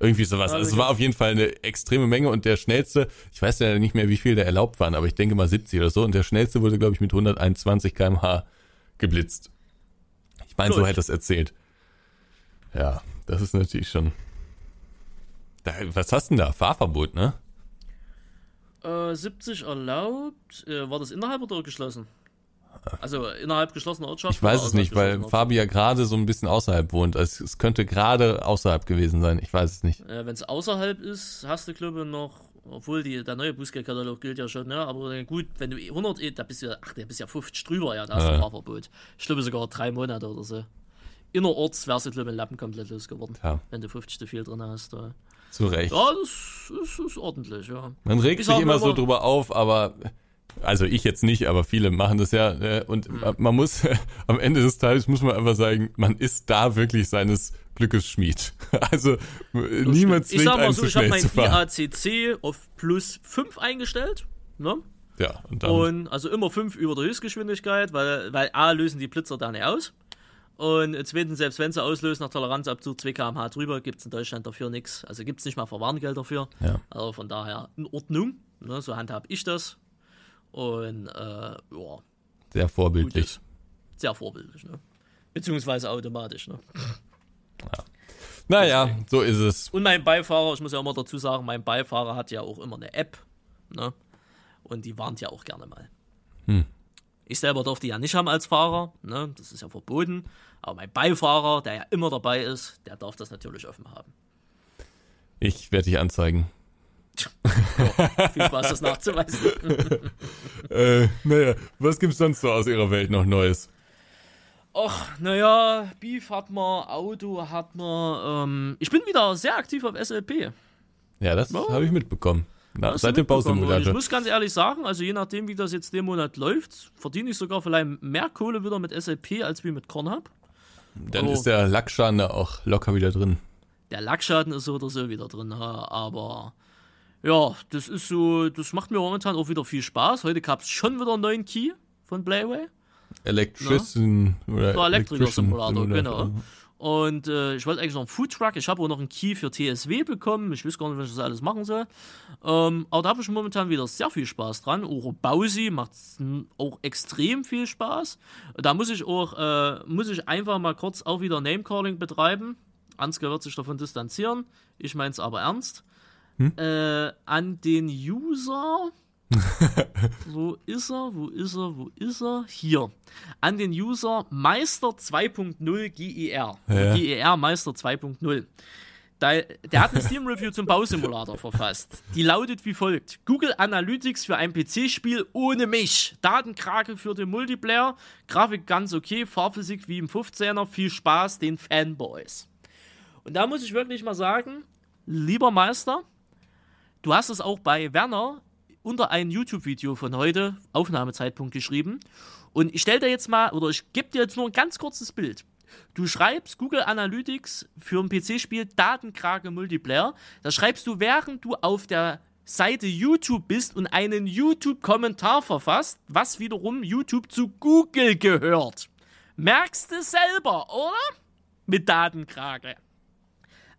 Irgendwie sowas. Also es war auf jeden Fall eine extreme Menge und der schnellste, ich weiß ja nicht mehr, wie viel da erlaubt waren, aber ich denke mal 70 oder so und der schnellste wurde, glaube ich, mit 121 km/h geblitzt. Ich meine, so hätte es erzählt. Ja, das ist natürlich schon. Da, was hast du denn da? Fahrverbot, ne? Äh, 70 erlaubt. Äh, war das innerhalb oder geschlossen? Also innerhalb geschlossener Ortschaft? Ich weiß es nicht, weil Fabi ja gerade so ein bisschen außerhalb wohnt. Also es könnte gerade außerhalb gewesen sein. Ich weiß es nicht. Äh, Wenn es außerhalb ist, hast du, glaube ich, noch, obwohl die, der neue Bußgeldkatalog gilt ja schon, ne? aber äh, gut, wenn du 100, eh, da bist du ja, ach, da bist ja 50 drüber, ja, da hast du Ja. ein Fahrverbot. Ich glaube sogar drei Monate oder so. Innerorts wärst du, glaube ich, in Lappen komplett losgeworden, Ja. wenn du 50 zu viel drin hast. Da. Zu Recht. Ja, das ist, ist ordentlich, ja. Man regt Ich sich immer immer- so drüber auf, aber also ich jetzt nicht, aber viele machen das ja äh, und Mhm. man muss am Ende des Tages muss man einfach sagen, man ist da wirklich seines Glückes Schmied. (laughs) Also niemand ich zwingt sag mal so, ich habe mein. IACC auf plus 5 eingestellt, ne? Ja, und dann Und also immer 5 über der Höchstgeschwindigkeit, weil, weil A lösen die Blitzer da nicht aus. Und zweitens, selbst wenn sie auslösen nach Toleranzabzug 2 km/h drüber, gibt es in Deutschland dafür nichts. Also gibt es nicht mal Verwarngeld dafür. Ja. Also von daher in Ordnung. Ne, so handhab ich das. Und äh, ja, sehr vorbildlich. Gutes. sehr vorbildlich. Ne? Beziehungsweise automatisch. Ne? Naja, so ist es. Und mein Beifahrer, ich muss ja immer dazu sagen, mein Beifahrer hat ja auch immer eine App. Ne? Und die warnt ja auch gerne mal. Hm. Ich selber durfte die ja nicht haben als Fahrer, ne? das ist ja verboten. Aber mein Beifahrer, der ja immer dabei ist, der darf das natürlich offen haben. Ich werde dich anzeigen. Viel Spaß, das nachzuweisen. (laughs) Äh, naja, was gibt's sonst so aus ihrer Welt noch Neues? Ach, naja, Beef hat man, Auto hat man. Ähm, ich bin wieder sehr aktiv auf SLP. Ja, das Ja. habe ich mitbekommen. Na, seit dem? Und Ich Bausimulator. muss ganz ehrlich sagen, also je nachdem, wie das jetzt den Monat läuft, verdiene ich sogar vielleicht mehr Kohle wieder mit SLP als wie mit Kornhub. Dann Oh. ist der Lackschaden da auch locker wieder drin. Der Lackschaden ist so oder so wieder drin, aber ja, das ist so, das macht mir momentan auch wieder viel Spaß. Heute gab es schon wieder einen neuen Key von Playway. Electrician oder Der Electrician Elektriker-Simulator, genau. Und äh, ich wollte eigentlich noch einen Foodtruck. Ich habe auch noch einen Key für TSW bekommen. Ich weiß gar nicht, was ich das alles machen soll. Ähm, aber da habe ich momentan wieder sehr viel Spaß dran. Auch Bausi macht auch extrem viel Spaß. Da muss ich auch, äh, muss ich einfach mal kurz auch wieder Namecalling betreiben. Ansgar wird sich davon distanzieren. Ich meine es aber ernst. Äh, an den User. (laughs) Wo ist er? Wo ist er? Wo ist er? Hier. An den User Meister 2.0 GER. Ja. GER Meister 2.0. Da, der hat eine Steam-Review zum Bausimulator verfasst. Die lautet wie folgt: Google Analytics für ein PC-Spiel ohne mich. Datenkrake für den Multiplayer. Grafik ganz okay. Fahrphysik wie im 15er. Viel Spaß den Fanboys. Und da muss ich wirklich mal sagen: Lieber Meister, du hast es auch bei Werner unter ein YouTube-Video von heute, Aufnahmezeitpunkt, geschrieben. Und ich stelle dir jetzt mal, oder ich gebe dir jetzt nur ein ganz kurzes Bild. Du schreibst Google Analytics für ein PC-Spiel Datenkrake Multiplayer. Da schreibst du, während du auf der Seite YouTube bist und einen YouTube-Kommentar verfasst, was wiederum YouTube zu Google gehört. Merkst du selber, oder? Mit Datenkrake.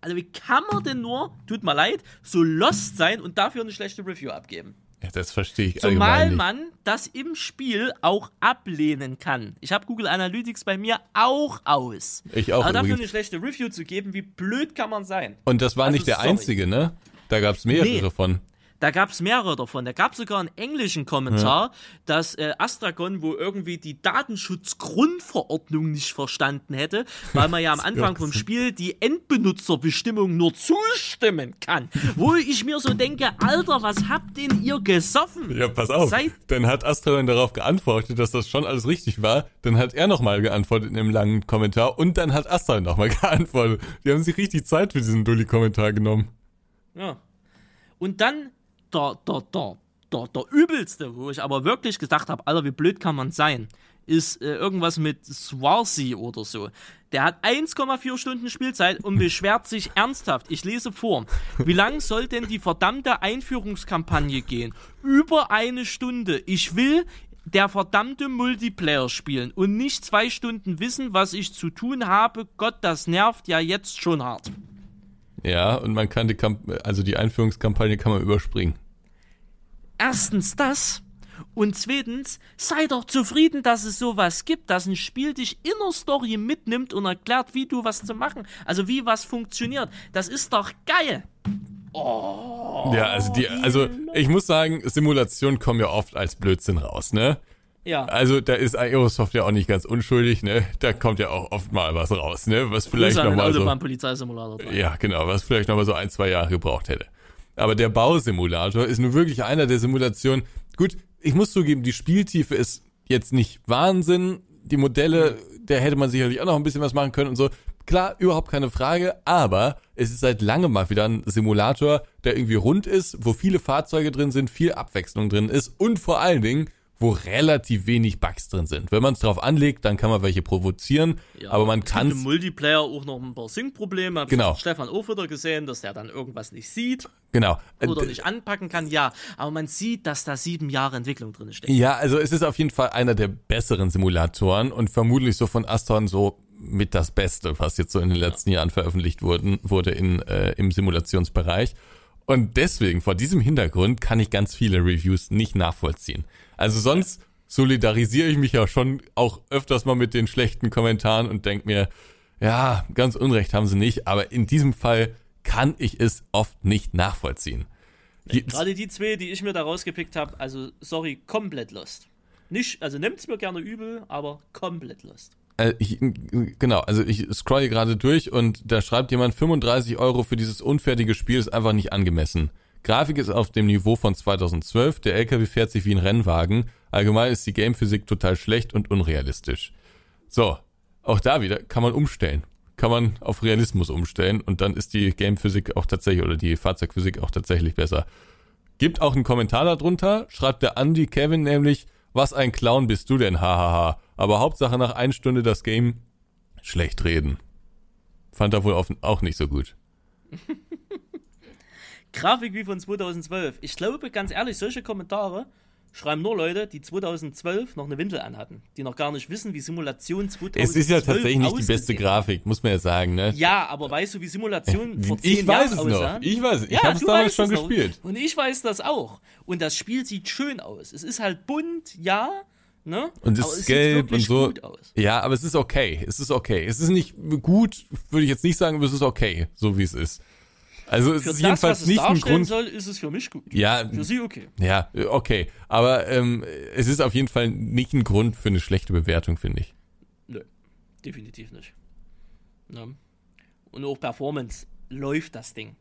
Also wie kann man denn nur, tut mir leid, so lost sein und dafür eine schlechte Review abgeben? Ja, das verstehe ich Zumal nicht. man das im Spiel auch ablehnen kann. Ich habe Google Analytics bei mir auch aus. Ich auch Aber dafür übrigens. eine schlechte Review zu geben, wie blöd kann man sein? Und das war Also, nicht der sorry. einzige, ne? Da gab es mehrere Nee. von. Da gab es mehrere davon. Da gab es sogar einen englischen Kommentar, dass äh, Astragon wo irgendwie die Datenschutzgrundverordnung nicht verstanden hätte, weil man ja am (laughs) Anfang vom Spiel die Endbenutzerbestimmung nur zustimmen kann. Wo ich mir so denke, Alter, was habt denn ihr gesoffen? Ja, pass auf. Seit- Dann hat Astra darauf geantwortet, dass das schon alles richtig war. Dann hat er nochmal geantwortet in einem langen Kommentar und dann hat Astra nochmal (laughs) geantwortet. Die haben sich richtig Zeit für diesen Dulli-Kommentar genommen. Ja. Und dann der, der, der, der, der übelste, wo ich aber wirklich gedacht habe, Alter, wie blöd kann man sein, ist äh, irgendwas mit Swarzy oder so. Der hat 1,4 Stunden Spielzeit und (laughs) beschwert sich ernsthaft. Ich lese vor. Wie lang soll denn die verdammte Einführungskampagne gehen? Über eine Stunde. Ich will der verdammte Multiplayer spielen und nicht zwei Stunden wissen, was ich zu tun habe. Gott, das nervt ja jetzt schon hart. Ja, und man kann die Kamp also die Einführungskampagne kann man überspringen. Erstens das und zweitens sei doch zufrieden, dass es sowas gibt, dass ein Spiel dich in der Story mitnimmt und erklärt, wie du was zu machen, also wie was funktioniert. Das ist doch geil. ja, also die, also ich muss sagen, Simulationen kommen ja oft als Blödsinn raus, ne? Ja. Also da ist Aerosoft ja auch nicht ganz unschuldig, ne? Da kommt ja auch oft mal was raus, ne? Was vielleicht nochmal so. Ja, genau, was vielleicht nochmal so ein, zwei Jahre gebraucht hätte. Aber der Bausimulator ist nun wirklich einer der Simulationen. Gut, ich muss zugeben, die Spieltiefe ist jetzt nicht Wahnsinn. Die Modelle, der hätte man sicherlich auch noch ein bisschen was machen können und so. Klar, überhaupt keine Frage, aber es ist seit langem mal wieder ein Simulator, der irgendwie rund ist, wo viele Fahrzeuge drin sind, viel Abwechslung drin ist und vor allen Dingen, wo relativ wenig Bugs drin sind. Wenn man es drauf anlegt, dann kann man welche provozieren, Ja, aber man kann im Multiplayer auch noch ein paar Sync-Probleme. Genau. Stefan auch wieder gesehen, dass der dann irgendwas nicht sieht genau. oder Äh, nicht anpacken kann. Ja, aber man sieht, dass da sieben Jahre Entwicklung drin steckt. Ja, also es ist auf jeden Fall einer der besseren Simulatoren und vermutlich so von Aston so mit das Beste, was jetzt so in den letzten Jahren veröffentlicht wurden, wurde in, äh, im Simulationsbereich. Und deswegen, vor diesem Hintergrund, kann ich ganz viele Reviews nicht nachvollziehen. Also sonst solidarisiere ich mich ja schon auch öfters mal mit den schlechten Kommentaren und denke mir, ja, ganz Unrecht haben sie nicht, aber in diesem Fall kann ich es oft nicht nachvollziehen. Gerade die zwei, die ich mir da rausgepickt habe, also sorry, komplett lost. Nicht, also nehmt's mir gerne übel, aber komplett lost. Äh, ich, genau, also ich scrolle gerade durch und da schreibt jemand, 35 Euro für dieses unfertige Spiel ist einfach nicht angemessen. Grafik ist auf dem Niveau von 2012, der LKW fährt sich wie ein Rennwagen, allgemein ist die Gamephysik total schlecht und unrealistisch. So, auch da wieder kann man umstellen. Kann man auf Realismus umstellen und dann ist die Game-Physik auch tatsächlich oder die Fahrzeugphysik auch tatsächlich besser. Gibt auch einen Kommentar darunter, schreibt der Andy Kevin nämlich, was ein Clown bist du denn, hahaha. Aber Hauptsache nach einer Stunde das Game schlecht reden. Fand er wohl auch nicht so gut. (laughs) Grafik wie von 2012. Ich glaube, ganz ehrlich, solche Kommentare schreiben nur Leute, die 2012 noch eine Windel anhatten, die noch gar nicht wissen, wie Simulation 2012 Es ist ja tatsächlich nicht die beste Grafik, muss man ja sagen, ne? Ja, aber weißt du, wie Simulation (laughs) vor Ich weiß es noch. Ich weiß es. Ich ja, habe es damals schon gespielt. Noch. Und ich weiß das auch. Und das Spiel sieht schön aus. Es ist halt bunt, ja, Ne? Und es ist gelb und so. Ja, aber es ist okay. Es ist okay. Es ist nicht gut, würde ich jetzt nicht sagen, aber es ist okay, so wie es ist. Also es für ist das, jedenfalls was nicht es ein Grund. soll, ist es für mich gut. Ja, für sie okay. Ja, okay. Aber ähm, es ist auf jeden Fall nicht ein Grund für eine schlechte Bewertung, finde ich. Nö, definitiv nicht. Ne? Und auch Performance läuft das Ding.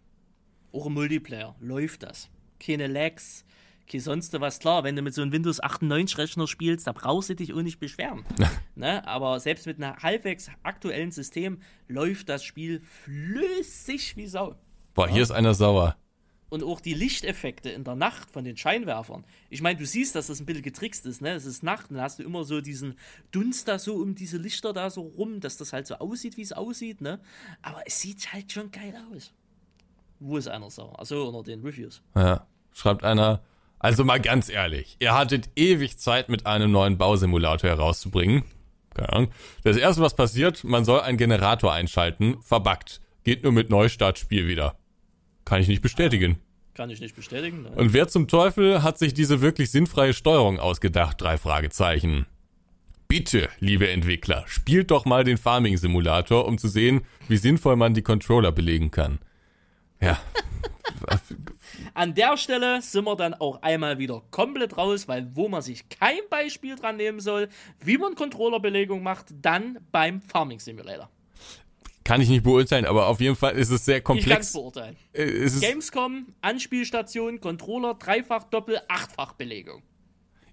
Auch im Multiplayer läuft das. Keine Lags, kein sonst was. Klar, wenn du mit so einem Windows 98 Rechner spielst, da brauchst du dich auch nicht beschweren. (laughs) ne? Aber selbst mit einem halbwegs aktuellen System läuft das Spiel flüssig wie Sau. Boah, hier ist einer sauer. Und auch die Lichteffekte in der Nacht von den Scheinwerfern. Ich meine, du siehst, dass das ein bisschen getrickst ist, ne? Es ist Nacht und dann hast du immer so diesen Dunst da so um diese Lichter da so rum, dass das halt so aussieht, wie es aussieht, ne? Aber es sieht halt schon geil aus. Wo ist einer sauer? Achso, unter den Reviews. Ja, schreibt einer. Also mal ganz ehrlich, ihr hattet ewig Zeit, mit einem neuen Bausimulator herauszubringen. Keine Ahnung. Das erste, was passiert, man soll einen Generator einschalten, verbuggt. Geht nur mit Neustart Spiel wieder. Kann ich nicht bestätigen. Kann ich nicht bestätigen. Nein. Und wer zum Teufel hat sich diese wirklich sinnfreie Steuerung ausgedacht? Drei Fragezeichen. Bitte, liebe Entwickler, spielt doch mal den Farming Simulator, um zu sehen, wie sinnvoll man die Controller belegen kann. Ja. (laughs) An der Stelle sind wir dann auch einmal wieder komplett raus, weil wo man sich kein Beispiel dran nehmen soll, wie man Controllerbelegung macht, dann beim Farming Simulator. Kann ich nicht beurteilen, aber auf jeden Fall ist es sehr komplex. Ich kann es beurteilen. Äh, Gamescom, Anspielstation, Controller, Dreifach, Doppel, Achtfach Belegung.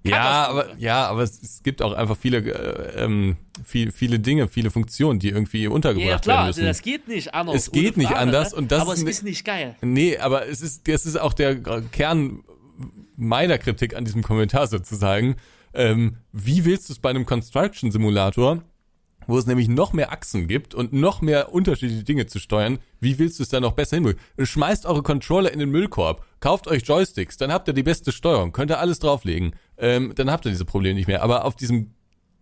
Ja, aber ja, aber es, es gibt auch einfach viele, äh, ähm, viel, viele Dinge, viele Funktionen, die irgendwie untergebracht ja, klar, werden müssen. Das geht nicht anders. Es geht Frage, nicht anders und das aber ist es ist nicht geil. Nee, aber es ist, das ist auch der Kern meiner Kritik an diesem Kommentar sozusagen. Ähm, wie willst du es bei einem Construction Simulator wo es nämlich noch mehr Achsen gibt und noch mehr unterschiedliche Dinge zu steuern, wie willst du es dann noch besser hinbringen? Schmeißt eure Controller in den Müllkorb, kauft euch Joysticks, dann habt ihr die beste Steuerung, könnt ihr alles drauflegen, ähm, dann habt ihr diese Probleme nicht mehr. Aber auf diesem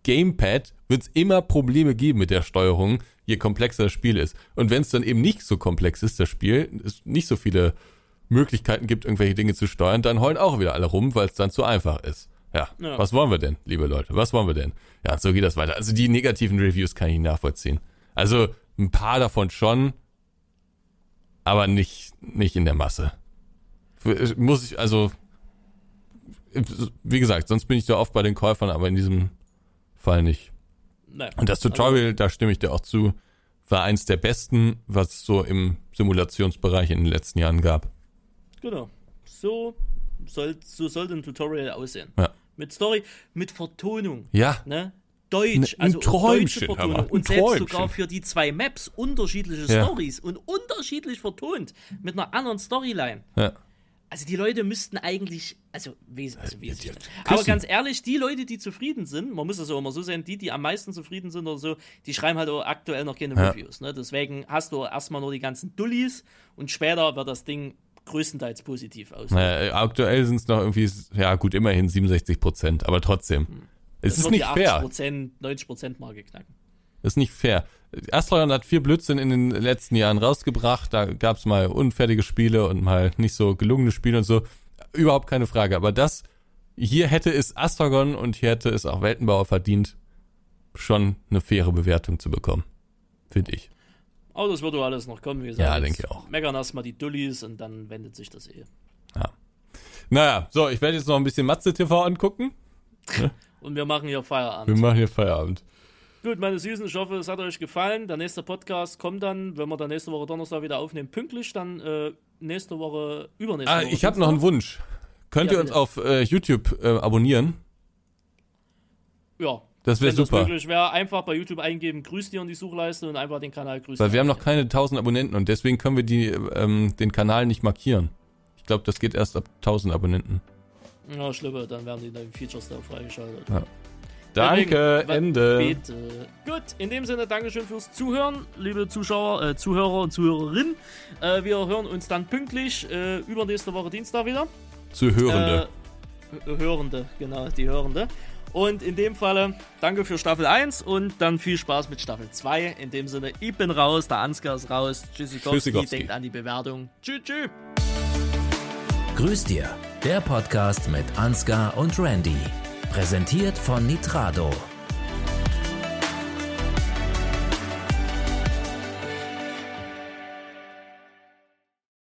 Gamepad wird es immer Probleme geben mit der Steuerung, je komplexer das Spiel ist. Und wenn es dann eben nicht so komplex ist, das Spiel, es nicht so viele Möglichkeiten gibt, irgendwelche Dinge zu steuern, dann heulen auch wieder alle rum, weil es dann zu einfach ist. Ja. ja. Was wollen wir denn, liebe Leute? Was wollen wir denn? Ja, so geht das weiter. Also die negativen Reviews kann ich nachvollziehen. Also ein paar davon schon, aber nicht, nicht in der Masse. Muss ich, also, wie gesagt, sonst bin ich da oft bei den Käufern, aber in diesem Fall nicht. Nein. Und das Tutorial, da stimme ich dir auch zu, war eins der besten, was es so im Simulationsbereich in den letzten Jahren gab. Genau. So soll, so sollte ein Tutorial aussehen. Ja. Mit Story, mit Vertonung. Ja. Ne? Deutsch, ein also deutsche Vertonung. Und selbst sogar für die zwei Maps unterschiedliche ja. Stories und unterschiedlich vertont mit einer anderen Storyline. Ja. Also die Leute müssten eigentlich, also, wie, also wie ja, aber ganz ehrlich, die Leute, die zufrieden sind, man muss es auch immer so sehen, die, die am meisten zufrieden sind oder so, die schreiben halt auch aktuell noch keine ja. Reviews. Ne? Deswegen hast du erstmal nur die ganzen Dullis und später wird das Ding größtenteils positiv aus. Naja, aktuell sind es noch irgendwie, ja gut, immerhin 67 Prozent, aber trotzdem. Hm. Es ist nicht fair. 90 Prozent Marke knacken. Das ist nicht fair. Astronaut hat viel Blödsinn in den letzten Jahren rausgebracht. Da gab es mal unfertige Spiele und mal nicht so gelungene Spiele und so. Überhaupt keine Frage. Aber das, hier hätte es Astragon und hier hätte es auch Weltenbauer verdient, schon eine faire Bewertung zu bekommen. Finde ich. Aber das wird doch alles noch kommen, wie gesagt. Ja, denke ich auch. Meckern erstmal die Dullis und dann wendet sich das eh. Ja. Naja, so, ich werde jetzt noch ein bisschen Matze TV angucken. (laughs) und wir machen hier Feierabend. Wir machen hier Feierabend. Gut, meine Süßen, ich hoffe, es hat euch gefallen. Der nächste Podcast kommt dann, wenn wir dann nächste Woche Donnerstag wieder aufnehmen, pünktlich, dann äh, nächste Woche, übernächste ah, Woche. Ich habe noch einen Wunsch. Könnt ja, ihr uns bitte. auf äh, YouTube äh, abonnieren? Ja, Das wäre Wenn das super. möglich wäre, einfach bei YouTube eingeben, grüß dir in die Suchleiste und einfach den Kanal grüßen. Weil wir haben noch keine 1000 Abonnenten und deswegen können wir die, ähm, den Kanal nicht markieren. Ich glaube, das geht erst ab 1000 Abonnenten. Ja, schlimme, dann werden die neuen Features da freigeschaltet. Ja. Danke, Deswegen, Ende. Bitte. Gut, in dem Sinne, Dankeschön fürs Zuhören, liebe Zuschauer, äh, Zuhörer und Zuhörerinnen. Äh, wir hören uns dann pünktlich äh, übernächste Woche Dienstag wieder. Zu Hörende. Äh, Hörende, genau, die Hörende. Und in dem Falle, danke für Staffel 1 und dann viel Spaß mit Staffel 2. In dem Sinne, ich bin raus, der Ansgar ist raus. Tschüssikowski, denkt an die Bewertung. Tschüss, tschüss. Grüß dir, der Podcast mit Ansgar und Randy. Präsentiert von Nitrado.